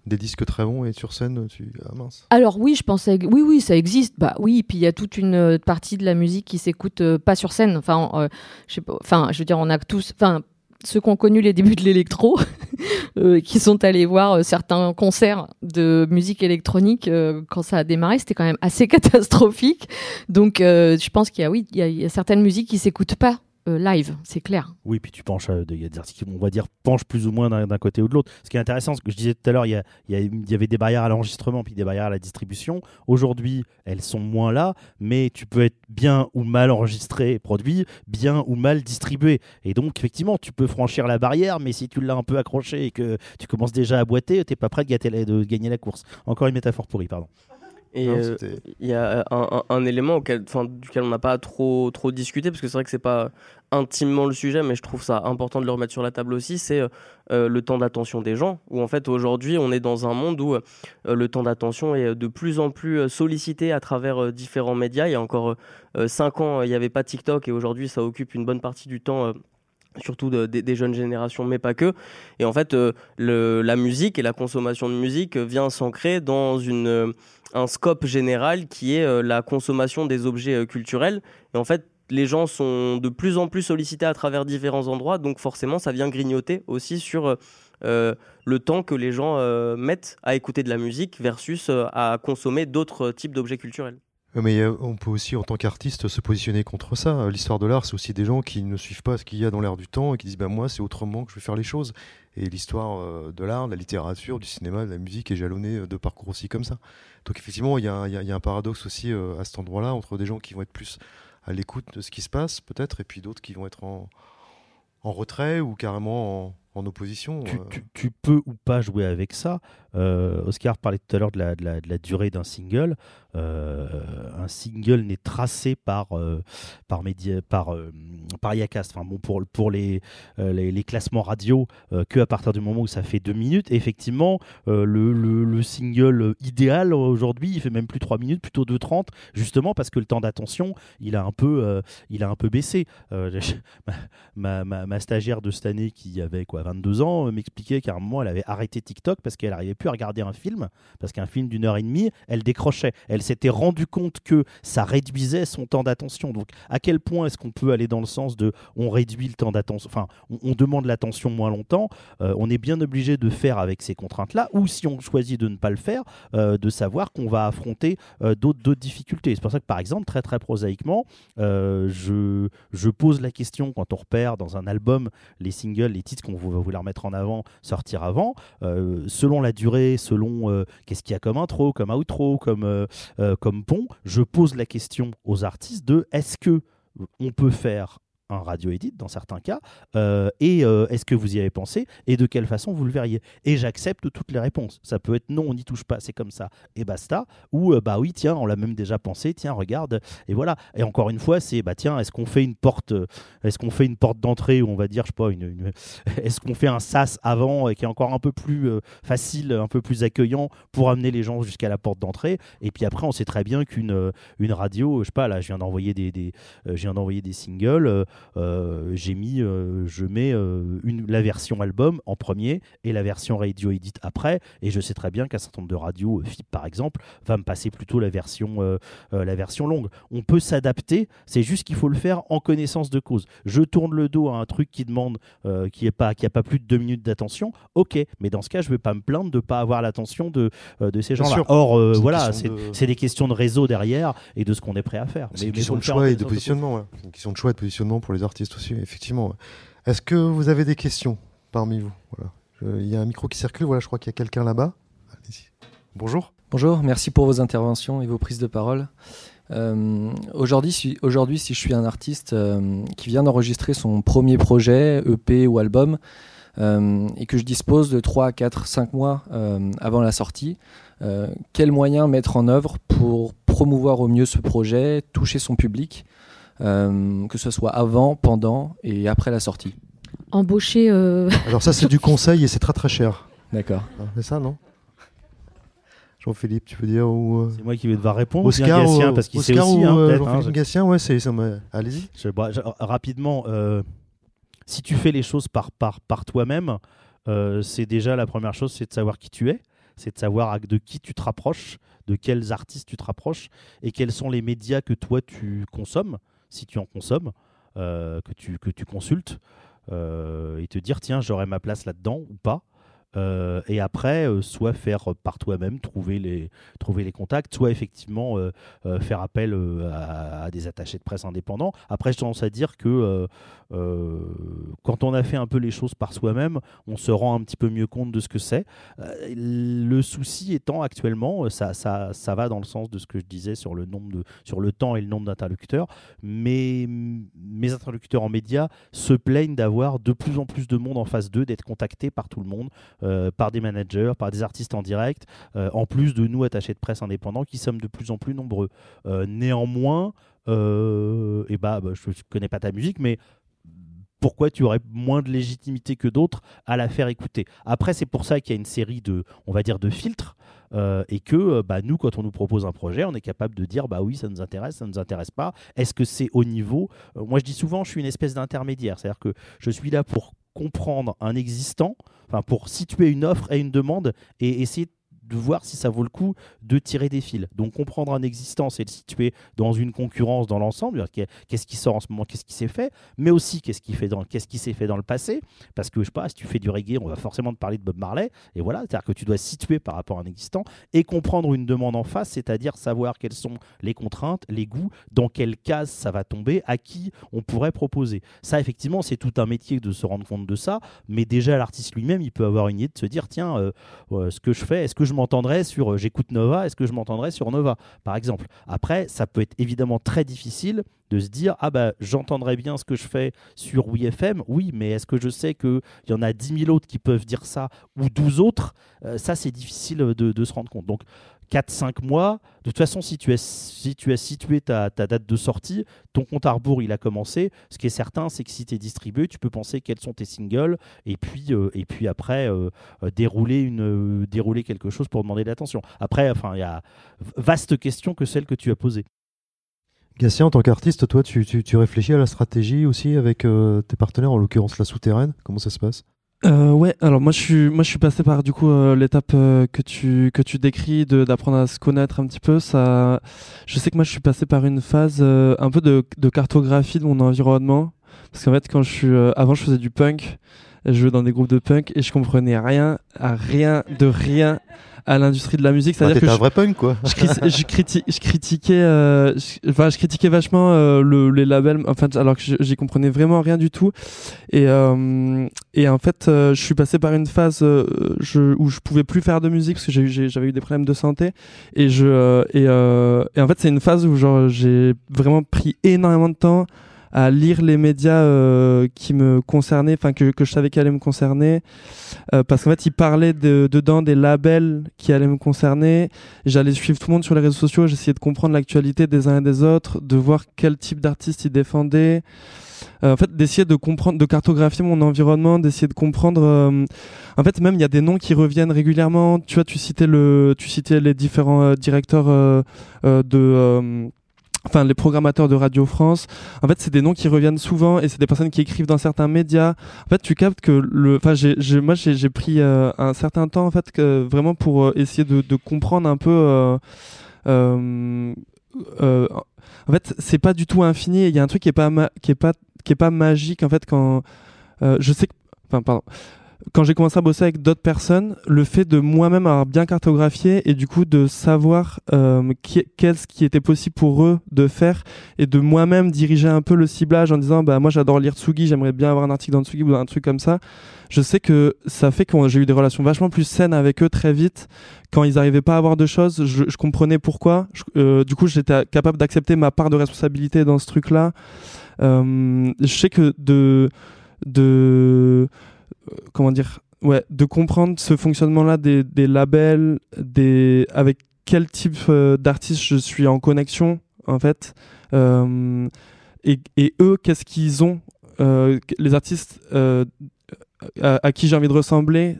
Des disques très bons et sur scène, tu. Ah mince. Alors oui, je pensais, oui, oui, ça existe. Bah oui, puis il y a toute une euh, partie de la musique qui s'écoute euh, pas sur scène. Enfin, euh, je sais pas. Enfin, je veux dire, on a tous, enfin, ceux qui ont connu les débuts de l'électro, *laughs* euh, qui sont allés voir euh, certains concerts de musique électronique euh, quand ça a démarré, c'était quand même assez *laughs* catastrophique. Donc, euh, je pense qu'il y a, oui, il y a, il y a certaines musiques qui s'écoutent pas live, c'est clair. Oui, puis tu penches, euh, il y a des artistes qui, on va dire, penchent plus ou moins d'un côté ou de l'autre. Ce qui est intéressant, ce que je disais tout à l'heure, il y, avait des barrières à l'enregistrement, puis des barrières à la distribution. Aujourd'hui, elles sont moins là, mais tu peux être bien ou mal enregistré et produit, bien ou mal distribué. Et donc, effectivement, tu peux franchir la barrière, mais si tu l'as un peu accroché et que tu commences déjà à boiter, t'es pas prêt de, gâter la- de gagner la course. Encore une métaphore pourrie, pardon. Et euh, il y a un, un- un élément auquel, duquel on n'a pas trop, trop discuté, parce que c'est vrai que c'est pas intimement le sujet, mais je trouve ça important de le remettre sur la table aussi, c'est euh, le temps d'attention des gens. Où en fait aujourd'hui on est dans un monde où euh, le temps d'attention est de plus en plus euh, sollicité à travers euh, différents médias. Il y a encore 5 ans, il n'y avait pas TikTok et aujourd'hui ça occupe une bonne partie du temps. euh, surtout de- des- jeunes générations, mais pas que. Et en fait, euh, la musique et la consommation de musique euh, vient s'ancrer dans euh, un scope général qui est euh, la consommation des objets euh, culturels. Et en fait, les gens sont de plus en plus sollicités à travers différents endroits, donc forcément, ça vient grignoter aussi sur euh, euh, le temps que les gens euh, mettent à écouter de la musique versus à consommer d'autres types d'objets culturels. Mais on peut aussi, en tant qu'artiste, se positionner contre ça. L'histoire de l'art, c'est aussi des gens qui ne suivent pas ce qu'il y a dans l'air du temps et qui disent bah, Moi, c'est autrement que je vais faire les choses. Et l'histoire de l'art, de la littérature, du cinéma, de la musique est jalonnée de parcours aussi comme ça. Donc, effectivement, il y, a un- paradoxe aussi à cet endroit-là entre des gens qui vont être plus à l'écoute de ce qui se passe, peut-être, et puis d'autres qui vont être en, en retrait ou carrément en, en opposition. tu, euh. tu- tu peux ou pas jouer avec ça. Euh, Oscar parlait tout à l'heure de la, durée d'un single. Euh, un single n'est tracé par euh, par média, par euh. Enfin bon pour pour les les, classements radio que à partir du moment où ça fait deux minutes. Et effectivement, le, le- le single idéal aujourd'hui, il fait même plus 3 minutes, plutôt 2,30, justement parce que le temps d'attention, il a un peu, il a un peu baissé. *laughs* Ma, ma- ma- stagiaire de cette année qui avait quoi, 22 ans m'expliquait qu'à un moment, elle avait arrêté TikTok parce qu'elle n'arrivait plus à regarder un film, parce qu'un film d'une heure et demie, elle décrochait. Elle s'était rendue compte que ça réduisait son temps d'attention. Donc, à quel point est-ce qu'on peut aller dans le sens de on réduit le temps d'attention, enfin, on, demande l'attention moins longtemps, euh, on est bien obligé de faire avec ces contraintes-là, ou si on choisit de ne pas le faire, euh, de savoir qu'on va affronter euh, d'autres difficultés. C'est pour ça que, par exemple, très très prosaïquement, je, je pose la question quand on repère dans un album les singles, les titres qu'on va vouloir mettre en avant, sortir avant, selon la durée, selon euh, qu'est-ce qu'il y a comme intro, comme outro, comme, euh, euh, comme pont, je pose la question aux artistes de est-ce que on peut faire un radio edit dans certains cas euh, et euh, est-ce que vous y avez pensé et de quelle façon vous le verriez? Et j'accepte toutes les réponses. Ça peut être non on n'y touche pas c'est comme ça et basta ou euh, bah oui tiens on l'a même déjà pensé tiens regarde et voilà. Et encore une fois c'est bah tiens est-ce qu'on fait une porte est-ce qu'on fait une porte d'entrée où on va dire je sais pas une, *laughs* est-ce qu'on fait un sas avant euh, qui est encore un peu plus facile un peu plus accueillant pour amener les gens jusqu'à la porte d'entrée? Et puis après on sait très bien qu'une une radio je sais pas là je viens d'envoyer des, je viens d'envoyer des singles j'ai mis euh, je mets euh, une, la version album en premier et la version radio edit après. Et je sais très bien qu'un certain nombre de radios euh, FIP par exemple va me passer plutôt la version euh, euh, la version longue. On peut s'adapter c'est juste qu'il faut le faire en connaissance de cause. Je tourne le dos à un truc qui demande euh, qui est pas qui a pas plus de deux minutes d'attention ok. Mais dans ce cas je vais pas me plaindre de pas avoir l'attention de euh, de ces Bien gens là sûr. or euh, une voilà c'est de- c'est des questions de réseau derrière et de ce qu'on est prêt à faire. C'est une question faut de choix et de positionnement. C'est une question de choix et de positionnement pour les artistes aussi, effectivement. Est-ce que vous avez des questions parmi vous? Voilà. Je- Il y a un micro qui circule. Voilà, je crois qu'il y a quelqu'un là-bas. Allez-y. Bonjour. Bonjour, merci pour vos interventions et vos prises de parole. Euh, Aujourd'hui, si, aujourd'hui, si je suis un artiste euh, qui vient d'enregistrer son premier projet, EP ou album, euh, et que je dispose de 3, 4, 5 mois euh, avant la sortie, euh, quels moyens mettre en œuvre pour promouvoir au mieux ce projet, toucher son public, euh, que ce soit avant, pendant et après la sortie Embaucher. euh, *laughs* Alors ça, c'est du conseil et c'est très très cher. D'accord. Ah, C'est ça, non? Jean-Philippe, tu peux dire ou euh, C'est moi qui vais devoir répondre. Oscar, Gatien, ou- parce qu'il sait Oscar aussi, ou, hein, euh, hein, Jean-Philippe ouais, c'est ça. Allez-y. Je- bah, je- rapidement, euh, si tu fais les choses par, par, par toi-même, euh, c'est déjà la première chose, c'est de savoir qui tu es, c'est de savoir de qui tu te rapproches, de quels artistes tu te rapproches, et quels sont les médias que toi tu consommes, si tu en consommes, euh, que, tu, consultes, euh, et te dire, tiens, j'aurai ma place là-dedans ou pas. Euh, et après, euh, soit faire par toi-même, trouver les, trouver les contacts, soit effectivement euh, faire appel à, des attachés de presse indépendants. Après, j'ai tendance à dire que quand on a fait un peu les choses par soi-même, on se rend un petit peu mieux compte de ce que c'est. Le souci étant actuellement, ça, ça, ça va dans le sens de ce que je disais sur le, nombre de, sur le temps et le nombre d'interlocuteurs, mais mes interlocuteurs en médias se plaignent d'avoir de plus en plus de monde en face d'eux, d'être contactés par tout le monde, euh, par des managers, par des artistes en direct, euh, en plus de nous attachés de presse indépendants qui sommes de plus en plus nombreux. Euh, néanmoins, et bah, bah, je ne connais pas ta musique, mais pourquoi tu aurais moins de légitimité que d'autres à la faire écouter? Après, c'est pour ça qu'il y a une série de, on va dire, de filtres. et que bah, nous, quand on nous propose un projet, on est capable de dire bah oui, ça nous intéresse, ça ne nous intéresse pas. Est-ce que c'est au niveau? Moi, je dis souvent, je suis une espèce d'intermédiaire, c'est-à-dire que je suis là pour comprendre un existant, enfin pour situer une offre et une demande et essayer de voir si ça vaut le coup de tirer des fils. Donc comprendre un existant, c'est le situer dans une concurrence dans l'ensemble, qu'est-ce qui sort en ce moment, qu'est-ce qui s'est fait, mais aussi qu'est-ce qui, fait dans, qu'est-ce qui s'est fait dans le passé, parce que je sais pas, si tu fais du reggae, on va forcément te parler de Bob Marley, et voilà, c'est-à-dire que tu dois situer par rapport à un existant et comprendre une demande en face, c'est-à-dire savoir quelles sont les contraintes, les goûts, dans quelle case ça va tomber, à qui on pourrait proposer. Ça, effectivement, c'est tout un métier de se rendre compte de ça, mais déjà l'artiste lui-même, il peut avoir une idée de se dire, tiens, euh, euh, ce que je fais, est-ce que je m'entendrais sur, euh, j'écoute Nova, est-ce que je m'entendrais sur Nova, par exemple? Après, ça peut être évidemment très difficile de se dire, ah bah j'entendrais bien ce que je fais sur WeFM, oui, mais est-ce que je sais qu'il y en a 10 000 autres qui peuvent dire ça, ou 12 autres? Euh, Ça, c'est difficile de, de se rendre compte. Donc, 4-5 mois. De toute façon, si tu as, si tu as situé ta, date de sortie, ton compte à rebours, il a commencé. Ce qui est certain, c'est que si tu es distribué, tu peux penser quels sont tes singles et puis, euh, après, euh, euh, dérouler, quelque chose pour demander de l'attention. Après, enfin, il y a vaste question que celle que tu as posée. Gatien, en tant qu'artiste, toi, tu, tu- tu réfléchis à la stratégie aussi avec tes partenaires, en l'occurrence la souterraine. Comment ça se passe? Euh, ouais, alors moi je suis moi je suis passé par du coup euh, l'étape euh, que tu que tu décris de d'apprendre à se connaître un petit peu. Ça, je sais que moi je suis passé par une phase euh, un peu de, cartographie de mon environnement. Parce qu'en fait quand je suis avant je faisais du punk, je jouais dans des groupes de punk et je comprenais rien à rien de rien à l'industrie de la musique. Bah, C'est-à-dire que t'étais un je- vrai punk, quoi. je, cri- je, *laughs* criti- je critiquais, euh, je, enfin, je critiquais vachement euh, le, les labels, enfin, alors que j'y comprenais vraiment rien du tout. Et, euh, et en fait, euh, je suis passé par une phase euh, je, où je pouvais plus faire de musique parce que j'avais eu des problèmes de santé. Et, je, euh, et, euh, et en fait, c'est une phase où genre, j'ai vraiment pris énormément de temps à lire les médias euh, qui me concernaient, enfin que, que je savais qu'ils allaient me concerner, euh, parce qu'en fait ils parlaient de, dedans des labels qui allaient me concerner. J'allais suivre tout le monde sur les réseaux sociaux, j'essayais de comprendre l'actualité des uns et des autres, de voir quel type d'artistes ils défendaient. Euh, en fait, d'essayer de comprendre, de cartographier mon environnement, d'essayer de comprendre. euh, en fait, même il y a des noms qui reviennent régulièrement. Tu vois, tu citais le, tu citais les différents euh, directeurs euh, euh, de. Enfin, les programmateurs de Radio France. En fait, c'est des noms qui reviennent souvent et c'est des personnes qui écrivent dans certains médias. En fait, tu captes que le. Enfin, j'ai, j'ai- moi, j'ai, j'ai pris euh, un certain temps en fait que vraiment pour euh, essayer de, de comprendre un peu. euh, euh, en fait, c'est pas du tout infini. Il y a un truc qui est pas qui est pas qui est pas magique en fait quand je sais que. Enfin, pardon quand j'ai commencé à bosser avec d'autres personnes, le fait de moi-même avoir bien cartographié et du coup de savoir euh, qu'est-ce qui était possible pour eux de faire et de moi-même diriger un peu le ciblage en disant bah moi j'adore lire Tsugi, j'aimerais bien avoir un article dans Tsugi ou un truc comme ça. Je sais que ça fait que j'ai eu des relations vachement plus saines avec eux très vite. Quand ils n'arrivaient pas à avoir de choses, je, comprenais pourquoi. Euh, du coup, j'étais capable d'accepter ma part de responsabilité dans ce truc-là. Euh, je sais que de de comment dire ouais de comprendre ce fonctionnement là des, labels des avec quel type euh, d'artiste je suis en connexion en fait Euh, et, eux qu'est-ce qu'ils ont euh, les artistes euh, à, qui j'ai envie de ressembler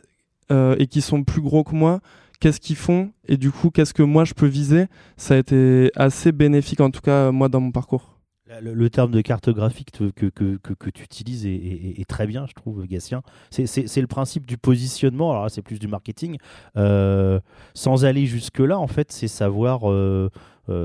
euh, et qui sont plus gros que moi qu'est-ce qu'ils font et du coup qu'est-ce que moi je peux viser ça a été assez bénéfique en tout cas moi dans mon parcours Le, terme de cartographique que, que, que, que- tu utilises est, très bien, je trouve, Gatien. C'est- le principe du positionnement, alors c'est plus du marketing. Euh, sans aller jusque-là, en fait, c'est savoir euh,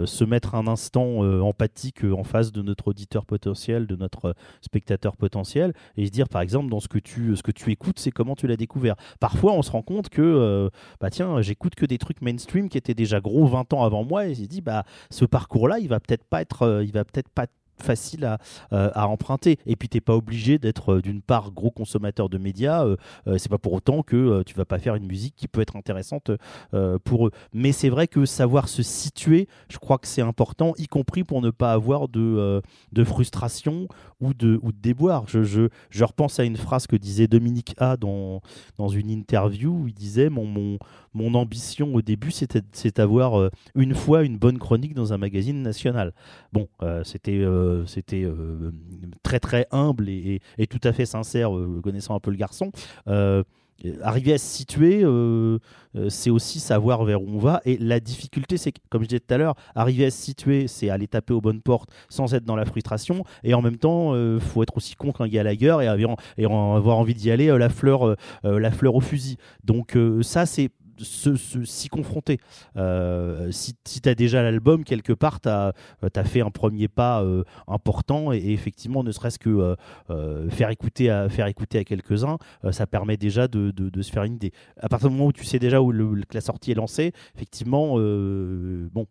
se mettre un instant euh, empathique euh, en face de notre auditeur potentiel, de notre euh, spectateur potentiel, et se dire, par exemple, dans ce que tu, ce que tu écoutes, c'est comment tu l'as découvert. Parfois, on se rend compte que, euh, bah tiens, j'écoute que des trucs mainstream qui étaient déjà gros 20 ans avant moi, et j'ai dit, bah ce parcours-là, il va peut-être pas être, euh, il va peut-être pas facile à, euh, à emprunter. Et puis, tu n'es pas obligé d'être, euh, d'une part, gros consommateur de médias. Euh, euh, c'est pas pour autant que tu vas pas faire une musique qui peut être intéressante pour eux. Mais c'est vrai que savoir se situer, je crois que c'est important, y compris pour ne pas avoir de, de frustration ou de, ou de déboire. Je, je, je repense à une phrase que disait Dominique A dans, dans une interview où il disait Mon, mon, mon ambition au début, c'était d'avoir une fois une bonne chronique dans un magazine national. Bon, c'était euh, c'était euh, très très humble et, tout à fait sincère, euh, connaissant un peu le garçon. Arriver à se situer, c'est aussi savoir vers où on va. Et la difficulté, c'est comme je disais tout à l'heure, arriver à se situer, c'est aller taper aux bonnes portes sans être dans la frustration. Et en même temps, faut être aussi con il y a la gueule et avoir, envie d'y aller, la, fleur, la fleur au fusil. Donc ça, c'est se- se- s'y confronter. Euh, si si tu as déjà l'album, quelque part, tu as, fait un premier pas euh, important et, effectivement, ne serait-ce que euh, euh, faire, écouter à, faire écouter à quelques-uns, euh, ça permet déjà de, de- se faire une idée. À partir du moment où tu sais déjà où que la sortie est lancée, effectivement, euh, bon,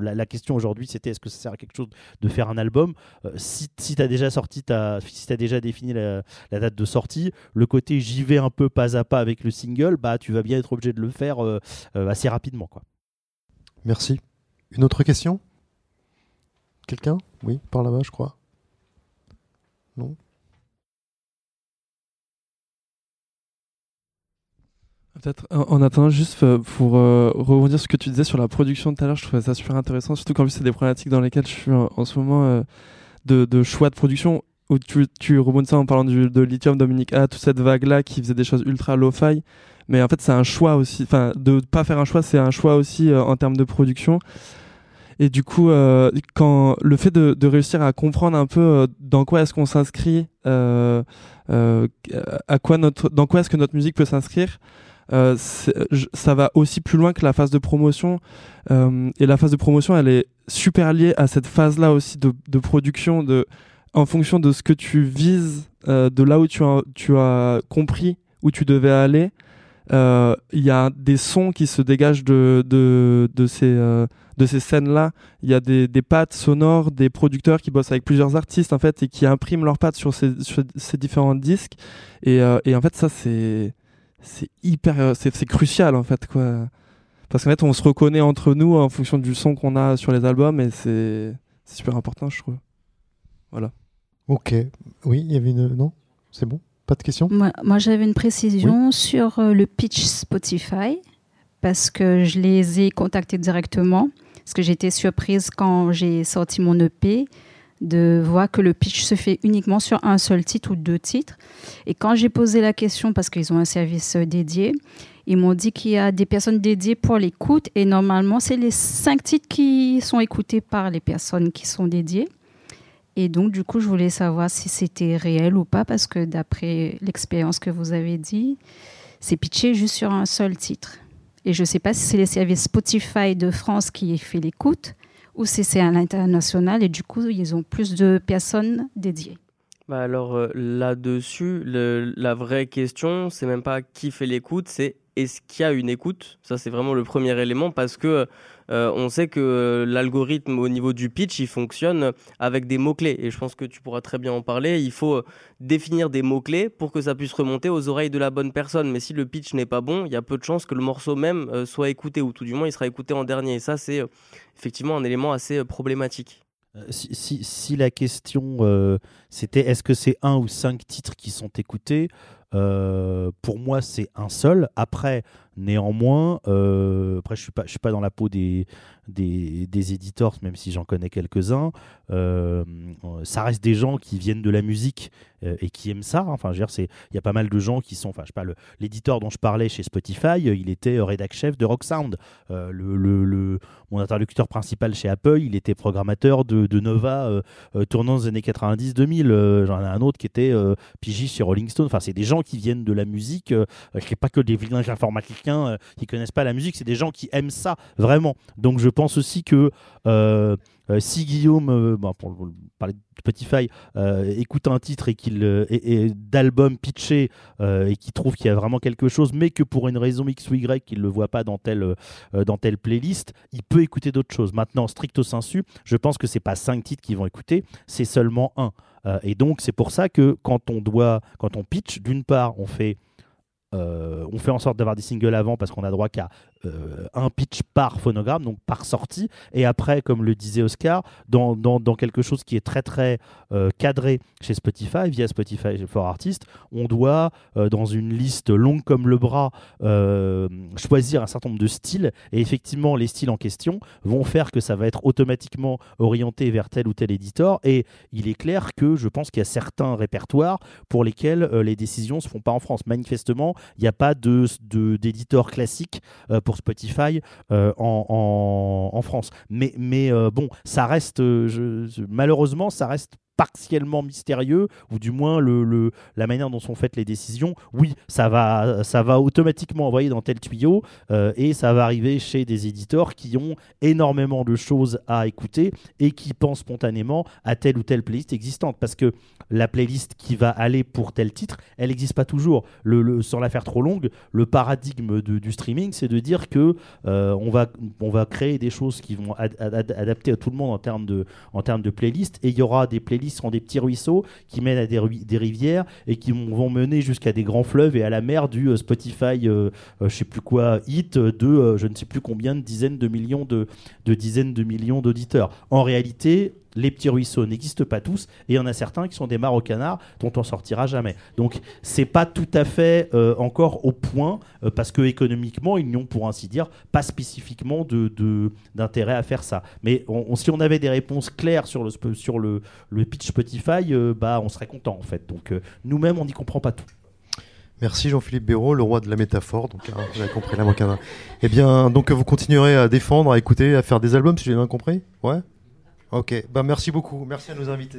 la, question aujourd'hui, c'était est-ce que ça sert à quelque chose de faire un album? Euh, Si, si tu as déjà sorti, ta, si tu as déjà défini la, la date de sortie, le côté j'y vais un peu pas à pas avec le single, bah tu vas bien être obligé de de le faire euh, euh, assez rapidement. Quoi. Merci. Une autre question? Quelqu'un? Oui, par là-bas, je crois. Non? Peut-être en en attendant, juste euh, pour euh, rebondir sur ce que tu disais sur la production tout à l'heure, je trouvais ça super intéressant, surtout qu'en plus c'est des problématiques dans lesquelles je suis en, en ce moment euh, de, de choix de production, où tu, tu rebondissais en parlant du, de Lithium, Dominique A, toute cette vague-là qui faisait des choses ultra lo-fi, mais en fait c'est un choix aussi, enfin de pas faire un choix, c'est un choix aussi euh, en termes de production. Et du coup, euh, quand le fait de, réussir à comprendre un peu euh, dans quoi est-ce qu'on s'inscrit, à quoi notre, dans quoi est-ce que notre musique peut s'inscrire, ça va aussi plus loin que la phase de promotion. Et la phase de promotion, elle est super liée à cette phase-là aussi de, de production, de, en fonction de ce que tu vises, de là où tu as, tu as compris où tu devais aller. Euh, Il y a des sons qui se dégagent de, de, ces, euh, de ces scènes-là. Il y a des, des pattes sonores, des producteurs qui bossent avec plusieurs artistes en fait et qui impriment leurs pattes sur ces, différents disques. Et, euh, et en fait, ça, c'est c'est hyper c'est crucial en fait quoi parce qu'en fait on se reconnaît entre nous en fonction du son qu'on a sur les albums et c'est super important je trouve voilà Ok. Oui, il y avait une. Non? C'est bon? Pas de questions? Moi, moi, j'avais une précision sur euh, le pitch Spotify parce que je les ai contactés directement. Parce que j'étais surprise quand j'ai sorti mon EP de voir que le pitch se fait uniquement sur un seul titre ou deux titres. Et quand j'ai posé la question, parce qu'ils ont un service euh, dédié, ils m'ont dit qu'il y a des personnes dédiées pour l'écoute et normalement, c'est les cinq titres qui sont écoutés par les personnes qui sont dédiées. Et donc, du coup, je voulais savoir si c'était réel ou pas, parce que d'après l'expérience que vous avez dit, c'est pitché juste sur un seul titre. Et je ne sais pas si c'est les services Spotify de France qui fait l'écoute ou si c'est à l'international et du coup, ils ont plus de personnes dédiées. Bah alors euh, là-dessus, la vraie question, c'est même pas qui fait l'écoute, c'est est-ce qu'il y a une écoute? Ça, c'est vraiment le premier élément parce que euh, on sait que l'algorithme au niveau du pitch, il fonctionne avec des mots-clés. Et je pense que tu pourras très bien en parler. Il faut euh, définir des mots-clés pour que ça puisse remonter aux oreilles de la bonne personne. Mais si le pitch n'est pas bon, il y a peu de chances que le morceau même euh, soit écouté, ou tout du moins, il sera écouté en dernier. Et ça, c'est effectivement un élément assez problématique. Si, la question c'était est-ce que c'est un ou cinq titres qui sont écoutés, euh, pour moi c'est un seul. Après, néanmoins, euh, après je suis pas, je suis pas dans la peau des des, des éditeurs, même si j'en connais quelques-uns. Euh, ça reste des gens qui viennent de la musique et qui aiment ça. Enfin, dire, c'est il y a pas mal de gens qui sont, enfin, je sais pas, l'éditeur dont je parlais chez Spotify, il était rédac chef de Rock Sound. Le, le- mon interlocuteur principal chez Apple, il était programmateur de, Nova tournant les années 90-2000. Euh, J'en ai un autre qui était pigiste chez Rolling Stone. Enfin, c'est des gens qui viennent de la musique. Euh, c'est pas que des vilains informaticiens euh, qui connaissent pas la musique, c'est des gens qui aiment ça vraiment. Donc, je pense aussi que euh, euh, si Guillaume, euh, bon, pour le- parler de Spotify, écoute un titre et qu'il d'album pitché et qu'il trouve qu'il y a vraiment quelque chose, mais que pour une raison X ou Y, qu'il le voit pas dans telle, dans telle playlist, il peut écouter d'autres choses. Maintenant, stricto sensu, je pense que c'est pas cinq titres qu'ils vont écouter, c'est seulement un. Euh, et donc, c'est pour ça que quand on doit, quand on pitch, d'une part, on fait euh, on fait en sorte d'avoir des singles avant parce qu'on a droit qu'à euh, un pitch par phonogramme, donc par sortie. Et après, comme le disait Oscar, dans, dans, dans quelque chose qui est très très euh, cadré chez Spotify, via Spotify for Artists, on doit, euh, dans une liste longue comme le bras, choisir un certain nombre de styles. Et effectivement, les styles en question vont faire que ça va être automatiquement orienté vers tel ou tel éditeur. Et il est clair que je pense qu'il y a certains répertoires pour lesquels les décisions ne se font pas en France. Manifestement, il n'y a pas de, de- d'éditeur classique euh, pour Spotify euh, en, en- en France. Mais, mais euh, bon, ça reste, euh, malheureusement, ça reste partiellement mystérieux, ou du moins le, la manière dont sont faites les décisions. Oui, ça va, ça va automatiquement envoyer dans tel tuyau, euh, et ça va arriver chez des éditeurs qui ont énormément de choses à écouter et qui pensent spontanément à telle ou telle playlist existante. Parce que la playlist qui va aller pour tel titre, elle n'existe pas toujours. Le, sans la faire trop longue, le paradigme du streaming, c'est de dire que euh, on, va, on va créer des choses qui vont ad- ad- ad- adapter à tout le monde en termes de, en termes de playlist, et il y aura des playlists ce sont des petits ruisseaux qui mènent à des, rivières et qui vont, mener jusqu'à des grands fleuves et à la mer du euh, Spotify, euh, euh, je sais plus quoi, hit de je ne sais plus combien de dizaines de millions d'auditeurs. En réalité, les petits ruisseaux n'existent pas tous et il y en a certains qui sont des mares au dont on sortira jamais. Donc c'est pas tout à fait euh, encore au point euh, parce que économiquement ils n'ont pour ainsi dire pas spécifiquement d'intérêt à faire ça. Mais si on avait des réponses claires sur le sur le, pitch Spotify, euh, bah on serait content en fait. Donc nous-mêmes on n'y comprend pas tout. Merci Jean-Philippe Béraud, le roi de la métaphore. Donc, hein, vous avez compris la Eh bien, donc vous continuerez à défendre, à écouter, à faire des albums, si j'ai bien compris? Ouais? Ok. Bah, merci beaucoup. Merci à nos invités.